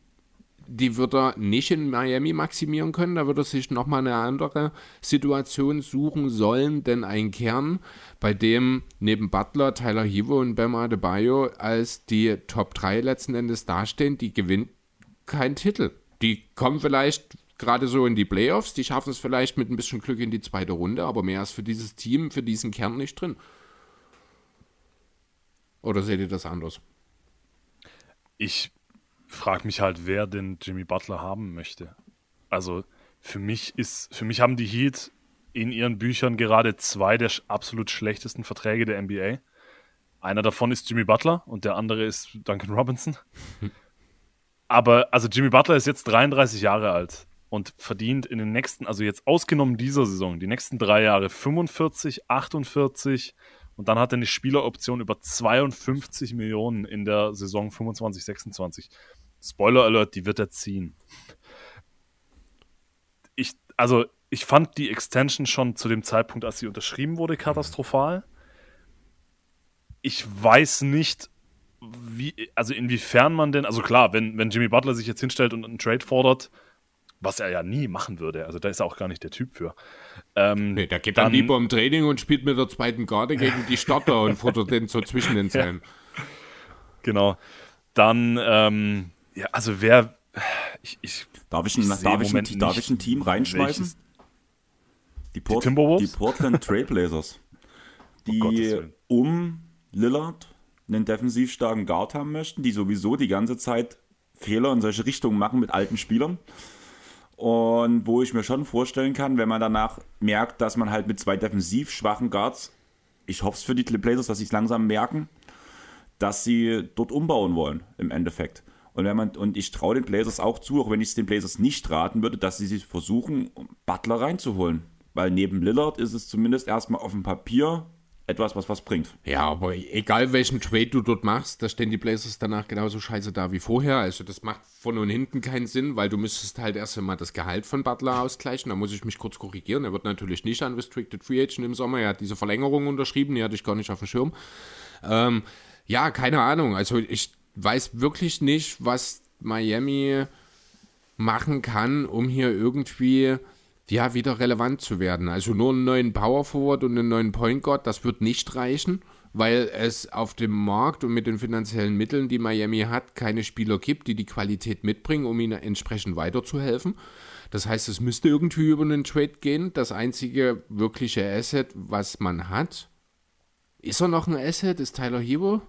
die wird er nicht in Miami maximieren können. Da wird er sich nochmal eine andere Situation suchen sollen, denn ein Kern, bei dem neben Butler, Tyler Hivo und Bam Adebayo als die Top 3 letzten Endes dastehen, die gewinnt keinen Titel. Die kommen vielleicht gerade so in die Playoffs. Die schaffen es vielleicht mit ein bisschen Glück in die zweite Runde, aber mehr ist für dieses Team, für diesen Kern nicht drin. Oder seht ihr das anders? Ich frage mich halt, wer denn Jimmy Butler haben möchte. Also für mich ist, für mich haben die Heat in ihren Büchern gerade zwei der absolut schlechtesten Verträge der NBA. Einer davon ist Jimmy Butler und der andere ist Duncan Robinson. Aber also Jimmy Butler ist jetzt 33 Jahre alt und verdient in den nächsten, also jetzt ausgenommen dieser Saison, die nächsten drei Jahre 45, 48 und dann hat er eine Spieleroption über 52 Millionen in der Saison 25, 26. Spoiler Alert, die wird er ziehen. Ich, also, ich fand die Extension schon zu dem Zeitpunkt, als sie unterschrieben wurde, katastrophal. Ich weiß nicht, wie, also inwiefern man denn, also klar, wenn, wenn Jimmy Butler sich jetzt hinstellt und einen Trade fordert, was er ja nie machen würde. Also da ist er auch gar nicht der Typ für. Ähm, nee, der geht dann, dann, lieber im Training und spielt mit der zweiten Garde gegen die Starter und fordert den so zwischen den Zeilen. Ja. Genau. Dann, ähm, ja, also wer. Ich, ich, darf, ich, ich darf, ich ein, darf ich ein Team reinschmeißen? Die, Port, die Timberwolves? Die Portland Trailblazers. Die oh um Lillard einen defensiv starken Guard haben möchten, die sowieso die ganze Zeit Fehler in solche Richtungen machen mit alten Spielern. Und wo ich mir schon vorstellen kann, wenn man danach merkt, dass man halt mit zwei defensiv schwachen Guards, ich hoffe es für die Blazers, dass sie es langsam merken, dass sie dort umbauen wollen im Endeffekt. Und wenn man, und ich traue den Blazers auch zu, auch wenn ich es den Blazers nicht raten würde, dass sie sich versuchen, Butler reinzuholen. Weil neben Lillard ist es zumindest erstmal auf dem Papier etwas, was was bringt. Ja, aber egal welchen Trade du dort machst, da stehen die Blazers danach genauso scheiße da wie vorher. Also das macht von und hinten keinen Sinn, weil du müsstest halt erst einmal das Gehalt von Butler ausgleichen. Da muss ich mich kurz korrigieren. Er wird natürlich nicht unrestricted free agent im Sommer. Er hat diese Verlängerung unterschrieben, die hatte ich gar nicht auf dem Schirm. Ähm, ja, keine Ahnung. Also ich weiß wirklich nicht, was Miami machen kann, um hier irgendwie ja wieder relevant zu werden. Also nur einen neuen Power Forward und einen neuen Point Guard, das wird nicht reichen, weil es auf dem Markt und mit den finanziellen Mitteln, die Miami hat, keine Spieler gibt, die die Qualität mitbringen, um ihnen entsprechend weiterzuhelfen. Das heißt, es müsste irgendwie über einen Trade gehen. Das einzige wirkliche Asset, was man hat, ist er noch ein Asset? Ist Tyler Hero?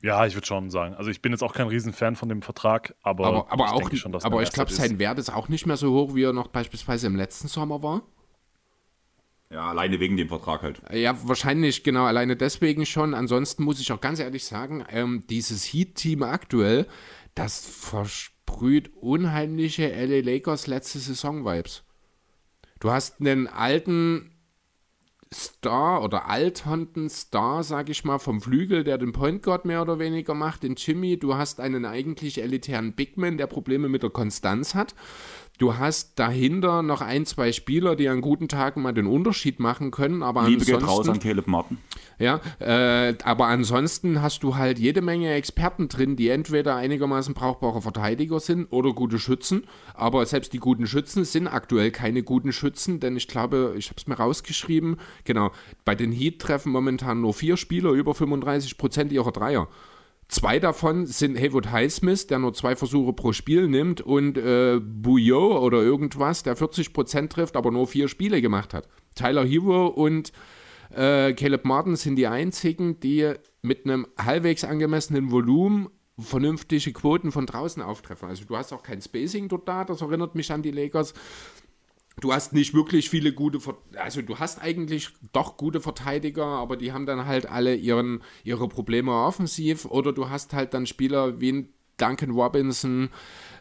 Ja, ich würde schon sagen. Also ich bin jetzt auch kein Riesenfan von dem Vertrag, aber, aber, aber ich auch, denke schon, dass aber er ich glaube, sein Wert ist auch nicht mehr so hoch, wie er noch beispielsweise im letzten Sommer war. Ja, alleine wegen dem Vertrag halt. Ja, wahrscheinlich genau, alleine deswegen schon. Ansonsten muss ich auch ganz ehrlich sagen, ähm, dieses Heat-Team aktuell, das versprüht unheimliche LA Lakers letzte Saison-Vibes. Du hast einen alten Star oder alternden Star, sag ich mal, vom Flügel, der den Point Guard mehr oder weniger macht, den Jimmy. Du hast einen eigentlich elitären Bigman, der Probleme mit der Konstanz hat. Du hast dahinter noch ein, zwei Spieler, die an guten Tagen mal den Unterschied machen können, aber Liebe ansonsten, geht raus an Caleb Martin. Ja, äh, aber ansonsten hast du halt jede Menge Experten drin, die entweder einigermaßen brauchbare Verteidiger sind oder gute Schützen. Aber selbst die guten Schützen sind aktuell keine guten Schützen, denn ich glaube, ich habe es mir rausgeschrieben, genau, bei den Heat treffen momentan nur vier Spieler über 35 Prozent ihrer Dreier. Zwei davon sind Haywood Highsmith, der nur zwei Versuche pro Spiel nimmt, und äh, Bouillot oder irgendwas, der 40% trifft, aber nur vier Spiele gemacht hat. Tyler Hero und äh, Caleb Martin sind die einzigen, die mit einem halbwegs angemessenen Volumen vernünftige Quoten von draußen auftreffen. Also du hast auch kein Spacing dort da, das erinnert mich an die Lakers. Du hast nicht wirklich viele gute, also du hast eigentlich doch gute Verteidiger, aber die haben dann halt alle ihren, ihre Probleme offensiv oder du hast halt dann Spieler wie ein Duncan Robinson,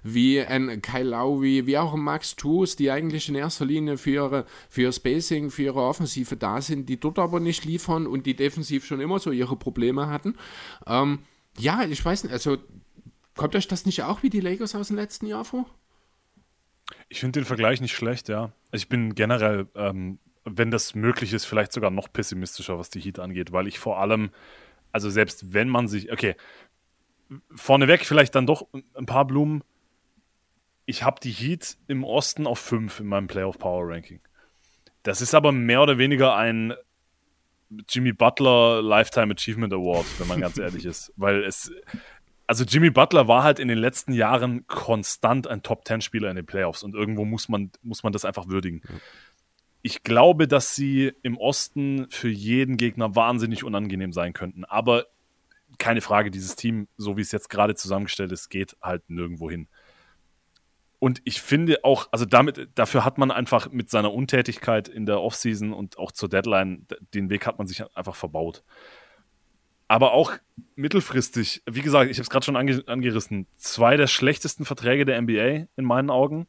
wie ein Kyle Lowry, wie auch ein Max Toos, die eigentlich in erster Linie für ihre, für Spacing, für ihre Offensive da sind, die dort aber nicht liefern und die defensiv schon immer so ihre Probleme hatten. Ähm, ja, ich weiß nicht, also kommt euch das nicht auch wie die Lakers aus dem letzten Jahr vor? Ich finde den Vergleich nicht schlecht, ja. Ich bin generell, ähm, wenn das möglich ist, vielleicht sogar noch pessimistischer, was die Heat angeht, weil ich vor allem, also selbst wenn man sich, okay, vorneweg vielleicht dann doch ein paar Blumen. Ich habe die Heat im Osten auf 5 in meinem Playoff Power Ranking. Das ist aber mehr oder weniger ein Jimmy Butler Lifetime Achievement Award, wenn man ganz ehrlich ist. Weil es, also Jimmy Butler war halt in den letzten Jahren konstant ein Top-10-Spieler in den Playoffs und irgendwo muss man, muss man das einfach würdigen. Ich glaube, dass sie im Osten für jeden Gegner wahnsinnig unangenehm sein könnten. Aber keine Frage, dieses Team, so wie es jetzt gerade zusammengestellt ist, geht halt nirgendwo hin. Und ich finde auch, also damit, dafür hat man einfach mit seiner Untätigkeit in der Offseason und auch zur Deadline, den Weg hat man sich einfach verbaut. Aber auch mittelfristig, wie gesagt, ich habe es gerade schon ange angerissen, zwei der schlechtesten Verträge der NBA in meinen Augen.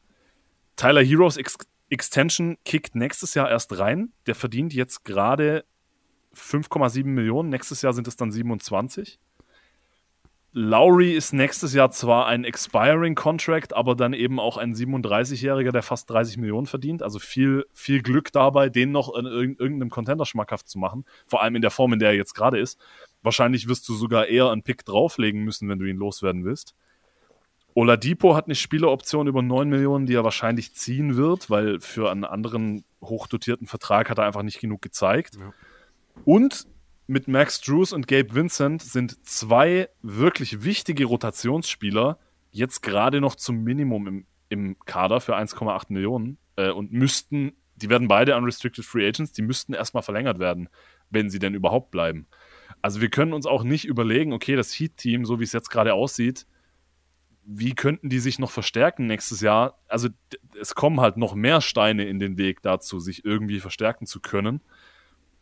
Tyler Heroes Ex Extension kickt nächstes Jahr erst rein. Der verdient jetzt gerade 5,7 Millionen. Nächstes Jahr sind es dann 27. Lowry ist nächstes Jahr zwar ein expiring Contract, aber dann eben auch ein 37-Jähriger, der fast 30 Millionen verdient. Also viel, viel Glück dabei, den noch in irgendeinem Contender schmackhaft zu machen. Vor allem in der Form, in der er jetzt gerade ist. Wahrscheinlich wirst du sogar eher einen Pick drauflegen müssen, wenn du ihn loswerden willst. Oladipo hat eine Spieleroption über 9 Millionen, die er wahrscheinlich ziehen wird, weil für einen anderen hochdotierten Vertrag hat er einfach nicht genug gezeigt. Ja. Und mit Max Drews und Gabe Vincent sind zwei wirklich wichtige Rotationsspieler jetzt gerade noch zum Minimum im, im Kader für 1,8 Millionen äh, und müssten, die werden beide unrestricted Free Agents, die müssten erstmal verlängert werden, wenn sie denn überhaupt bleiben. Also wir können uns auch nicht überlegen, okay, das Heat-Team, so wie es jetzt gerade aussieht, wie könnten die sich noch verstärken nächstes Jahr? Also es kommen halt noch mehr Steine in den Weg dazu, sich irgendwie verstärken zu können.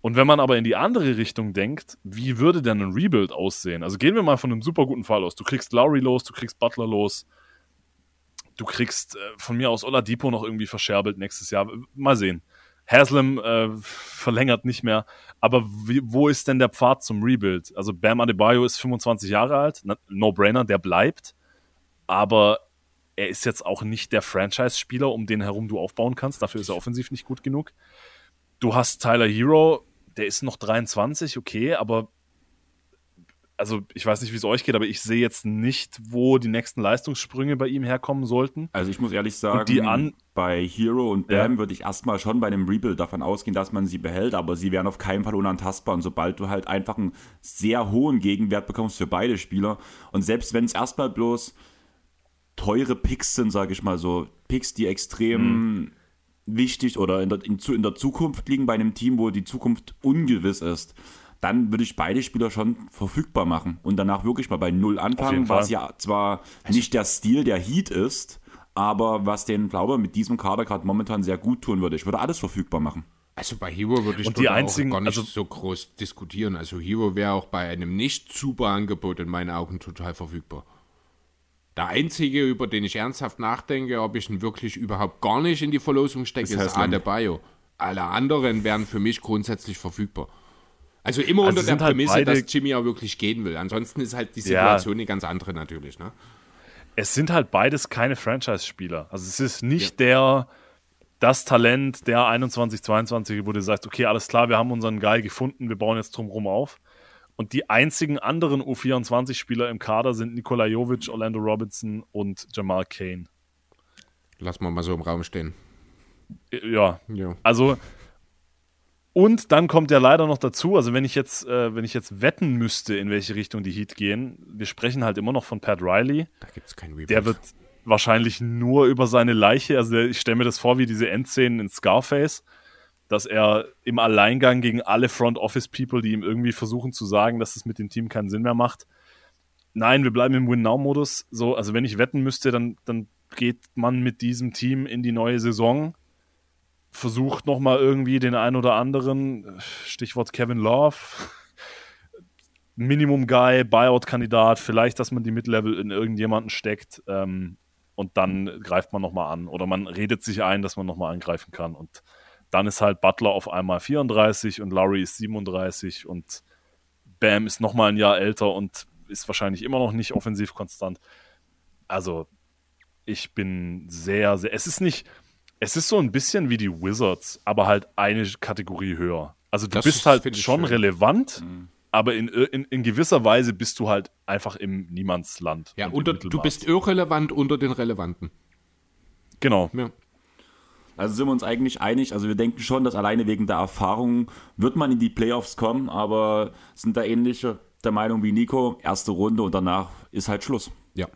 Und wenn man aber in die andere Richtung denkt, wie würde denn ein Rebuild aussehen? Also gehen wir mal von einem super guten Fall aus. Du kriegst Lowry los, du kriegst Butler los, du kriegst äh, von mir aus Oladipo noch irgendwie verscherbelt nächstes Jahr. Mal sehen. Haslam äh, verlängert nicht mehr. Aber wie, wo ist denn der Pfad zum Rebuild? Also Bam Adebayo ist 25 Jahre alt, No-Brainer, der bleibt. Aber er ist jetzt auch nicht der Franchise-Spieler, um den herum du aufbauen kannst. Dafür ist er offensiv nicht gut genug. Du hast Tyler Hero, der ist noch 23, okay, aber also ich weiß nicht, wie es euch geht, aber ich sehe jetzt nicht, wo die nächsten Leistungssprünge bei ihm herkommen sollten. Also ich muss ehrlich sagen, bei Hero und Bam ja. würde ich erstmal schon bei einem Rebuild davon ausgehen, dass man sie behält, aber sie wären auf keinen Fall unantastbar. Und sobald du halt einfach einen sehr hohen Gegenwert bekommst für beide Spieler und selbst wenn es erstmal bloß teure Picks sind, sage ich mal so, Picks, die extrem mhm. wichtig oder in der, in, in der Zukunft liegen bei einem Team, wo die Zukunft ungewiss ist, dann würde ich beide Spieler schon verfügbar machen und danach wirklich mal bei Null anfangen, was ja zwar also nicht der Stil der Heat ist, aber was den, glaube ich, mit diesem Kader gerade momentan sehr gut tun würde. Ich würde alles verfügbar machen. Also bei Hero würde ich die einzigen, gar nicht also, so groß diskutieren. Also Hero wäre auch bei einem nicht super Angebot in meinen Augen total verfügbar. Der einzige, über den ich ernsthaft nachdenke, ob ich ihn wirklich überhaupt gar nicht in die Verlosung stecke, ist, ist Adebayo. Alle anderen wären für mich grundsätzlich verfügbar. Also immer also unter der halt Prämisse, dass Jimmy auch wirklich gehen will. Ansonsten ist halt die Situation ja. eine ganz andere natürlich. Ne? Es sind halt beides keine Franchise-Spieler. Also es ist nicht ja. der das Talent der 21, 22, wo du sagst, okay, alles klar, wir haben unseren Guy gefunden, wir bauen jetzt drumherum auf. Und die einzigen anderen U24-Spieler im Kader sind Nikola Jovic, Orlando Robinson und Jamal Kane. Lass mal mal so im Raum stehen. Ja. ja. Also und dann kommt ja leider noch dazu, also wenn ich jetzt, äh, wenn ich jetzt wetten müsste, in welche Richtung die Heat gehen, wir sprechen halt immer noch von Pat Riley. Da gibt es keinen Reboot. Der wird wahrscheinlich nur über seine Leiche, also ich stelle mir das vor wie diese Endszenen in Scarface, dass er im Alleingang gegen alle Front Office People, die ihm irgendwie versuchen zu sagen, dass es mit dem Team keinen Sinn mehr macht. Nein, wir bleiben im Win-Now-Modus. So, also wenn ich wetten müsste, dann, dann geht man mit diesem Team in die neue Saison versucht nochmal irgendwie den einen oder anderen, Stichwort Kevin Love, Minimum-Guy, Buyout-Kandidat, vielleicht, dass man die Mid-Level in irgendjemanden steckt ähm, und dann greift man nochmal an. Oder man redet sich ein, dass man nochmal angreifen kann. Und dann ist halt Butler auf einmal 34 und Lowry ist 37 und Bam ist nochmal ein Jahr älter und ist wahrscheinlich immer noch nicht offensiv konstant. Also, ich bin sehr, sehr. Es ist nicht es ist so ein bisschen wie die Wizards, aber halt eine Kategorie höher. Also du das bist halt schon relevant, mhm. aber in, in, in, gewisser Weise bist du halt einfach im Niemandsland. Ja, unter, du bist irrelevant unter den Relevanten. Genau. Ja. Also sind wir uns eigentlich einig. Also wir denken schon, dass alleine wegen der Erfahrung wird man in die Playoffs kommen, aber sind da ähnliche der Meinung wie Nico. Erste Runde und danach ist halt Schluss. Ja.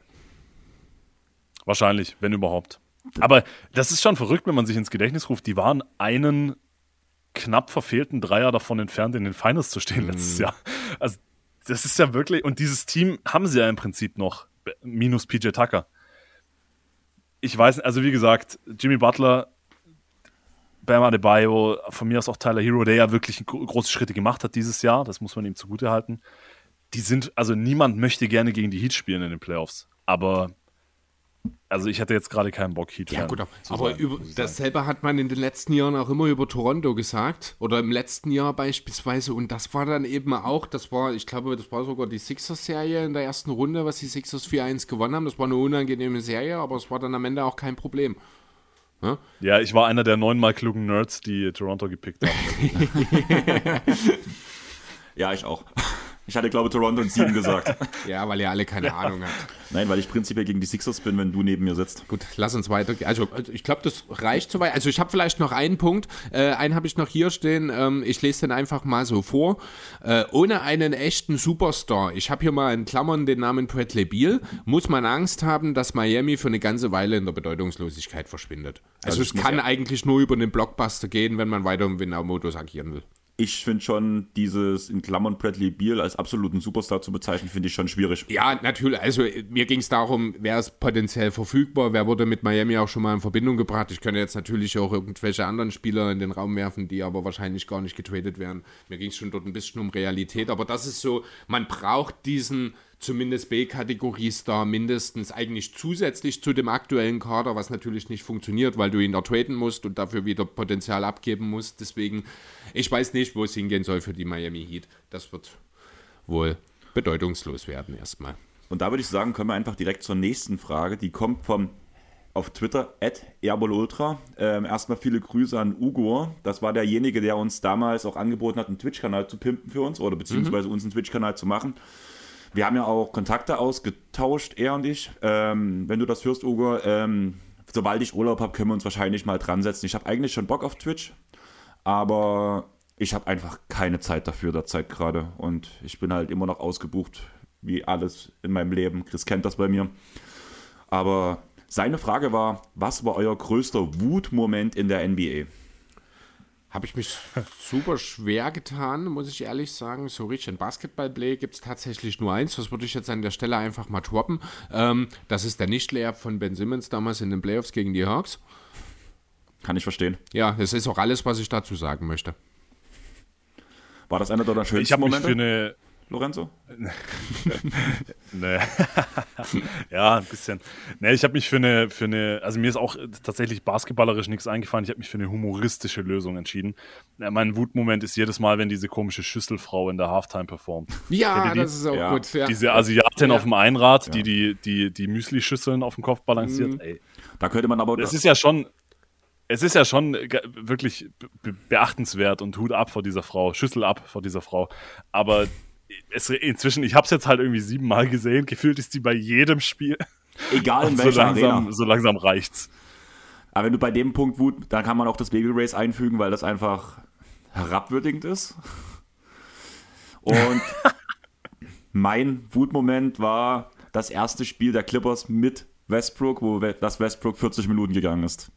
Wahrscheinlich, wenn überhaupt. Aber das ist schon verrückt, wenn man sich ins Gedächtnis ruft. Die waren einen knapp verfehlten Dreier davon entfernt, in den Finals zu stehen mm. letztes Jahr. Also, das ist ja wirklich. Und dieses Team haben sie ja im Prinzip noch. Minus PJ Tucker. Ich weiß, also wie gesagt, Jimmy Butler, Bam Adebayo, von mir aus auch Tyler Hero, der ja wirklich große Schritte gemacht hat dieses Jahr. Das muss man ihm zugute halten. Die sind, also niemand möchte gerne gegen die Heat spielen in den Playoffs. Aber also ich hatte jetzt gerade keinen Bock, Heat Ja gut, aber über, dasselbe hat man in den letzten Jahren auch immer über Toronto gesagt. Oder im letzten Jahr beispielsweise. Und das war dann eben auch, das war, ich glaube, das war sogar die Sixers-Serie in der ersten Runde, was die Sixers 4-1 gewonnen haben. Das war eine unangenehme Serie, aber es war dann am Ende auch kein Problem. Ja, ja ich war einer der neunmal klugen Nerds, die Toronto gepickt haben. ja, ich auch. Ich hatte, glaube ich, Toronto und sieben gesagt. ja, weil ihr alle keine ja. Ahnung habt. Nein, weil ich prinzipiell gegen die Sixers bin, wenn du neben mir sitzt. Gut, lass uns weiter. Also, ich glaube, das reicht soweit. Also, ich habe vielleicht noch einen Punkt. Äh, einen habe ich noch hier stehen. Ähm, ich lese den einfach mal so vor. Äh, ohne einen echten Superstar, ich habe hier mal in Klammern den Namen Bradley Beal, muss man Angst haben, dass Miami für eine ganze Weile in der Bedeutungslosigkeit verschwindet. Also, also es kann eigentlich nur über einen Blockbuster gehen, wenn man weiter im Winner-Modus agieren will ich finde schon, dieses in Klammern Bradley Beal als absoluten Superstar zu bezeichnen, finde ich schon schwierig. Ja, natürlich. Also mir ging es darum, wer ist potenziell verfügbar, wer wurde mit Miami auch schon mal in Verbindung gebracht. Ich könnte jetzt natürlich auch irgendwelche anderen Spieler in den Raum werfen, die aber wahrscheinlich gar nicht getradet werden. Mir ging es schon dort ein bisschen um Realität, aber das ist so, man braucht diesen zumindest B-Kategorie-Star mindestens eigentlich zusätzlich zu dem aktuellen Kader, was natürlich nicht funktioniert, weil du ihn da traden musst und dafür wieder Potenzial abgeben musst. Deswegen, ich weiß nicht, wo es hingehen soll für die Miami Heat. Das wird wohl bedeutungslos werden erstmal. Und da würde ich sagen, kommen wir einfach direkt zur nächsten Frage. Die kommt vom auf Twitter, at Ultra. Ähm, erstmal viele Grüße an Ugo. Das war derjenige, der uns damals auch angeboten hat, einen Twitch-Kanal zu pimpen für uns oder beziehungsweise mhm. uns einen Twitch-Kanal zu machen. Wir haben ja auch Kontakte ausgetauscht, er und ich. Ähm, wenn du das hörst, Ugo, ähm, sobald ich Urlaub habe, können wir uns wahrscheinlich mal dran setzen. Ich habe eigentlich schon Bock auf Twitch, aber ich habe einfach keine Zeit dafür derzeit gerade. Und ich bin halt immer noch ausgebucht, wie alles in meinem Leben. Chris kennt das bei mir. Aber seine Frage war, was war euer größter Wutmoment in der NBA? Habe ich mich super schwer getan, muss ich ehrlich sagen. So richtig ein Basketball-Play gibt es tatsächlich nur eins. Das würde ich jetzt an der Stelle einfach mal droppen. Ähm, das ist der Nicht-Layup von Ben Simmons damals in den Playoffs gegen die Hawks. Kann ich verstehen. Ja, das ist auch alles, was ich dazu sagen möchte. War das einer deiner schönsten ich Momente? Mich für eine Lorenzo? nee. ja, ein bisschen. Nee, ich habe mich für eine, für eine, also mir ist auch tatsächlich basketballerisch nichts eingefallen. Ich habe mich für eine humoristische Lösung entschieden. Mein Wutmoment ist jedes Mal, wenn diese komische Schüsselfrau in der Halftime performt. Ja, das ist auch ja. gut. Ja. Diese Asiatin ja. auf dem Einrad, die die, die, die Müsli-Schüsseln auf dem Kopf balanciert. Mhm. Ey. Da könnte man aber. Das ist ja schon, es ist ja schon wirklich beachtenswert und Hut ab vor dieser Frau, Schüssel ab vor dieser Frau. Aber es, inzwischen, ich habe es jetzt halt irgendwie siebenmal gesehen, gefühlt ist die bei jedem Spiel. Egal in welcher so langsam, Arena. So langsam reicht's. Aber wenn du bei dem Punkt Wut, dann kann man auch das Baby Race einfügen, weil das einfach herabwürdigend ist. Und mein Wutmoment war das erste Spiel der Clippers mit Westbrook, wo das Westbrook 40 Minuten gegangen ist.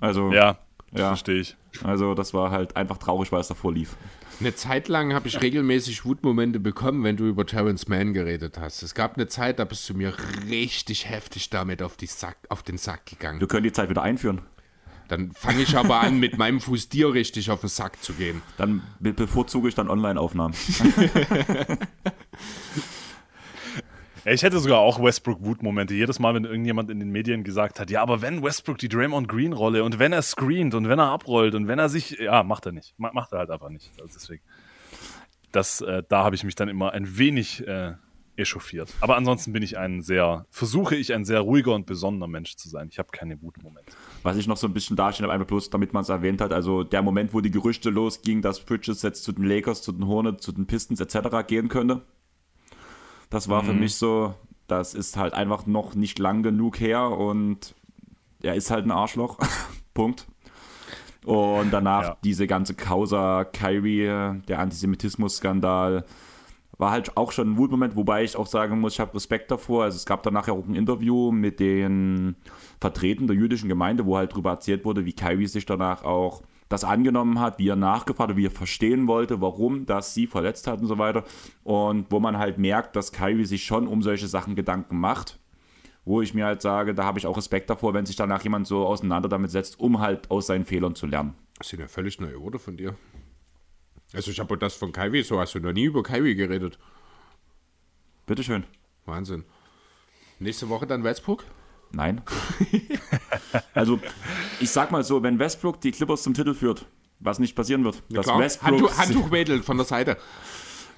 Also, ja, ja. verstehe ich. Also, das war halt einfach traurig, weil es davor lief. Eine Zeit lang habe ich regelmäßig Wutmomente bekommen, wenn du über Terrence Mann geredet hast. Es gab eine Zeit, da bist du mir richtig heftig damit auf, die Sack, auf den Sack gegangen. Wir können die Zeit wieder einführen. Dann fange ich aber an, mit meinem Fuß dir richtig auf den Sack zu gehen. Dann bevorzuge ich dann Online-Aufnahmen. Ich hätte sogar auch Westbrook-Wut-Momente. Jedes Mal, wenn irgendjemand in den Medien gesagt hat, ja, aber wenn Westbrook die Draymond Green-Rolle und wenn er screent und wenn er abrollt und wenn er sich, ja, macht er nicht. Macht er halt einfach nicht. Also deswegen. Das, äh, da habe ich mich dann immer ein wenig äh, echauffiert. Aber ansonsten bin ich ein sehr, versuche ich ein sehr ruhiger und besonderer Mensch zu sein. Ich habe keine Wutmomente. Was ich noch so ein bisschen darstelle, einfach bloß, damit man es erwähnt hat, also der Moment, wo die Gerüchte losgingen, dass Bridges jetzt zu den Lakers, zu den Hornets, zu den Pistons etc. gehen könnte, das war mhm. für mich so, das ist halt einfach noch nicht lang genug her und er ist halt ein Arschloch. Punkt. Und danach ja. diese ganze Causa Kyrie, der Antisemitismus-Skandal, war halt auch schon ein Wutmoment, wobei ich auch sagen muss, ich habe Respekt davor. Also es gab danach ja auch ein Interview mit den Vertretern der jüdischen Gemeinde, wo halt darüber erzählt wurde, wie Kyrie sich danach auch das angenommen hat, wie er nachgefragt hat, wie er verstehen wollte, warum das sie verletzt hat und so weiter. Und wo man halt merkt, dass Kyrie sich schon um solche Sachen Gedanken macht. Wo ich mir halt sage, da habe ich auch Respekt davor, wenn sich danach jemand so auseinander damit setzt, um halt aus seinen Fehlern zu lernen. Das sind ja völlig neue Worte von dir. Also ich habe das von Kyrie, so hast du noch nie über Kyrie geredet. Bitteschön. Wahnsinn. Nächste Woche dann Westbrook? Nein. also, ich sag mal so, wenn Westbrook die Clippers zum Titel führt, was nicht passieren wird, ja, dass Westbrook. Handtuch, Handtuchwedel von der Seite.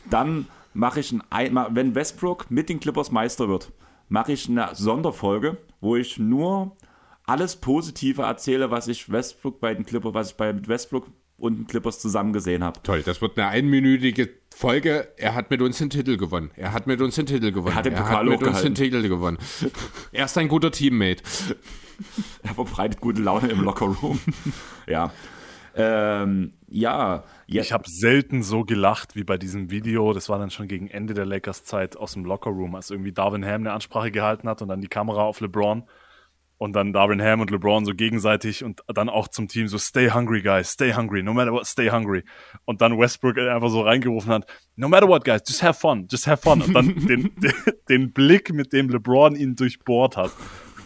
Dann mache ich ein, wenn Westbrook mit den Clippers Meister wird, mache ich eine Sonderfolge, wo ich nur alles Positive erzähle, was ich Westbrook bei den Clippers, was ich bei Westbrook und den Clippers zusammen gesehen habe. Toll, das wird eine einminütige Folge. Er hat mit uns den Titel gewonnen. Er hat mit uns den Titel gewonnen. Er hat, den er hat mit uns den Titel gewonnen. er ist ein guter Teammate. er verbreitet gute Laune im Lockerroom. ja. Ähm, ja. Ich habe selten so gelacht wie bei diesem Video. Das war dann schon gegen Ende der Lakers-Zeit aus dem Lockerroom, als irgendwie Darwin Ham eine Ansprache gehalten hat und dann die Kamera auf LeBron und dann Darwin Ham und LeBron so gegenseitig und dann auch zum Team so stay hungry guys, stay hungry, no matter what, stay hungry. Und dann Westbrook einfach so reingerufen hat, no matter what guys, just have fun, just have fun. Und dann den, den, den Blick, mit dem LeBron ihn durchbohrt hat.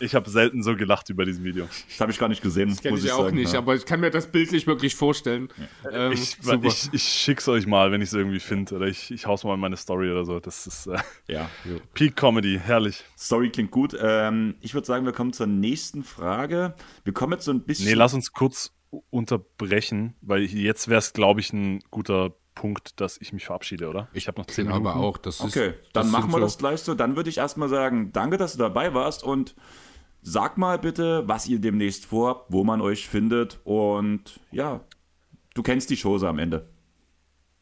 Ich habe selten so gelacht über diesem Video. Das habe ich gar nicht gesehen. Das kenne ich, ich auch sagen, nicht, ja. aber ich kann mir das bildlich wirklich vorstellen. Ja. Ähm, ich, ich, ich, schick's euch mal, wenn ich es irgendwie finde. Oder ich, ich hau's mal in meine Story oder so. Das ist äh, ja. Peak Comedy, herrlich. Story klingt gut. Ähm, ich würde sagen, wir kommen zur nächsten Frage. Wir kommen jetzt so ein bisschen. Nee, lass uns kurz unterbrechen, weil jetzt wäre es, glaube ich, ein guter Punkt, dass ich mich verabschiede, oder? Ich habe noch zehn Minuten. Aber auch, das ist, Okay, dann das machen wir so das gleich so. Dann würde ich erstmal sagen, danke, dass du dabei warst und sag mal bitte, was ihr demnächst vorhabt, wo man euch findet und ja, du kennst die Chose am Ende.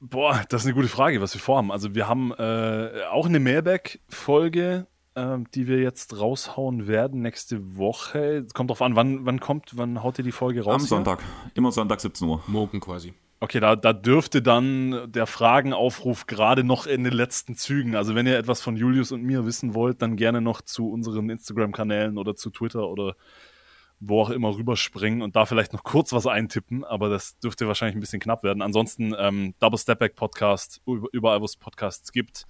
Boah, das ist eine gute Frage, was wir vorhaben. Also wir haben äh, auch eine Mailback-Folge, äh, die wir jetzt raushauen werden nächste Woche. Kommt drauf an, wann, wann kommt, wann haut ihr die Folge raus? Am Sonntag. Hier? Immer Sonntag 17 Uhr. Morgen quasi. Okay, da, da dürfte dann der Fragenaufruf gerade noch in den letzten Zügen. Also wenn ihr etwas von Julius und mir wissen wollt, dann gerne noch zu unseren Instagram-Kanälen oder zu Twitter oder wo auch immer rüberspringen und da vielleicht noch kurz was eintippen, aber das dürfte wahrscheinlich ein bisschen knapp werden. Ansonsten ähm, Double Step Back Podcast, überall wo es Podcasts gibt.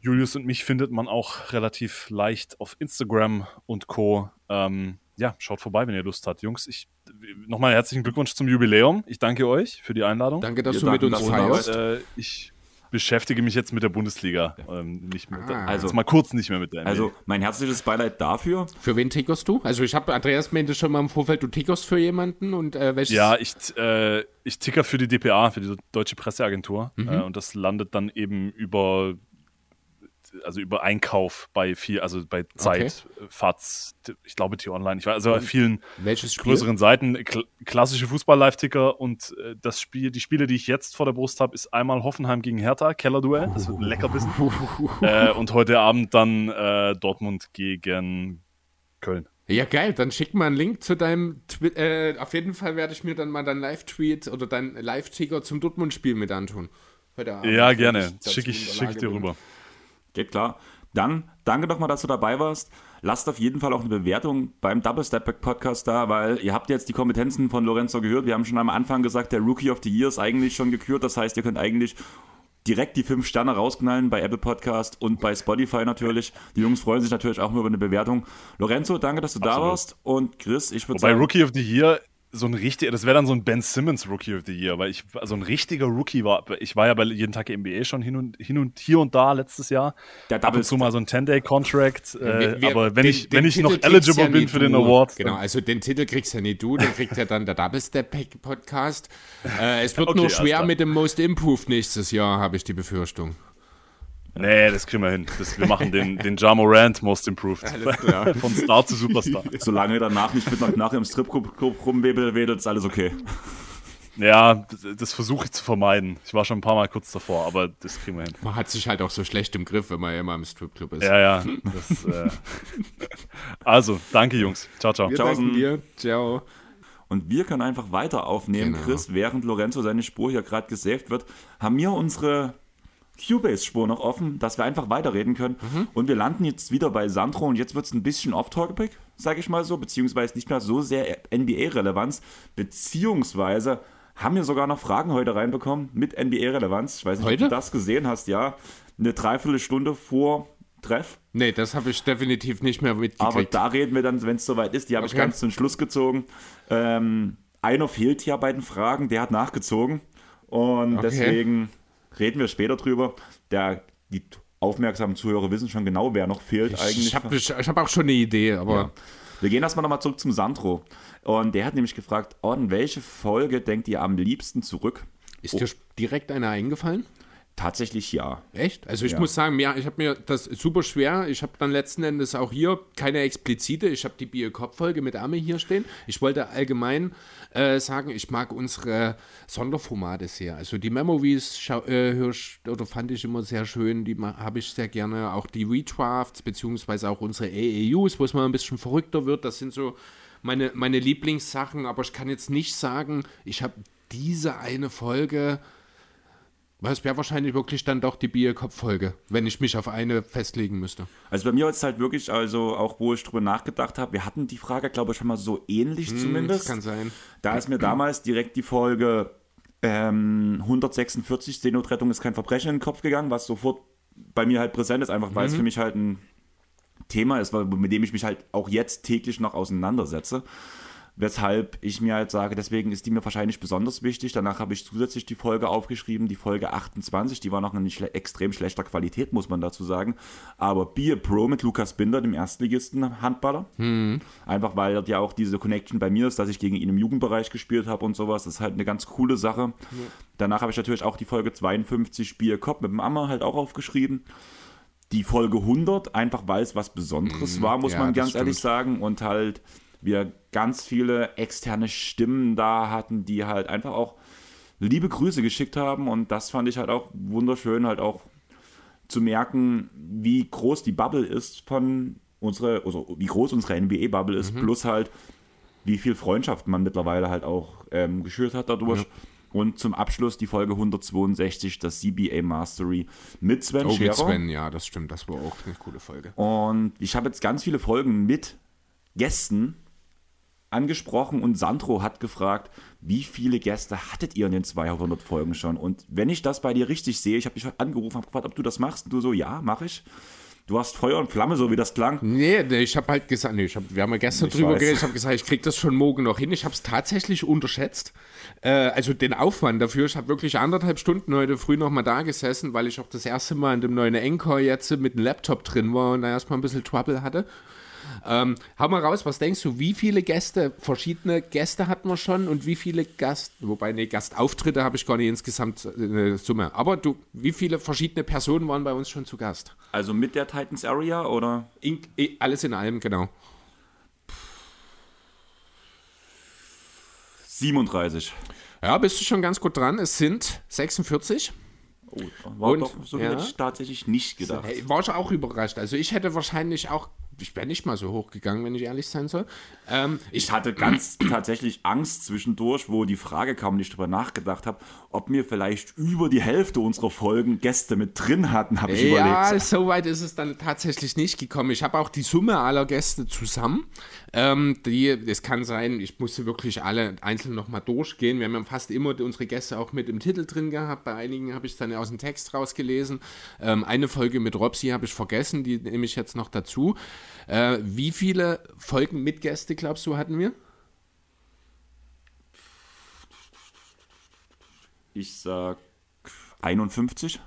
Julius und mich findet man auch relativ leicht auf Instagram und Co. Ähm, ja, schaut vorbei, wenn ihr Lust habt. Jungs, ich nochmal herzlichen Glückwunsch zum Jubiläum. Ich danke euch für die Einladung. Danke, dass Wir du mit uns feierst. Äh, ich beschäftige mich jetzt mit der Bundesliga. Ähm, nicht mit, ah. Also mal kurz nicht mehr mit der NBA. Also mein herzliches Beileid dafür. Für wen tickerst du? Also ich habe Andreas meinte schon mal im Vorfeld, du tickerst für jemanden und äh, welches? Ja, ich, äh, ich ticker für die DPA, für die Deutsche Presseagentur. Mhm. Äh, und das landet dann eben über also über Einkauf bei viel, also bei Zeit, okay. FATS, ich glaube T-Online, ich weiß, also bei vielen größeren Seiten, kl klassische Fußball-Live-Ticker und äh, das Spiel, die Spiele, die ich jetzt vor der Brust habe, ist einmal Hoffenheim gegen Hertha, Kellerduell, das wird ein Leckerbissen. äh, und heute Abend dann äh, Dortmund gegen Köln. Ja, geil. Dann schick mal einen Link zu deinem. Twi äh, auf jeden Fall werde ich mir dann mal dein Live-Tweet oder dein Live-Ticker zum Dortmund-Spiel mit antun. Heute Abend. Ja, gerne. Schicke ich, schick ich dir rüber. Geht klar. Dann danke doch mal, dass du dabei warst. Lasst auf jeden Fall auch eine Bewertung beim Double Step Back Podcast da, weil ihr habt jetzt die Kompetenzen von Lorenzo gehört. Wir haben schon am Anfang gesagt, der Rookie of the Year ist eigentlich schon gekürt. Das heißt, ihr könnt eigentlich direkt die fünf Sterne rausknallen bei Apple Podcast und bei Spotify natürlich. Die Jungs freuen sich natürlich auch nur über eine Bewertung. Lorenzo, danke, dass du Absolut. da warst. Und Chris, ich würde sagen. Bei Rookie of the Year so ein richtiger, das wäre dann so ein Ben Simmons Rookie of the Year, weil ich so also ein richtiger Rookie war. Ich war ja bei jeden Tag NBA schon hin und hin und hier und da letztes Jahr. Der Ab und zu mal so ein 10-Day-Contract. Äh, aber wenn den, ich, wenn ich noch eligible ja bin für den Award. Genau, also den Titel kriegst ja nicht du, den kriegt ja dann der Double Step Podcast. Äh, es wird okay, nur schwer mit dem Most Improved nächstes Jahr, habe ich die Befürchtung. Nee, das kriegen wir hin. Das, wir machen den, den Ja Morant Most Improved. Von Star zu Superstar. Solange danach nicht mit nach im Stripclub rumwedelt, ist alles okay. Ja, das versuche ich zu vermeiden. Ich war schon ein paar Mal kurz davor, aber das kriegen wir hin. Man hat sich halt auch so schlecht im Griff, wenn man immer im Stripclub ist. Ja, ja. Das, äh also, danke Jungs. Ciao, ciao. Wir ciao. Dir. Ciao. Und wir können einfach weiter aufnehmen, genau. Chris, während Lorenzo seine Spur hier gerade gesaved wird, haben wir unsere Cubase-Spur noch offen, dass wir einfach weiterreden können. Mhm. Und wir landen jetzt wieder bei Sandro und jetzt wird es ein bisschen off-topic, sage ich mal so, beziehungsweise nicht mehr so sehr NBA-Relevanz, beziehungsweise haben wir sogar noch Fragen heute reinbekommen mit NBA-Relevanz. Ich weiß nicht, heute? ob du das gesehen hast, ja. Eine Dreiviertelstunde vor Treff. Nee, das habe ich definitiv nicht mehr mitgekriegt. Aber da reden wir dann, wenn es soweit ist. Die habe okay. ich ganz zum Schluss gezogen. Ähm, einer fehlt hier bei den Fragen, der hat nachgezogen. Und okay. deswegen Reden wir später drüber. Der, die aufmerksamen Zuhörer wissen schon genau, wer noch fehlt ich, eigentlich. Ich habe ich hab auch schon eine Idee, aber. Ja. Wir gehen erstmal nochmal zurück zum Sandro. Und der hat nämlich gefragt, Orden, welche Folge denkt ihr am liebsten zurück? Ist oh. dir direkt eine eingefallen? Tatsächlich ja. Echt? Also ich ja. muss sagen, ja, ich habe mir das super schwer. Ich habe dann letzten Endes auch hier keine explizite. Ich habe die Bier-Kopf-Folge mit Arme hier stehen. Ich wollte allgemein äh, sagen, ich mag unsere Sonderformate sehr. Also die Memories äh, oder fand ich immer sehr schön. Die habe ich sehr gerne. Auch die Redrafts beziehungsweise auch unsere AAUs, wo es mal ein bisschen verrückter wird. Das sind so meine, meine Lieblingssachen. Aber ich kann jetzt nicht sagen, ich habe diese eine Folge weil es wäre wahrscheinlich wirklich dann doch die Bierkopf-Folge, wenn ich mich auf eine festlegen müsste. Also bei mir ist es halt wirklich, also auch wo ich drüber nachgedacht habe, wir hatten die Frage, glaube ich, schon mal so ähnlich hm, zumindest. Das kann sein. Da ist mir damals direkt die Folge ähm, 146, Seenotrettung ist kein Verbrechen in den Kopf gegangen, was sofort bei mir halt präsent ist, einfach weil mhm. es für mich halt ein Thema ist, mit dem ich mich halt auch jetzt täglich noch auseinandersetze. Weshalb ich mir halt sage, deswegen ist die mir wahrscheinlich besonders wichtig. Danach habe ich zusätzlich die Folge aufgeschrieben, die Folge 28, die war noch in schle extrem schlechter Qualität, muss man dazu sagen. Aber Be a Pro mit Lukas Binder, dem Erstligisten Handballer. Hm. Einfach weil ja auch diese Connection bei mir ist, dass ich gegen ihn im Jugendbereich gespielt habe und sowas. Das ist halt eine ganz coole Sache. Danach habe ich natürlich auch die Folge 52 Spiel Kopf mit dem Ammer halt auch aufgeschrieben. Die Folge 100, einfach weil es was Besonderes war, muss ja, man ganz ehrlich sagen. Und halt wir ganz viele externe Stimmen da hatten, die halt einfach auch liebe Grüße geschickt haben. Und das fand ich halt auch wunderschön, halt auch zu merken, wie groß die Bubble ist von unsere, also wie groß unsere NBA-Bubble ist, plus halt, wie viel Freundschaft man mittlerweile halt auch ähm, geschürt hat dadurch. Und zum Abschluss die Folge 162, das CBA Mastery mit Sven Oh, Scherer. mit Sven, ja, das stimmt. Das war auch eine coole Folge. Und ich habe jetzt ganz viele Folgen mit Gästen angesprochen und Sandro hat gefragt, wie viele Gäste hattet ihr in den 200 Folgen schon? Und wenn ich das bei dir richtig sehe, ich habe dich angerufen, habe gefragt, ob du das machst. Und du so, ja, mache ich. Du hast Feuer und Flamme, so wie das klang. Nee, nee, ich habe halt gesagt, nee, ich hab, wir haben ja gestern Ich drüber weiß. geredet, ich habe gesagt, ich krieg das schon morgen noch hin. Ich habe es tatsächlich unterschätzt. Äh, also den Aufwand dafür. Ich habe wirklich anderthalb Stunden heute früh noch mal da gesessen, weil ich auch das erste Mal in dem neuen Encore jetzt mit dem Laptop drin war und da erstmal ein bisschen Trouble hatte. Ähm, hau mal raus, was denkst du, wie viele Gäste, verschiedene Gäste hatten wir schon und wie viele Gast, wobei, nee, Gastauftritte habe ich gar nicht insgesamt äh, eine Summe. Aber du, wie viele verschiedene Personen waren bei uns schon zu Gast? Also mit der Titans Area oder? In, alles in allem, genau. 37. Ja, bist du schon ganz gut dran. Es sind 46. Oh, war Und, doch so ja. hätte ich tatsächlich nicht gedacht. War ich auch überrascht. Also ich hätte wahrscheinlich auch, ich wäre nicht mal so hoch gegangen, wenn ich ehrlich sein soll. Ähm, Ich hatte ganz tatsächlich Angst zwischendurch, wo die Frage kam und ich darüber nachgedacht habe, ob mir vielleicht über die Hälfte unserer Folgen Gäste mit drin hatten, habe ich ja, überlegt. so weit ist es dann tatsächlich nicht gekommen. Ich habe auch die Summe aller Gäste zusammen. Ähm, die, es kann sein, ich musste wirklich alle einzeln nochmal durchgehen. Wir haben ja fast immer unsere Gäste auch mit im Titel drin gehabt. Bei einigen habe ich es dann aus dem Text rausgelesen. Ähm, eine Folge mit Robsi habe ich vergessen, die nehme ich jetzt noch dazu. Äh, wie viele Folgen mit Gäste, glaubst du, hatten wir? Ich sag 51.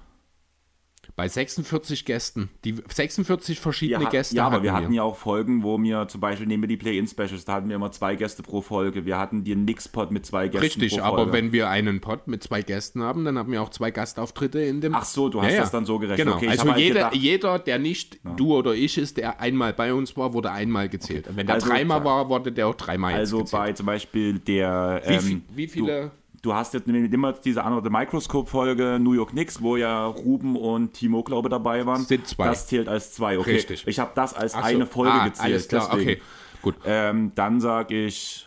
Bei 46 Gästen. Die 46 verschiedene Ja, Gäste ja aber hatten wir hatten ja auch Folgen, wo wir zum Beispiel nehmen wir die Play-In-Specials, da hatten wir immer zwei Gäste pro Folge. Wir hatten den Nix-Pod mit zwei Gästen Richtig, pro aber Folge. wenn wir einen Pod mit zwei Gästen haben, dann haben wir auch zwei Gastauftritte in dem. Ach so, du hast das dann so gerechnet. Genau, Okay, also halt jeder, gedacht- jeder, der nicht du oder ich ist, der einmal bei uns war, wurde einmal gezählt. Wenn der Also, dreimal war, wurde der auch dreimal Also gezählt. bei zum Beispiel der. Wie ähm, viel- wie viele- Du, du hast jetzt immer diese andere Microscope-Folge New York Knicks, wo ja Ruben und Timo, glaube ich, dabei waren. Sind zwei. Das zählt als zwei, okay. Richtig. Ich habe das als so. eine Folge Ah, gezählt. Alles klar, deswegen. okay. Gut. Ähm, dann sage ich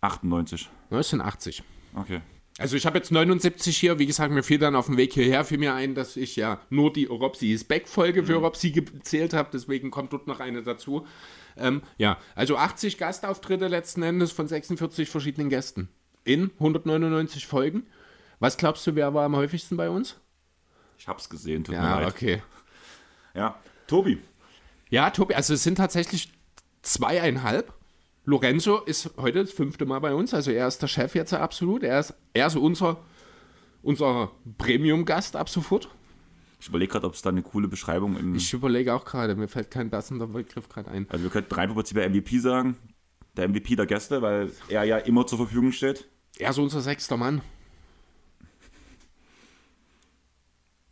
98. Das sind 80. Okay. Also ich habe jetzt 79 hier, wie gesagt, mir fiel dann auf dem Weg hierher für mir ein, dass ich ja nur die Robsi is Back-Folge Mhm. für Robsi gezählt habe, deswegen kommt dort noch eine dazu. Ähm, ja, also 80 Gastauftritte letzten Endes von 46 verschiedenen Gästen in 199 Folgen. Was glaubst du, wer war am häufigsten bei uns? Ich hab's gesehen, tut mir Ja, leid. okay. Ja. Tobi. Ja, Tobi, also es sind tatsächlich zweieinhalb. Lorenzo ist heute das fünfte Mal bei uns, also er ist der Chef jetzt absolut. Er ist, er ist unser, unser Premium-Gast ab sofort. Ich überlege gerade, ob es da eine coole Beschreibung im. Ich überlege auch gerade, mir fällt kein passender Begriff gerade ein. also wir könnten rein der MVP sagen. Der MVP der Gäste, weil er ja immer zur Verfügung steht. Er ist unser sechster Mann.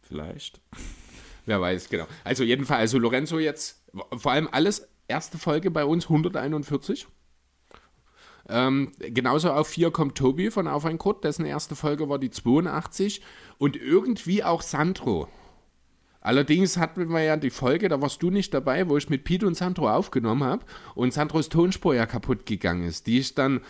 Vielleicht. Wer weiß, genau. Also jedenfalls, also Lorenzo jetzt, vor allem alles erste Folge bei uns 141. Ähm, genauso auf 4 kommt Tobi von Auf ein Code, dessen erste Folge war die 82 und irgendwie auch Sandro. Allerdings hatten wir ja die Folge, da warst du nicht dabei, wo ich mit Pete und Sandro aufgenommen habe und Sandros Tonspur ja kaputt gegangen ist, die ich dann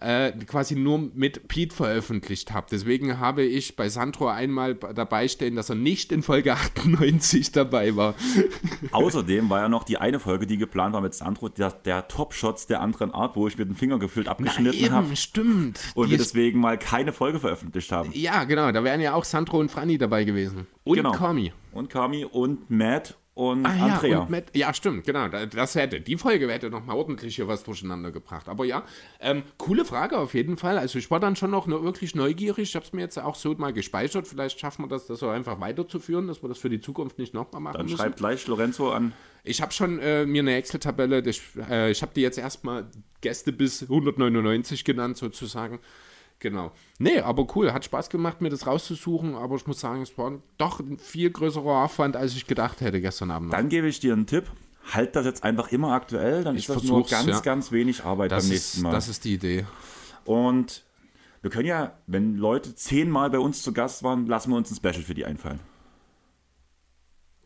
äh, quasi nur mit Pete veröffentlicht habe. Deswegen habe ich bei Sandro einmal dabei stehen, dass er nicht in Folge 98 dabei war. Außerdem war ja noch die eine Folge, die geplant war mit Sandro, der, der Top-Shots der anderen Art, wo ich mit dem Finger gefühlt abgeschnitten habe stimmt. und Die wir deswegen mal keine Folge veröffentlicht haben. ja, genau, da wären ja auch Sandro und Franny dabei gewesen. Und Genau. Kami. Und Kami und Matt und Ah, ja, Andrea. und Matt, ja, stimmt, genau. Da- Das hätte, die Folge hätte noch mal ordentlich hier was durcheinander gebracht. Aber ja, ähm, coole Frage auf jeden Fall. Also ich war dann schon noch wirklich neugierig. Ich habe es mir jetzt auch so mal gespeichert. Vielleicht schaffen wir das, das so einfach weiterzuführen, dass wir das für die Zukunft nicht nochmal machen Dann müssen. schreibt gleich Lorenzo an. Ich habe schon äh, mir eine Excel-Tabelle, ich, äh, ich habe die jetzt erstmal Gäste bis 199 genannt sozusagen. Genau. Nee, aber cool, hat Spaß gemacht, mir das rauszusuchen, aber ich muss sagen, es war doch ein viel größerer Aufwand, als ich gedacht hätte gestern Abend. noch. Dann gebe ich dir einen Tipp. Halt das jetzt einfach immer aktuell, dann Ich ist das nur ganz, ja. ganz wenig Arbeit das, beim ist, nächsten Mal. das ist die Idee. Und wir können ja, wenn Leute zehnmal bei uns zu Gast waren, lassen wir uns ein Special für die einfallen.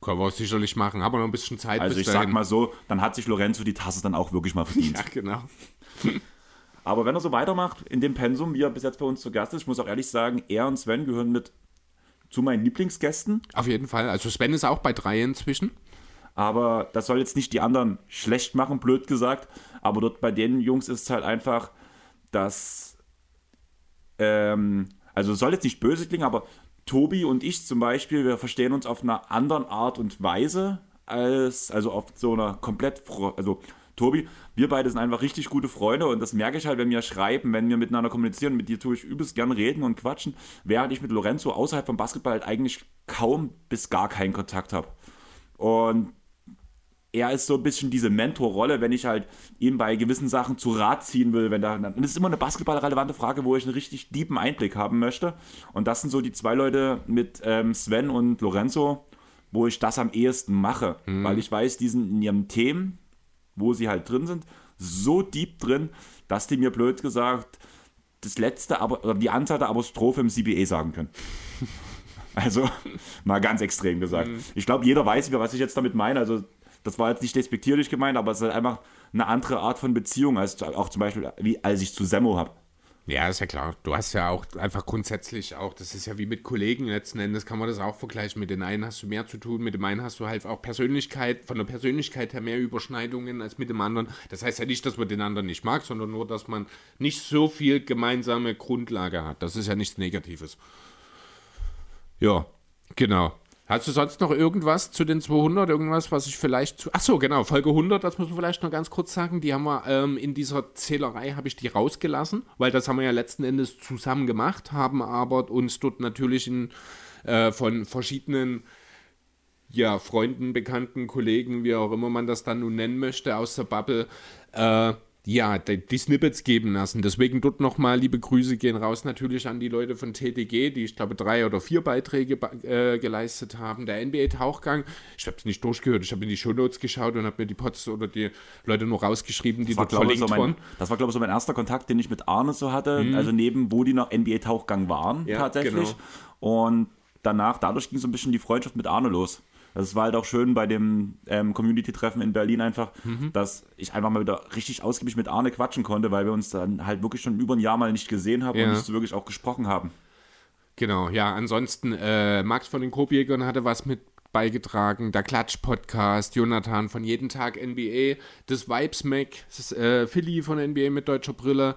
Können wir sicherlich machen, haben wir noch ein bisschen Zeit Also ich dahin. sag mal so, dann hat sich Lorenzo die Tasse dann auch wirklich mal verdient. Ja, genau. Aber wenn er so weitermacht in dem Pensum, wie er bis jetzt bei uns zu Gast ist, ich muss auch ehrlich sagen, er und Sven gehören mit zu meinen Lieblingsgästen. Auf jeden Fall. Also Sven ist auch bei drei inzwischen. Aber das soll jetzt nicht die anderen schlecht machen, blöd gesagt. Aber dort bei den Jungs ist es halt einfach, dass. Ähm, also soll jetzt nicht böse klingen, aber Tobi und ich zum Beispiel, wir verstehen uns auf einer anderen Art und Weise als, also auf so einer komplett, also Tobi, wir beide sind einfach richtig gute Freunde und das merke ich halt, wenn wir schreiben, wenn wir miteinander kommunizieren, mit dir tue ich übelst gern reden und quatschen, während ich mit Lorenzo außerhalb vom Basketball halt eigentlich kaum bis gar keinen Kontakt habe. Und er ist so ein bisschen diese Mentorrolle, wenn ich halt ihm bei gewissen Sachen zu Rat ziehen will, wenn da, dann das ist immer eine basketballrelevante Frage, wo ich einen richtig tiefen Einblick haben möchte. Und das sind so die zwei Leute mit ähm, Sven und Lorenzo, wo ich das am ehesten mache, weil ich weiß, die sind in ihren Themen, wo sie halt drin sind, so deep drin, dass die mir blöd gesagt das letzte, aber oder die Anzahl der Apostrophe im CBA sagen können. Also, mal ganz extrem gesagt. Ich glaube, jeder weiß, was ich jetzt damit meine. Also, das war jetzt nicht despektierlich gemeint, aber es ist halt einfach eine andere Art von Beziehung, als auch zum Beispiel, wie als ich zu Semmo habe. Ja, ist ja klar. Du hast ja auch einfach grundsätzlich auch, das ist ja wie mit Kollegen letzten Endes, kann man das auch vergleichen. Mit den einen hast du mehr zu tun, mit dem einen hast du halt auch Persönlichkeit, von der Persönlichkeit her mehr Überschneidungen als mit dem anderen. Das heißt ja nicht, dass man den anderen nicht mag, sondern nur, dass man nicht so viel gemeinsame Grundlage hat. Das ist ja nichts Negatives. Ja, genau. Hast du sonst noch irgendwas zu den 200? Irgendwas, was ich vielleicht zu. Achso, genau, Folge 100, das muss man vielleicht noch ganz kurz sagen. Die haben wir ähm, in dieser Zählerei, habe ich die rausgelassen, weil das haben wir ja letzten Endes zusammen gemacht, haben aber uns dort natürlich in, äh, von verschiedenen ja, Freunden, Bekannten, Kollegen, wie auch immer man das dann nun nennen möchte, aus der Bubble, äh, ja, die, Snippets geben lassen. Deswegen dort nochmal liebe Grüße gehen raus natürlich an die Leute von TTG, die ich glaube drei oder vier Beiträge äh, geleistet haben. Der NBA-Tauchgang, ich habe es nicht durchgehört, ich habe in die Shownotes geschaut und habe mir die Pots oder die Leute nur rausgeschrieben, die Das war, dort glaube ich, verlinkt so waren. mein, das war, glaube ich, so mein erster Kontakt, den ich mit Arne so hatte. Also neben, wo die noch NBA-Tauchgang waren, Ja, tatsächlich. genau. Und danach, dadurch ging so ein bisschen die Freundschaft mit Arne los. Das war halt auch schön bei dem ähm, Community-Treffen in Berlin einfach, Mhm. dass ich einfach mal wieder richtig ausgiebig mit Arne quatschen konnte, weil wir uns dann halt wirklich schon über ein Jahr mal nicht gesehen haben Ja. und nicht so wirklich auch gesprochen haben. Genau, ja, ansonsten äh, Max von den Kobjägern hatte was mit beigetragen, der Klatsch-Podcast, Jonathan von Jeden Tag NBA, das Vibes Mac, das, äh, Philly von NBA mit deutscher Brille,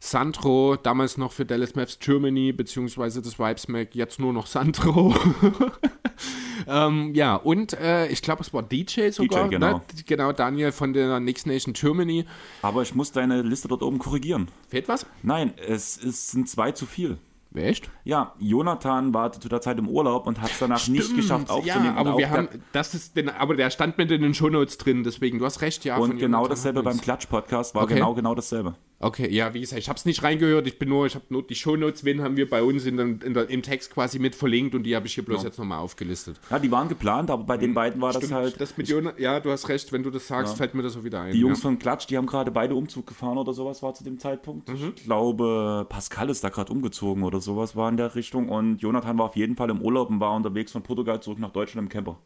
Sandro, damals noch für Dallas Maps Germany, beziehungsweise das Vibes Mac, jetzt nur noch Sandro. ähm, ja, und äh, ich glaube, es war DJ sogar, genau. Ne? genau, Daniel von der Next Nation Germany. Aber ich muss deine Liste dort oben korrigieren. Fehlt was? Nein, es, es sind zwei zu viel. Echt? Ja, Jonathan war zu der Zeit im Urlaub und hat es danach nicht Stimmt, geschafft aufzunehmen. Ja, aber wir der- haben, das ist, den, aber der stand mit in den Shownotes drin, deswegen, du hast recht, ja. Und genau Jonathan dasselbe beim. Klatsch-Podcast war Okay. genau, genau dasselbe. Okay, ja, wie gesagt, ich habe es nicht reingehört, ich bin nur, ich habe nur die Shownotes, wen haben wir bei uns in den, in der, im Text quasi mit verlinkt und die habe ich hier bloß jetzt nochmal aufgelistet. Ja, die waren geplant, aber bei den beiden war das halt. das mit Jonathan, ja, du hast recht, wenn du das sagst, fällt mir das so wieder ein. die Jungs ja. von Klatsch, die haben gerade beide Umzug gefahren oder sowas war zu dem Zeitpunkt. Mhm. Ich glaube, Pascal ist da gerade umgezogen oder sowas war in der Richtung. Und Jonathan war auf jeden Fall im Urlaub und war unterwegs von Portugal zurück nach Deutschland im Camper.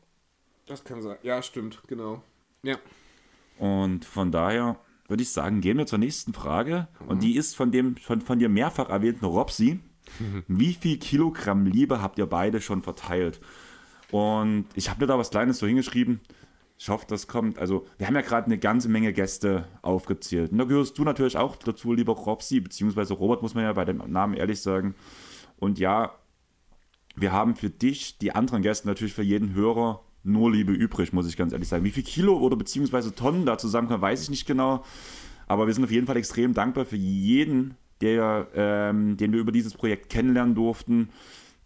Das kann sein, ja, stimmt, genau. Ja. Und von daher würde ich sagen, gehen wir zur nächsten Frage. Und die ist von dem von, von dir mehrfach erwähnten Robsi. Wie viel Kilogramm Liebe habt ihr beide schon verteilt? Und ich habe mir da was Kleines so hingeschrieben. Ich hoffe, das kommt. Also, wir haben ja gerade eine ganze Menge Gäste aufgezählt. Und da gehörst du natürlich auch dazu, lieber Robsi, beziehungsweise Robert, muss man ja bei dem Namen ehrlich sagen. Und ja, wir haben für dich, die anderen Gäste, natürlich für jeden Hörer nur Liebe übrig, muss ich ganz ehrlich sagen. Wie viel Kilo oder beziehungsweise Tonnen da zusammenkommen, weiß ich nicht genau. Aber wir sind auf jeden Fall extrem dankbar für jeden, der, ähm, den wir über dieses Projekt kennenlernen durften.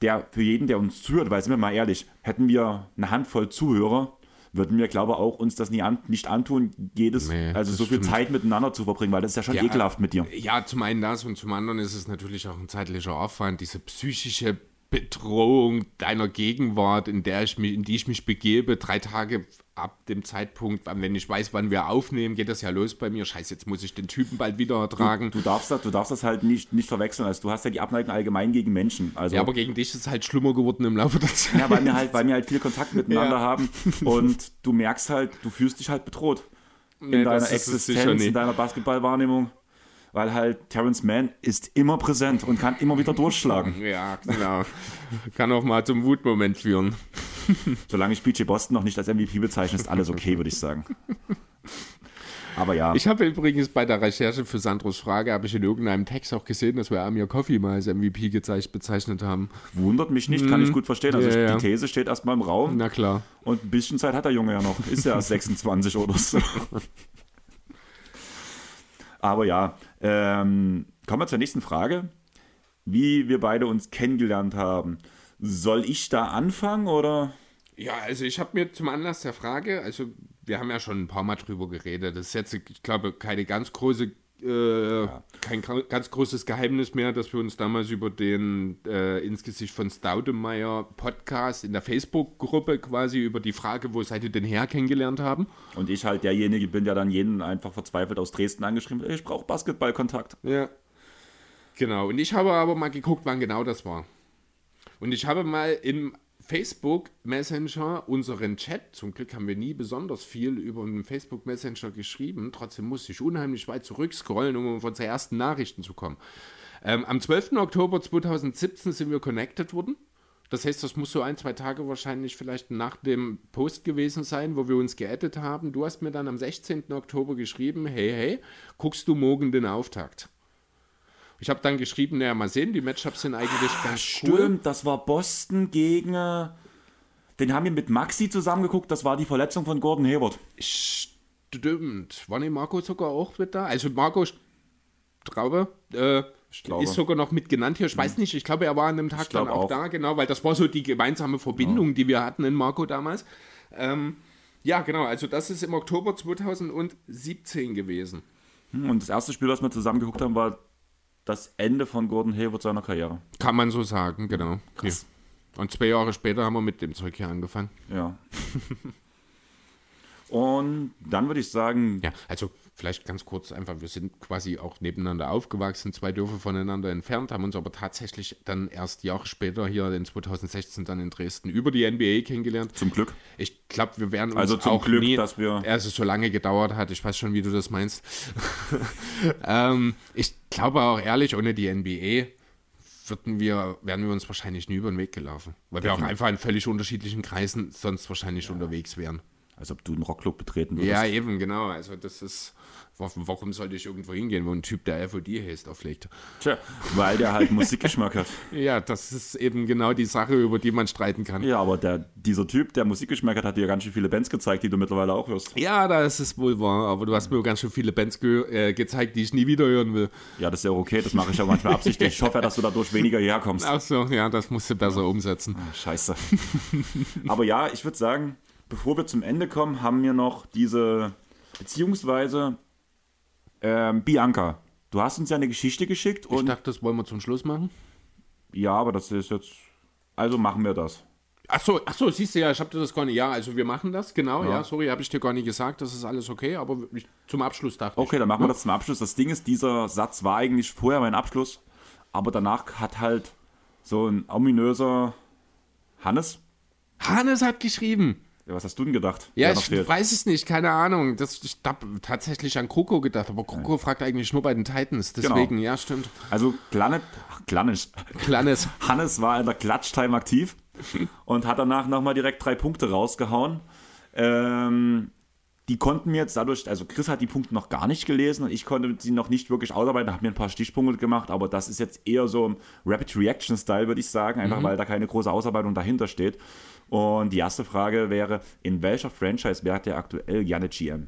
Der, für jeden, der uns zuhört, weil sind wir mal ehrlich, hätten wir eine Handvoll Zuhörer, würden wir, glaube ich, auch uns das nie an, nicht antun, jedes, Nee, also so viel stimmt. Zeit miteinander zu verbringen, weil das ist ja schon Ja. ekelhaft mit dir. Ja, zum einen das und zum anderen ist es natürlich auch ein zeitlicher Aufwand, diese psychische Bedrohung deiner Gegenwart, in, der ich mich, in die ich mich begebe, drei Tage ab dem Zeitpunkt, wenn ich weiß, wann wir aufnehmen, geht das ja los bei mir. Scheiße, jetzt muss ich den Typen bald wieder ertragen. Du darfst das, du darfst das halt nicht, nicht verwechseln. Also du hast ja die Abneigung allgemein gegen Menschen. Also, ja, aber gegen dich ist es halt schlimmer geworden im Laufe der Zeit. Ja, weil wir halt, weil wir halt viel Kontakt miteinander Ja. haben und du merkst halt, du fühlst dich halt bedroht in Nee, deiner Existenz, in deiner Basketballwahrnehmung, weil halt Terrence Mann ist immer präsent und kann immer wieder durchschlagen. Ja, genau. Kann auch mal zum Wutmoment führen. Solange ich BJ Boston noch nicht als MVP bezeichne, ist alles okay, würde ich sagen. Aber ja, Ich habe übrigens bei der Recherche für Sandros Frage, habe ich in irgendeinem Text auch gesehen, dass wir Amir Coffee mal als MVP bezeichnet haben. wundert mich nicht, kann ich gut verstehen. Also Mhm. Ja, ja. die These steht erstmal im Raum Na klar. und ein bisschen Zeit hat der Junge ja noch. Ist ja erst 26 oder so. Aber ja, ähm, kommen wir zur nächsten Frage. Wie wir beide uns kennengelernt haben. Soll ich da anfangen oder? Ja, also ich habe mir zum Anlass der Frage, also wir haben ja schon ein paar Mal drüber geredet, das ist jetzt, ich glaube, keine ganz große, äh, kein gra- ganz großes Geheimnis mehr, dass wir uns damals über den äh, ins Gesicht von Staudemeyer Podcast in der Facebook-Gruppe quasi über die Frage, wo seid ihr denn her, kennengelernt haben. Und ich halt derjenige bin, der dann jeden einfach verzweifelt aus Dresden angeschrieben hat, ich brauche Basketballkontakt. Ja. Genau, und ich habe aber mal geguckt, wann genau das war. Und ich habe mal im Facebook Messenger unseren Chat, zum Glück haben wir nie besonders viel über den Facebook Messenger geschrieben, trotzdem musste ich unheimlich weit zurückscrollen, um auf unsere ersten Nachrichten zu kommen. Ähm, am 12. Oktober 2017 sind wir connected worden. Das heißt, das muss so ein, zwei Tage wahrscheinlich vielleicht nach dem Post gewesen sein, wo wir uns geaddet haben. Du hast mir dann am 16. Oktober geschrieben, hey, hey, guckst du morgen den Auftakt? Ich habe dann geschrieben, naja, mal sehen, die Matchups sind eigentlich ganz cool. Stimmt, das war Boston gegen. äh, Den haben wir mit Maxi zusammengeguckt, das war die Verletzung von Gordon Hayward. Stimmt. War nicht Marco sogar auch mit da? Also Marco Straube äh, glaube. ist sogar noch mit genannt hier. Ich weiß nicht, ich glaube, er war an dem Tag dann auch, auch. da, genau, weil das war so die gemeinsame Verbindung, die wir hatten in Marco damals. Ähm, ja, genau, also das ist im Oktober 2017 gewesen. Hm, Und das erste Spiel, das wir zusammen geguckt haben, war das Ende von Gordon Hayward seiner Karriere. Kann man so sagen, genau. Krass. Ja. Und zwei Jahre später haben wir mit dem Zeug hier angefangen. Ja. Und dann würde ich sagen, Ja, also vielleicht ganz kurz einfach, wir sind quasi auch nebeneinander aufgewachsen, zwei Dörfer voneinander entfernt, haben uns aber tatsächlich dann erst Jahre später hier in 2016 dann in Dresden über die NBA kennengelernt. zum Glück. Ich glaube, wir wären uns Also zum auch Glück, nie, dass wir- also so lange gedauert hat, ich weiß schon, wie du das meinst. ähm, ich glaube auch ehrlich, ohne die NBA würden wir, wären wir uns wahrscheinlich nie über den Weg gelaufen. Weil wir auch einfach in völlig unterschiedlichen Kreisen sonst wahrscheinlich unterwegs wären. Als ob du einen Rockclub betreten würdest. Ja, eben, genau. Also das ist, wa- warum sollte ich irgendwo hingehen, wo ein Typ, der FOD heißt, auflegt? Tja, weil der halt Musikgeschmack hat. Ja, das ist eben genau die Sache, über die man streiten kann. Ja, aber der, dieser Typ, der Musikgeschmack hat, hat dir ganz schön viele Bands gezeigt, die du mittlerweile auch hörst. Ja, da ist es wohl wahr, aber du hast mir ganz schön viele Bands ge äh, gezeigt, die ich nie wieder hören will. Ja, das ist ja auch okay, das mache ich ja manchmal absichtlich. Ich hoffe ja, dass du dadurch weniger hierher kommst. Ach so, ja, das musst du besser umsetzen. Scheiße. Aber ja, ich würde sagen, bevor wir zum Ende kommen, haben wir noch diese, beziehungsweise ähm, Bianca. Du hast uns ja eine Geschichte geschickt Ich und dachte, das wollen wir zum Schluss machen. ja, aber das ist jetzt, also machen wir das. Ach so, ach so, siehst du ja, ich habe dir das gar nicht. Ja, also wir machen das, genau. Ja, Ja. sorry, habe ich dir gar nicht gesagt. Das ist alles okay, aber ich, zum Abschluss dachte Okay, dann machen wir das zum Abschluss. Das Ding ist, dieser Satz war eigentlich vorher mein Abschluss, aber danach hat halt so ein ominöser Hannes. ich. Hannes hat geschrieben. Ja, was hast du denn gedacht? Ja, ich fehlt? weiß es nicht, keine Ahnung. Das, ich habe tatsächlich an Kroko gedacht, aber Kroko fragt eigentlich nur bei den Titans. Deswegen, ja, stimmt. Also Planet, ach, Planet, Kleines. Hannes war in der Klatsch-Time aktiv und hat danach nochmal direkt drei Punkte rausgehauen. Ähm, die konnten mir jetzt dadurch, also Chris hat die Punkte noch gar nicht gelesen und ich konnte sie noch nicht wirklich ausarbeiten, habe mir ein paar Stichpunkte gemacht, aber das ist jetzt eher so ein Rapid Reaction Style, würde ich sagen, einfach weil da keine große Ausarbeitung dahinter steht. Und die erste Frage wäre, in welcher Franchise wäre der aktuell gerne GM?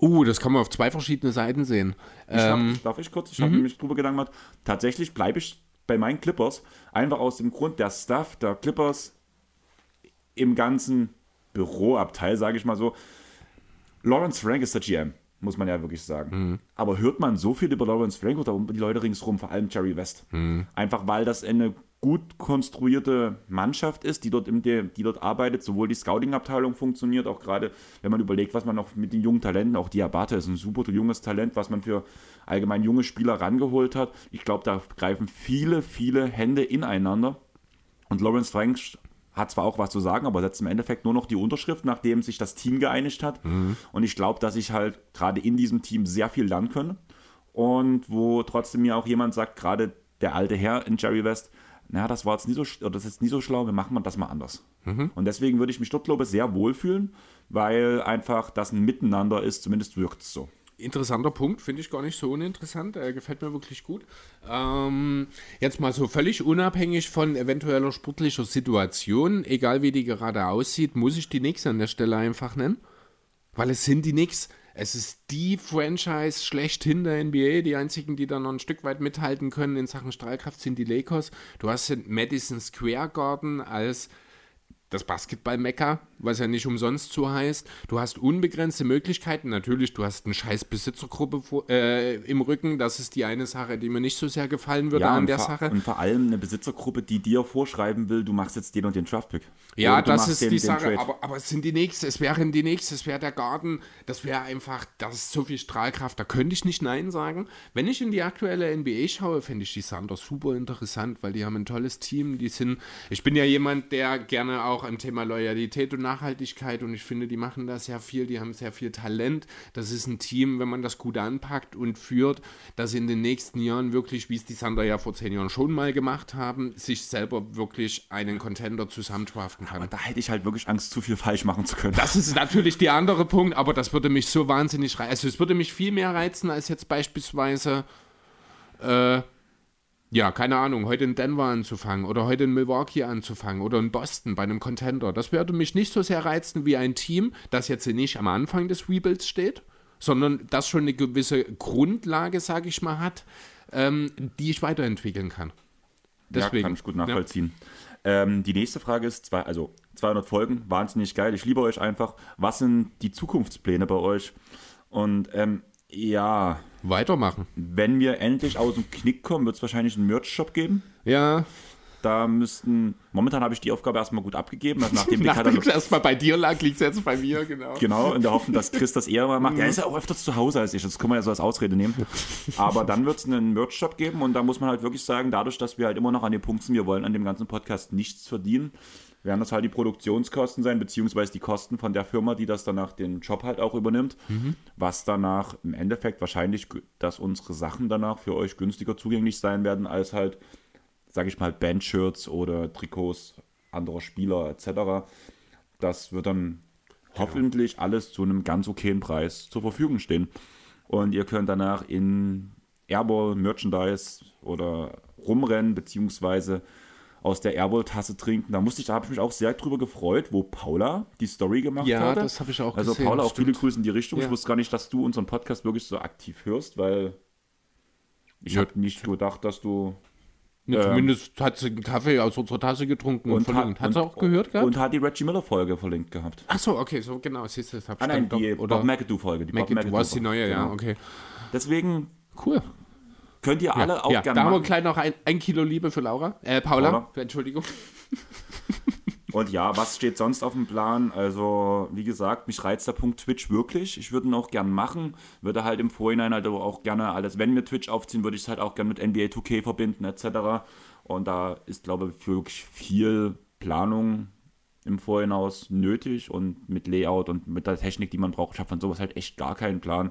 Uh, das kann man auf zwei verschiedene Seiten sehen. Ich Ähm, hab, darf ich kurz? Ich habe mich drüber Gedanken gemacht. Tatsächlich bleibe ich bei meinen Clippers, einfach aus dem Grund, der Staff der Clippers im ganzen Büroabteil, sage ich mal so. Lawrence Frank ist der GM, muss man ja wirklich sagen. Aber hört man so viel über Lawrence Frank oder die Leute ringsherum, vor allem Jerry West? Einfach weil das eine gut konstruierte Mannschaft ist, die dort, im, die dort arbeitet. Sowohl die Scouting-Abteilung funktioniert, auch gerade wenn man überlegt, was man noch mit den jungen Talenten, auch Diabate ist ein super junges Talent, was man für allgemein junge Spieler rangeholt hat. Ich glaube, da greifen viele, viele Hände ineinander. Und Lawrence Frank hat zwar auch was zu sagen, aber setzt im Endeffekt nur noch die Unterschrift, nachdem sich das Team geeinigt hat. Und ich glaube, dass ich halt gerade in diesem Team sehr viel lernen können. Und wo trotzdem mir auch jemand sagt, gerade der alte Herr in Jerry West, naja, das war jetzt nie so, oder das ist nie so schlau, wir machen das mal anders. Und deswegen würde ich mich dort, glaube ich, sehr wohlfühlen, weil einfach das ein Miteinander ist, zumindest wirkt es so. Interessanter Punkt, finde ich gar nicht so uninteressant. Er gefällt mir wirklich gut. Ähm, jetzt mal so völlig unabhängig von eventueller sportlicher Situation, egal wie die gerade aussieht, muss ich die Knicks an der Stelle einfach nennen. Weil es sind die Knicks. Es ist die Franchise schlechthin der NBA. Die einzigen, die da noch ein Stück weit mithalten können in Sachen Strahlkraft, sind die Lakers. Du hast den Madison Square Garden als das Basketball-Mekka, was ja nicht umsonst so heißt. Du hast unbegrenzte Möglichkeiten. Natürlich, du hast eine scheiß Besitzergruppe äh, im Rücken. Das ist die eine Sache, die mir nicht so sehr gefallen würde an und der Sache. und vor allem eine Besitzergruppe, die dir vorschreiben will, du machst jetzt den und den Draftpick. Ja, das ist den- die Sache, aber, aber es sind die nächste, es wären die nächste, es wäre der Garten, das wäre einfach, das ist so viel Strahlkraft, da könnte ich nicht Nein sagen. Wenn ich in die aktuelle NBA schaue, finde ich die Thunder super interessant, weil die haben ein tolles Team, die sind, ich bin ja jemand, der gerne auch am Thema Loyalität und Nachhaltigkeit und ich finde, die machen da sehr viel, die haben sehr viel Talent, das ist ein Team, wenn man das gut anpackt und führt, das in den nächsten Jahren wirklich, wie es die Thunder ja vor zehn Jahren schon mal gemacht haben, sich selber wirklich einen Contender zusammendraften kann. Da hätte ich halt wirklich Angst, zu viel falsch machen zu können. Das ist natürlich der andere Punkt, aber das würde mich so wahnsinnig reizen. Also es würde mich viel mehr reizen, als jetzt beispielsweise, äh, ja, keine Ahnung, heute in Denver anzufangen oder heute in Milwaukee anzufangen oder in Boston bei einem Contender. Das würde mich nicht so sehr reizen wie ein Team, das jetzt nicht am Anfang des Rebuilds steht, sondern das schon eine gewisse Grundlage, sage ich mal, hat, ähm, die ich weiterentwickeln kann. Deswegen. Ja, kann ich gut nachvollziehen. Ähm, die nächste Frage ist, zwei, also 200 Folgen, wahnsinnig geil. Ich liebe euch einfach. Was sind die Zukunftspläne bei euch? Und ähm, ja, Weitermachen. wenn wir endlich aus dem Knick kommen, wird es wahrscheinlich einen Merch-Shop geben. Ja, Da müssten, momentan habe ich die Aufgabe erstmal gut abgegeben, also nachdem die nachdem Katalog, es erstmal bei dir lag, liegt es jetzt bei mir, genau. Genau, in der Hoffnung, dass Chris das eher mal macht. Er ist ja auch öfters zu Hause als ich, das können wir ja so als Ausrede nehmen. Aber dann wird es einen Merch-Shop geben und da muss man halt wirklich sagen, dadurch, dass wir halt immer noch an dem Punkt sind, wir wollen an dem ganzen Podcast nichts verdienen, werden das halt die Produktionskosten sein, beziehungsweise die Kosten von der Firma, die das danach den Job halt auch übernimmt, was danach im Endeffekt wahrscheinlich, dass unsere Sachen danach für euch günstiger zugänglich sein werden, als halt, sage ich mal, Bandshirts oder Trikots anderer Spieler etc. Das wird dann hoffentlich alles zu einem ganz okayen Preis zur Verfügung stehen. Und ihr könnt danach in Airball Merchandise oder rumrennen, beziehungsweise aus der Airball-Tasse trinken. Da musste ich, da habe ich mich auch sehr drüber gefreut, wo Paula die Story gemacht Ja, hatte. das habe ich auch Also gesehen, Paula, auch stimmt. viele Grüße in die Richtung. Ja. Ich wusste gar nicht, dass du unseren Podcast wirklich so aktiv hörst, weil ich Ja. habe nicht gedacht, dass du Ne, Ähm, zumindest hat sie einen Kaffee aus unserer Tasse getrunken und, und verlinkt. Hat sie und- auch gehört gehabt? und hat die Reggie Miller Folge verlinkt gehabt. Ach so, okay, so genau, siehst du, das hab Ah ich nein, die doch, oder Bob McAdoo Folge. Die Bob McAdoo, McAdoo was die neue, ja, Genau. okay. Deswegen Cool. Könnt ihr alle auch ja, gerne da haben wir machen. gleich noch ein, ein Kilo Liebe für Laura. Äh, Paula, Paula. Entschuldigung. Und ja, was steht sonst auf dem Plan? Also, wie gesagt, mich reizt der Punkt Twitch wirklich. Ich würde ihn auch gern machen. Würde halt im Vorhinein halt auch gerne alles, wenn wir Twitch aufziehen, würde ich es halt auch gerne mit NBA 2K verbinden, etc. Und da ist, glaube ich, wirklich viel Planung im Vorhinaus nötig und mit Layout und mit der Technik, die man braucht. Ich habe von sowas halt echt gar keinen Plan.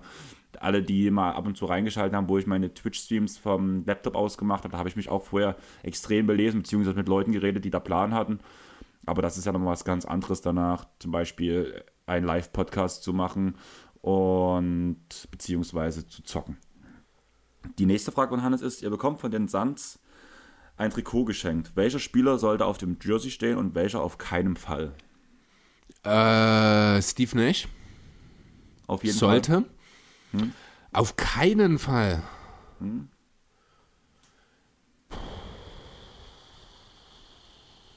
Alle, die mal ab und zu reingeschaltet haben, wo ich meine Twitch-Streams vom Laptop aus gemacht habe, da habe ich mich auch vorher extrem belesen, beziehungsweise mit Leuten geredet, die da Plan hatten. Aber das ist ja nochmal was ganz anderes danach. Zum Beispiel einen Live-Podcast zu machen und beziehungsweise zu zocken. Die nächste Frage von Hannes ist, ihr bekommt von den Suns ein Trikot geschenkt. Welcher Spieler sollte auf dem Jersey stehen und welcher auf keinen Fall? Äh, Steve Nash Auf jeden sollte. Fall. Hm? Auf keinen Fall.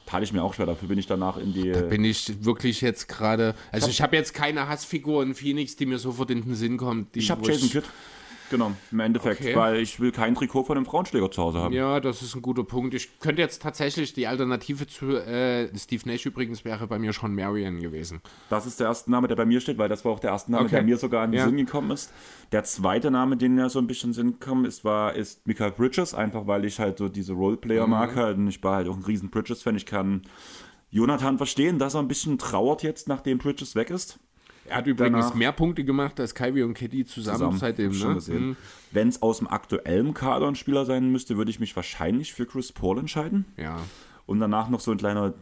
Tate ich mir auch schwer, dafür bin ich danach in die. Bin ich wirklich jetzt gerade. Also, ich habe jetzt keine Hassfigur in Phoenix, die mir sofort in den Sinn kommt. Die, ich habe Jason Kidd genommen, im Endeffekt, Okay. weil ich will kein Trikot von einem Frauenschläger zu Hause haben. Ja, das ist ein guter Punkt. Ich könnte jetzt tatsächlich die Alternative zu äh, Steve Nash übrigens wäre bei mir schon Marion gewesen. Das ist der erste Name, der bei mir steht, weil das war auch der erste Name, Okay. der mir sogar in den Ja. Sinn gekommen ist. Der zweite Name, den mir so ein bisschen in den Sinn gekommen ist, war, ist Michael Bridges, einfach weil ich halt so diese Roleplayer Mhm. mag halt. Und ich war halt auch ein riesen Bridges-Fan. Ich kann Jonathan verstehen, dass er ein bisschen trauert jetzt, nachdem Bridges weg ist. Er hat übrigens Danach- mehr Punkte gemacht als Kyrie und KD zusammen, seitdem. ich schon Ne? Mhm. Wenn es aus dem aktuellen Kader ein Spieler sein müsste, würde ich mich wahrscheinlich für Chris Paul entscheiden. Ja. Und danach noch so ein kleiner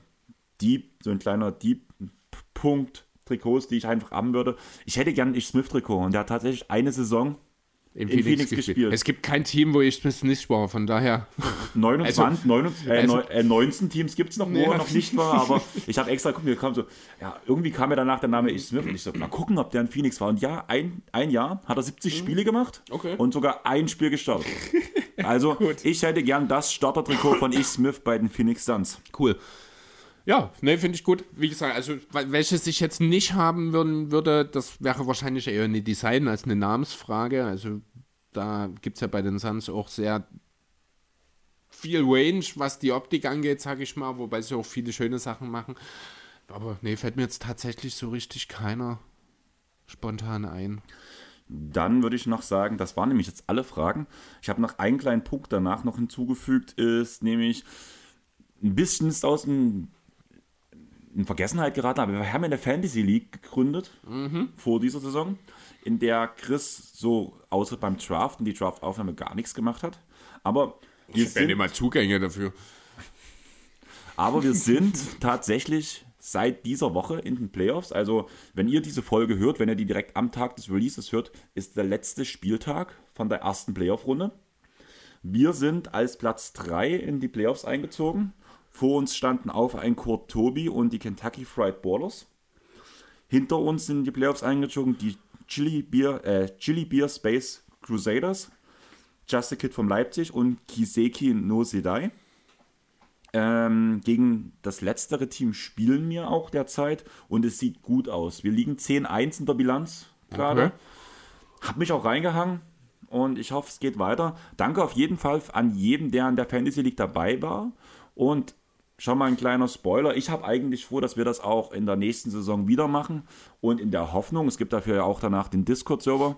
Deep, so ein kleiner Deep-Punkt Trikots, die ich einfach haben würde. Ich hätte gern Ich Smith-Trikot und der hat tatsächlich eine Saison In, In Phoenix gespielt. Es gibt kein Team, wo ich Smith nicht war, von daher. 29, 29 äh, also- neun- äh, 19 Teams gibt es noch, wo Ja. er noch nicht war, aber ich habe extra geguckt, mir kam so, ja, irgendwie kam mir danach der Name Ich Smith und ich so, mal gucken, ob der in Phoenix war. Und ja, ein, ein Jahr hat er 70 Spiele gemacht Mhm. Okay. und sogar ein Spiel gestartet. Also, ich hätte gern das Startertrikot von Ich Smith bei den Phoenix Suns. Cool. Ja, ne, finde ich gut. Wie gesagt, also wel- welches ich jetzt nicht haben würden, würde, das wäre wahrscheinlich eher eine Design als eine Namensfrage. Also da gibt es ja bei den Suns auch sehr viel Range, was die Optik angeht, sage ich mal, wobei sie auch viele schöne Sachen machen. Aber nee, fällt mir jetzt tatsächlich so richtig keiner spontan ein. Dann würde ich noch sagen, das waren nämlich jetzt alle Fragen. Ich habe noch einen kleinen Punkt danach noch hinzugefügt, ist nämlich ein bisschen ist aus dem, in Vergessenheit geraten, aber wir haben ja eine Fantasy League gegründet vor dieser Saison, in der Chris so außer beim Draften die Draftaufnahme gar nichts gemacht hat. Aber wir, Ich sind, immer Zugänge dafür. aber wir sind tatsächlich seit dieser Woche in den Playoffs. Also, wenn ihr diese Folge hört, wenn ihr die direkt am Tag des Releases hört, ist der letzte Spieltag von der ersten Playoff-Runde. Wir sind als Platz 3 in die Playoffs eingezogen. Vor uns standen auf ein Kurt Tobi und die Kentucky Fried Ballers. Hinter uns sind in die Playoffs eingezogen die Chili Beer, äh, Chili Beer Space Crusaders, Just a Kid von Leipzig und Kiseki no Sedai. Ähm, gegen das letztere Team spielen wir auch derzeit und es sieht gut aus. Wir liegen 10-1 in der Bilanz gerade. Okay. Hab mich auch reingehangen und ich hoffe, es geht weiter. Danke auf jeden Fall an jeden, der an der Fantasy League dabei war. Und schon mal ein kleiner Spoiler. Ich habe eigentlich vor, dass wir das auch in der nächsten Saison wieder machen. Und in der Hoffnung, es gibt dafür ja auch danach den Discord-Server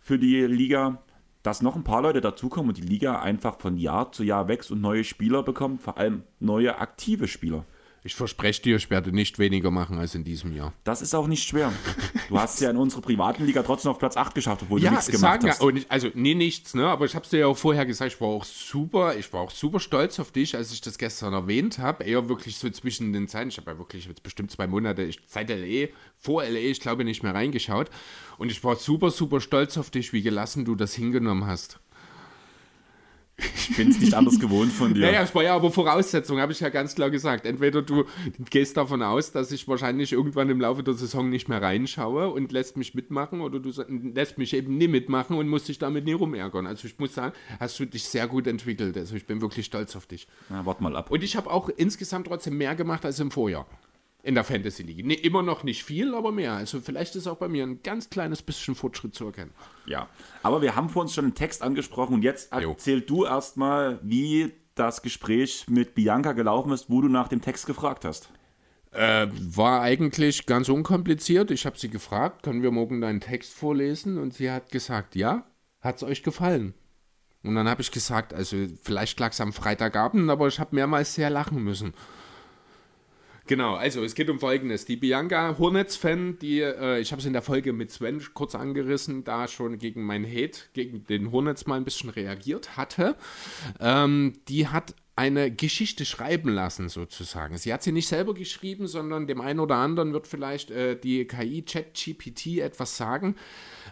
für die Liga, dass noch ein paar Leute dazukommen und die Liga einfach von Jahr zu Jahr wächst und neue Spieler bekommt, vor allem neue aktive Spieler. Ich verspreche dir, ich werde nicht weniger machen als in diesem Jahr. Das ist auch nicht schwer. Du hast es ja in unserer privaten Liga trotzdem auf Platz 8 geschafft, obwohl du nichts gemacht sagen, hast. ja, und also nee, nichts, ne? Aber ich habe dir ja auch vorher gesagt, ich war auch super, ich war auch super stolz auf dich, als ich das gestern erwähnt habe. Eher wirklich so zwischen den Zeiten. Ich habe ja wirklich jetzt bestimmt zwei Monate ich, seit LE, vor LE, ich glaube, nicht mehr reingeschaut. Und ich war super, super stolz auf dich, wie gelassen du das hingenommen hast. Ich bin es nicht anders gewohnt von dir. Naja, es war ja aber Voraussetzung, habe ich ja ganz klar gesagt. Entweder du gehst davon aus, dass ich wahrscheinlich irgendwann im Laufe der Saison nicht mehr reinschaue und lässt mich mitmachen oder du lässt mich eben nie mitmachen und musst dich damit nie rumärgern. Also ich muss sagen, hast du dich sehr gut entwickelt. Also ich bin wirklich stolz auf dich. Na, warte mal ab. Und ich habe auch insgesamt trotzdem mehr gemacht als im Vorjahr. In der Fantasy League. Nee, immer noch nicht viel, aber mehr. Also vielleicht ist auch bei mir ein ganz kleines bisschen Fortschritt zu erkennen. Ja, aber wir haben vor uns schon einen Text angesprochen und jetzt Jo. erzähl du erstmal, wie das Gespräch mit Bianca gelaufen ist, wo du nach dem Text gefragt hast. Äh, war eigentlich ganz unkompliziert. Ich habe sie gefragt, können wir morgen deinen Text vorlesen? Und sie hat gesagt, ja, hat es euch gefallen? Und dann habe ich gesagt, also vielleicht lag es am Freitagabend, aber ich habe mehrmals sehr lachen müssen. Genau, also es geht um Folgendes. Die Bianca Hornets-Fan, die, äh, ich habe es in der Folge mit Sven kurz angerissen, da schon gegen meinen Hate, gegen den Hornets mal ein bisschen reagiert hatte, ähm, die hat eine Geschichte schreiben lassen, sozusagen. Sie hat sie nicht selber geschrieben, sondern dem einen oder anderen wird vielleicht äh, die KI ChatGPT etwas sagen.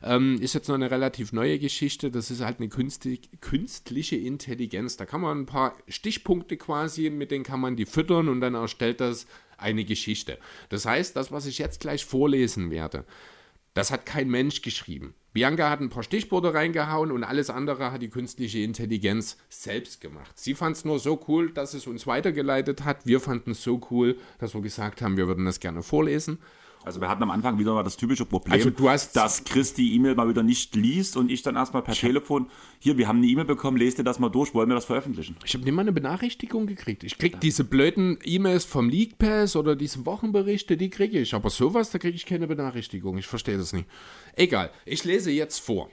Ähm, ist jetzt noch eine relativ neue Geschichte. Das ist halt eine künstlich, künstliche Intelligenz. Da kann man ein paar Stichpunkte quasi, mit denen kann man die füttern und dann erstellt das eine Geschichte. Das heißt, das, was ich jetzt gleich vorlesen werde, das hat kein Mensch geschrieben. Bianca hat ein paar Stichworte reingehauen und alles andere hat die künstliche Intelligenz selbst gemacht. Sie fand es nur so cool, dass es uns weitergeleitet hat. Wir fanden es so cool, dass wir gesagt haben, wir würden das gerne vorlesen. Also wir hatten am Anfang wieder mal das typische Problem, Also du hast- dass Chris die E-Mail mal wieder nicht liest und ich dann erstmal per Telefon, hier, wir haben eine E-Mail bekommen, lest dir das mal durch, wollen wir das veröffentlichen? Ich habe nicht mal eine Benachrichtigung gekriegt. Ich krieg diese blöden E-Mails vom League Pass oder diese Wochenberichte, die kriege ich. Aber sowas, da kriege ich keine Benachrichtigung. Ich verstehe das nicht. Egal, ich lese jetzt vor.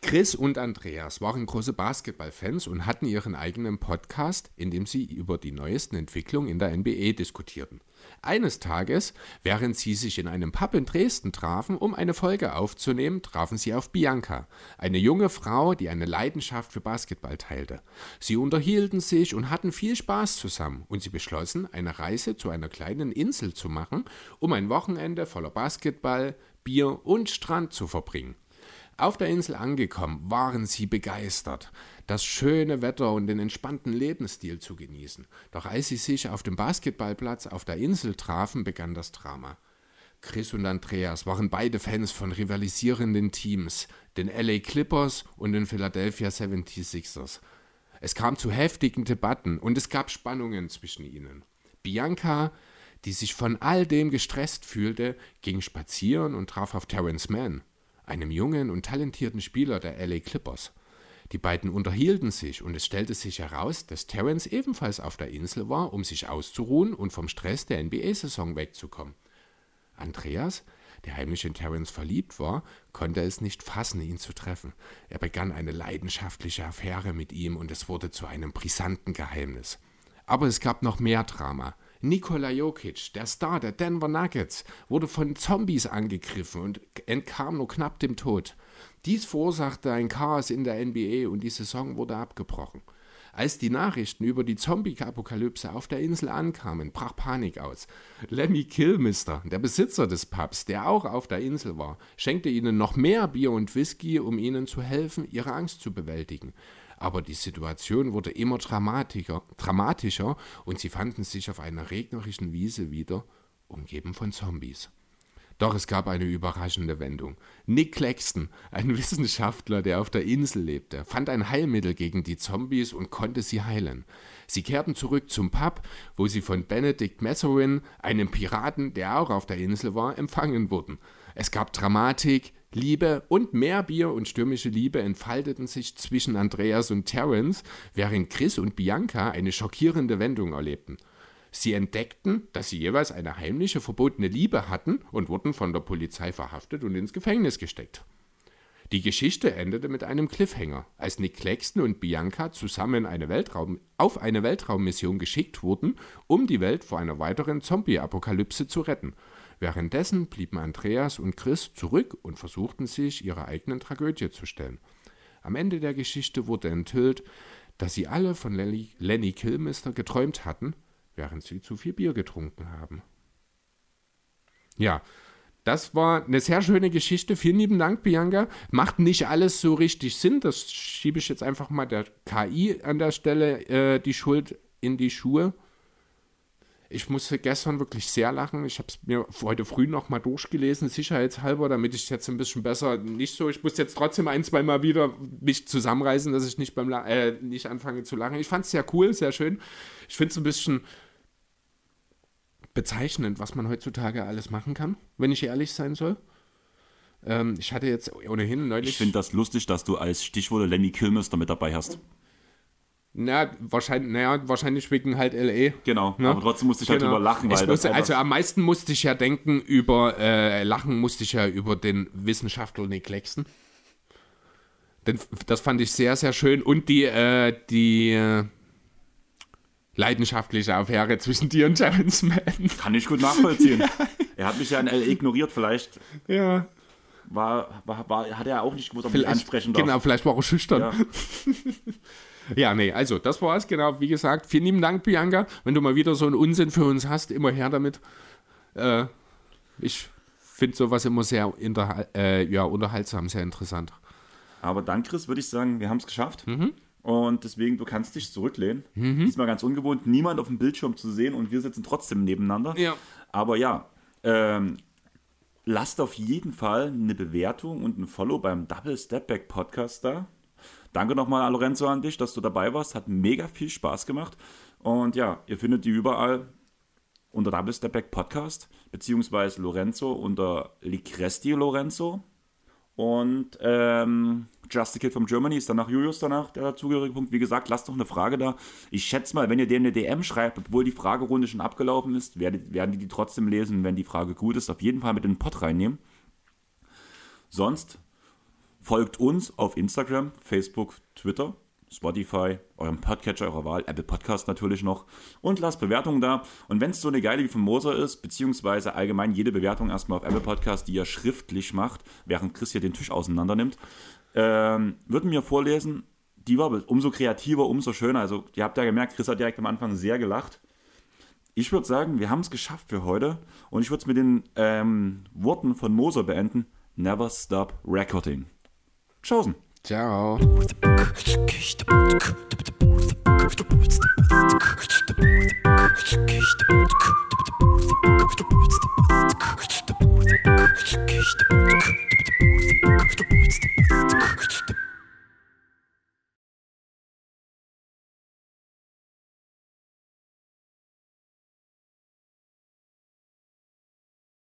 Chris und Andreas waren große Basketballfans und hatten ihren eigenen Podcast, in dem sie über die neuesten Entwicklungen in der NBA diskutierten. Eines Tages, während sie sich in einem Pub in Dresden trafen, um eine Folge aufzunehmen, trafen sie auf Bianca, eine junge Frau, die eine Leidenschaft für Basketball teilte. Sie unterhielten sich und hatten viel Spaß zusammen und sie beschlossen, eine Reise zu einer kleinen Insel zu machen, um ein Wochenende voller Basketball, Bier und Strand zu verbringen. Auf der Insel angekommen, waren sie begeistert, das schöne Wetter und den entspannten Lebensstil zu genießen. Doch als sie sich auf dem Basketballplatz auf der Insel trafen, begann das Drama. Chris und Andreas waren beide Fans von rivalisierenden Teams, den LA Clippers und den Philadelphia 76ers. Es kam zu heftigen Debatten und es gab Spannungen zwischen ihnen. Bianca, die sich von all dem gestresst fühlte, ging spazieren und traf auf Terrence Mann, einem jungen und talentierten Spieler der LA Clippers. Die beiden unterhielten sich und es stellte sich heraus, dass Terrence ebenfalls auf der Insel war, um sich auszuruhen und vom Stress der NBA-Saison wegzukommen. Andreas, der heimlich in Terrence verliebt war, konnte es nicht fassen, ihn zu treffen. Er begann eine leidenschaftliche Affäre mit ihm und es wurde zu einem brisanten Geheimnis. Aber es gab noch mehr Drama. Nikola Jokic, der Star der Denver Nuggets, wurde von Zombies angegriffen und entkam nur knapp dem Tod. Dies verursachte ein Chaos in der NBA und die Saison wurde abgebrochen. Als die Nachrichten über die Zombie-Apokalypse auf der Insel ankamen, brach Panik aus. Lemmy Kilmister, der Besitzer des Pubs, der auch auf der Insel war, schenkte ihnen noch mehr Bier und Whisky, um ihnen zu helfen, ihre Angst zu bewältigen. Aber die Situation wurde immer dramatischer und sie fanden sich auf einer regnerischen Wiese wieder, umgeben von Zombies. Doch es gab eine überraschende Wendung. Nick Claxton, ein Wissenschaftler, der auf der Insel lebte, fand ein Heilmittel gegen die Zombies und konnte sie heilen. Sie kehrten zurück zum Pub, wo sie von Benedict Mazarin, einem Piraten, der auch auf der Insel war, empfangen wurden. Es gab Dramatik, Liebe und mehr Bier und stürmische Liebe entfalteten sich zwischen Andreas und Terence, während Chris und Bianca eine schockierende Wendung erlebten. Sie entdeckten, dass sie jeweils eine heimliche verbotene Liebe hatten und wurden von der Polizei verhaftet und ins Gefängnis gesteckt. Die Geschichte endete mit einem Cliffhanger, als Nick Claxton und Bianca zusammen eine Weltraum auf eine Weltraummission geschickt wurden, um die Welt vor einer weiteren Zombie-Apokalypse zu retten. Währenddessen blieben Andreas und Chris zurück und versuchten sich ihrer eigenen Tragödie zu stellen. Am Ende der Geschichte wurde enthüllt, dass sie alle von Lenny, Lenny Kilmister geträumt hatten, während sie zu viel Bier getrunken haben. Ja, das war eine sehr schöne Geschichte. Vielen lieben Dank, Bianca. Macht nicht alles so richtig Sinn. Das schiebe ich jetzt einfach mal der KI an der Stelle äh, die Schuld in die Schuhe. Ich musste gestern wirklich sehr lachen. Ich habe es mir heute früh noch mal durchgelesen, sicherheitshalber, damit ich jetzt ein bisschen besser nicht so. Ich muss jetzt trotzdem ein, zwei Mal wieder mich zusammenreißen, dass ich nicht beim La äh, nicht anfange zu lachen. Ich fand es sehr cool, sehr schön. Ich finde es ein bisschen bezeichnend, was man heutzutage alles machen kann, wenn ich ehrlich sein soll. Ähm, ich hatte jetzt ohnehin neulich. Ich finde das lustig, dass du als Stichwort Lenny Kilmister mit dabei hast. Na, wahrscheinlich, naja, wahrscheinlich wegen halt LA. Genau, aber trotzdem musste ich halt drüber lachen, weil musste, also am meisten musste ich ja denken über, äh, lachen musste ich ja über den Wissenschaftler Nick Claxton. Den, das fand ich sehr, sehr schön. Und die, äh, die äh, leidenschaftliche Affäre zwischen dir und Terrence Mann. Kann ich gut nachvollziehen. er hat mich ja ignoriert, vielleicht Ja. war, war, war, hat er auch nicht gewusst, ob ich ansprechen darf. Genau, vielleicht war er schüchtern. Ja. Ja, nee, also das war's, genau. Wie gesagt, vielen lieben Dank, Bianca. Wenn du mal wieder so einen Unsinn für uns hast, immer her damit. Äh, ich finde sowas immer sehr äh, ja, unterhaltsam, sehr interessant. Aber dann, Chris, würde ich sagen, wir haben es geschafft. Mhm. Und deswegen, du kannst dich zurücklehnen. Mhm. Diesmal ganz ungewohnt, niemand auf dem Bildschirm zu sehen und wir sitzen trotzdem nebeneinander. Ja. Aber ja, ähm, lasst auf jeden Fall eine Bewertung und ein Follow beim Double Step Back Podcast da. Danke nochmal, Lorenzo, an dich, dass du dabei warst. Hat mega viel Spaß gemacht. Und ja, ihr findet die überall unter Double Step Back Podcast, beziehungsweise Lorenzo unter Licresti Lorenzo. Und ähm, Just a Kid from Germany ist danach Julius danach der dazugehörige Punkt. Wie gesagt, lasst doch eine Frage da. Ich schätze mal, wenn ihr denen eine DM schreibt, obwohl die Fragerunde schon abgelaufen ist, werden, werden die die trotzdem lesen, wenn die Frage gut ist. Auf jeden Fall mit in den Pod reinnehmen. Sonst folgt uns auf Instagram, Facebook, Twitter Spotify, eurem Podcatcher eurer Wahl, Apple Podcast natürlich noch und lasst Bewertungen da. Und wenn es so eine geile wie von Moser ist, beziehungsweise allgemein jede Bewertung erstmal auf Apple Podcast, die ihr schriftlich macht, während Chris hier den Tisch auseinander nimmt, ähm, würden wir vorlesen. Die war umso kreativer, umso schöner. Also, ihr habt ja gemerkt, Chris hat direkt am Anfang sehr gelacht. Ich würde sagen, wir haben es geschafft für heute. Und ich würde es mit den ähm, Worten von Moser beenden. Never stop recording. Tschaußen. Ciao. Ciao.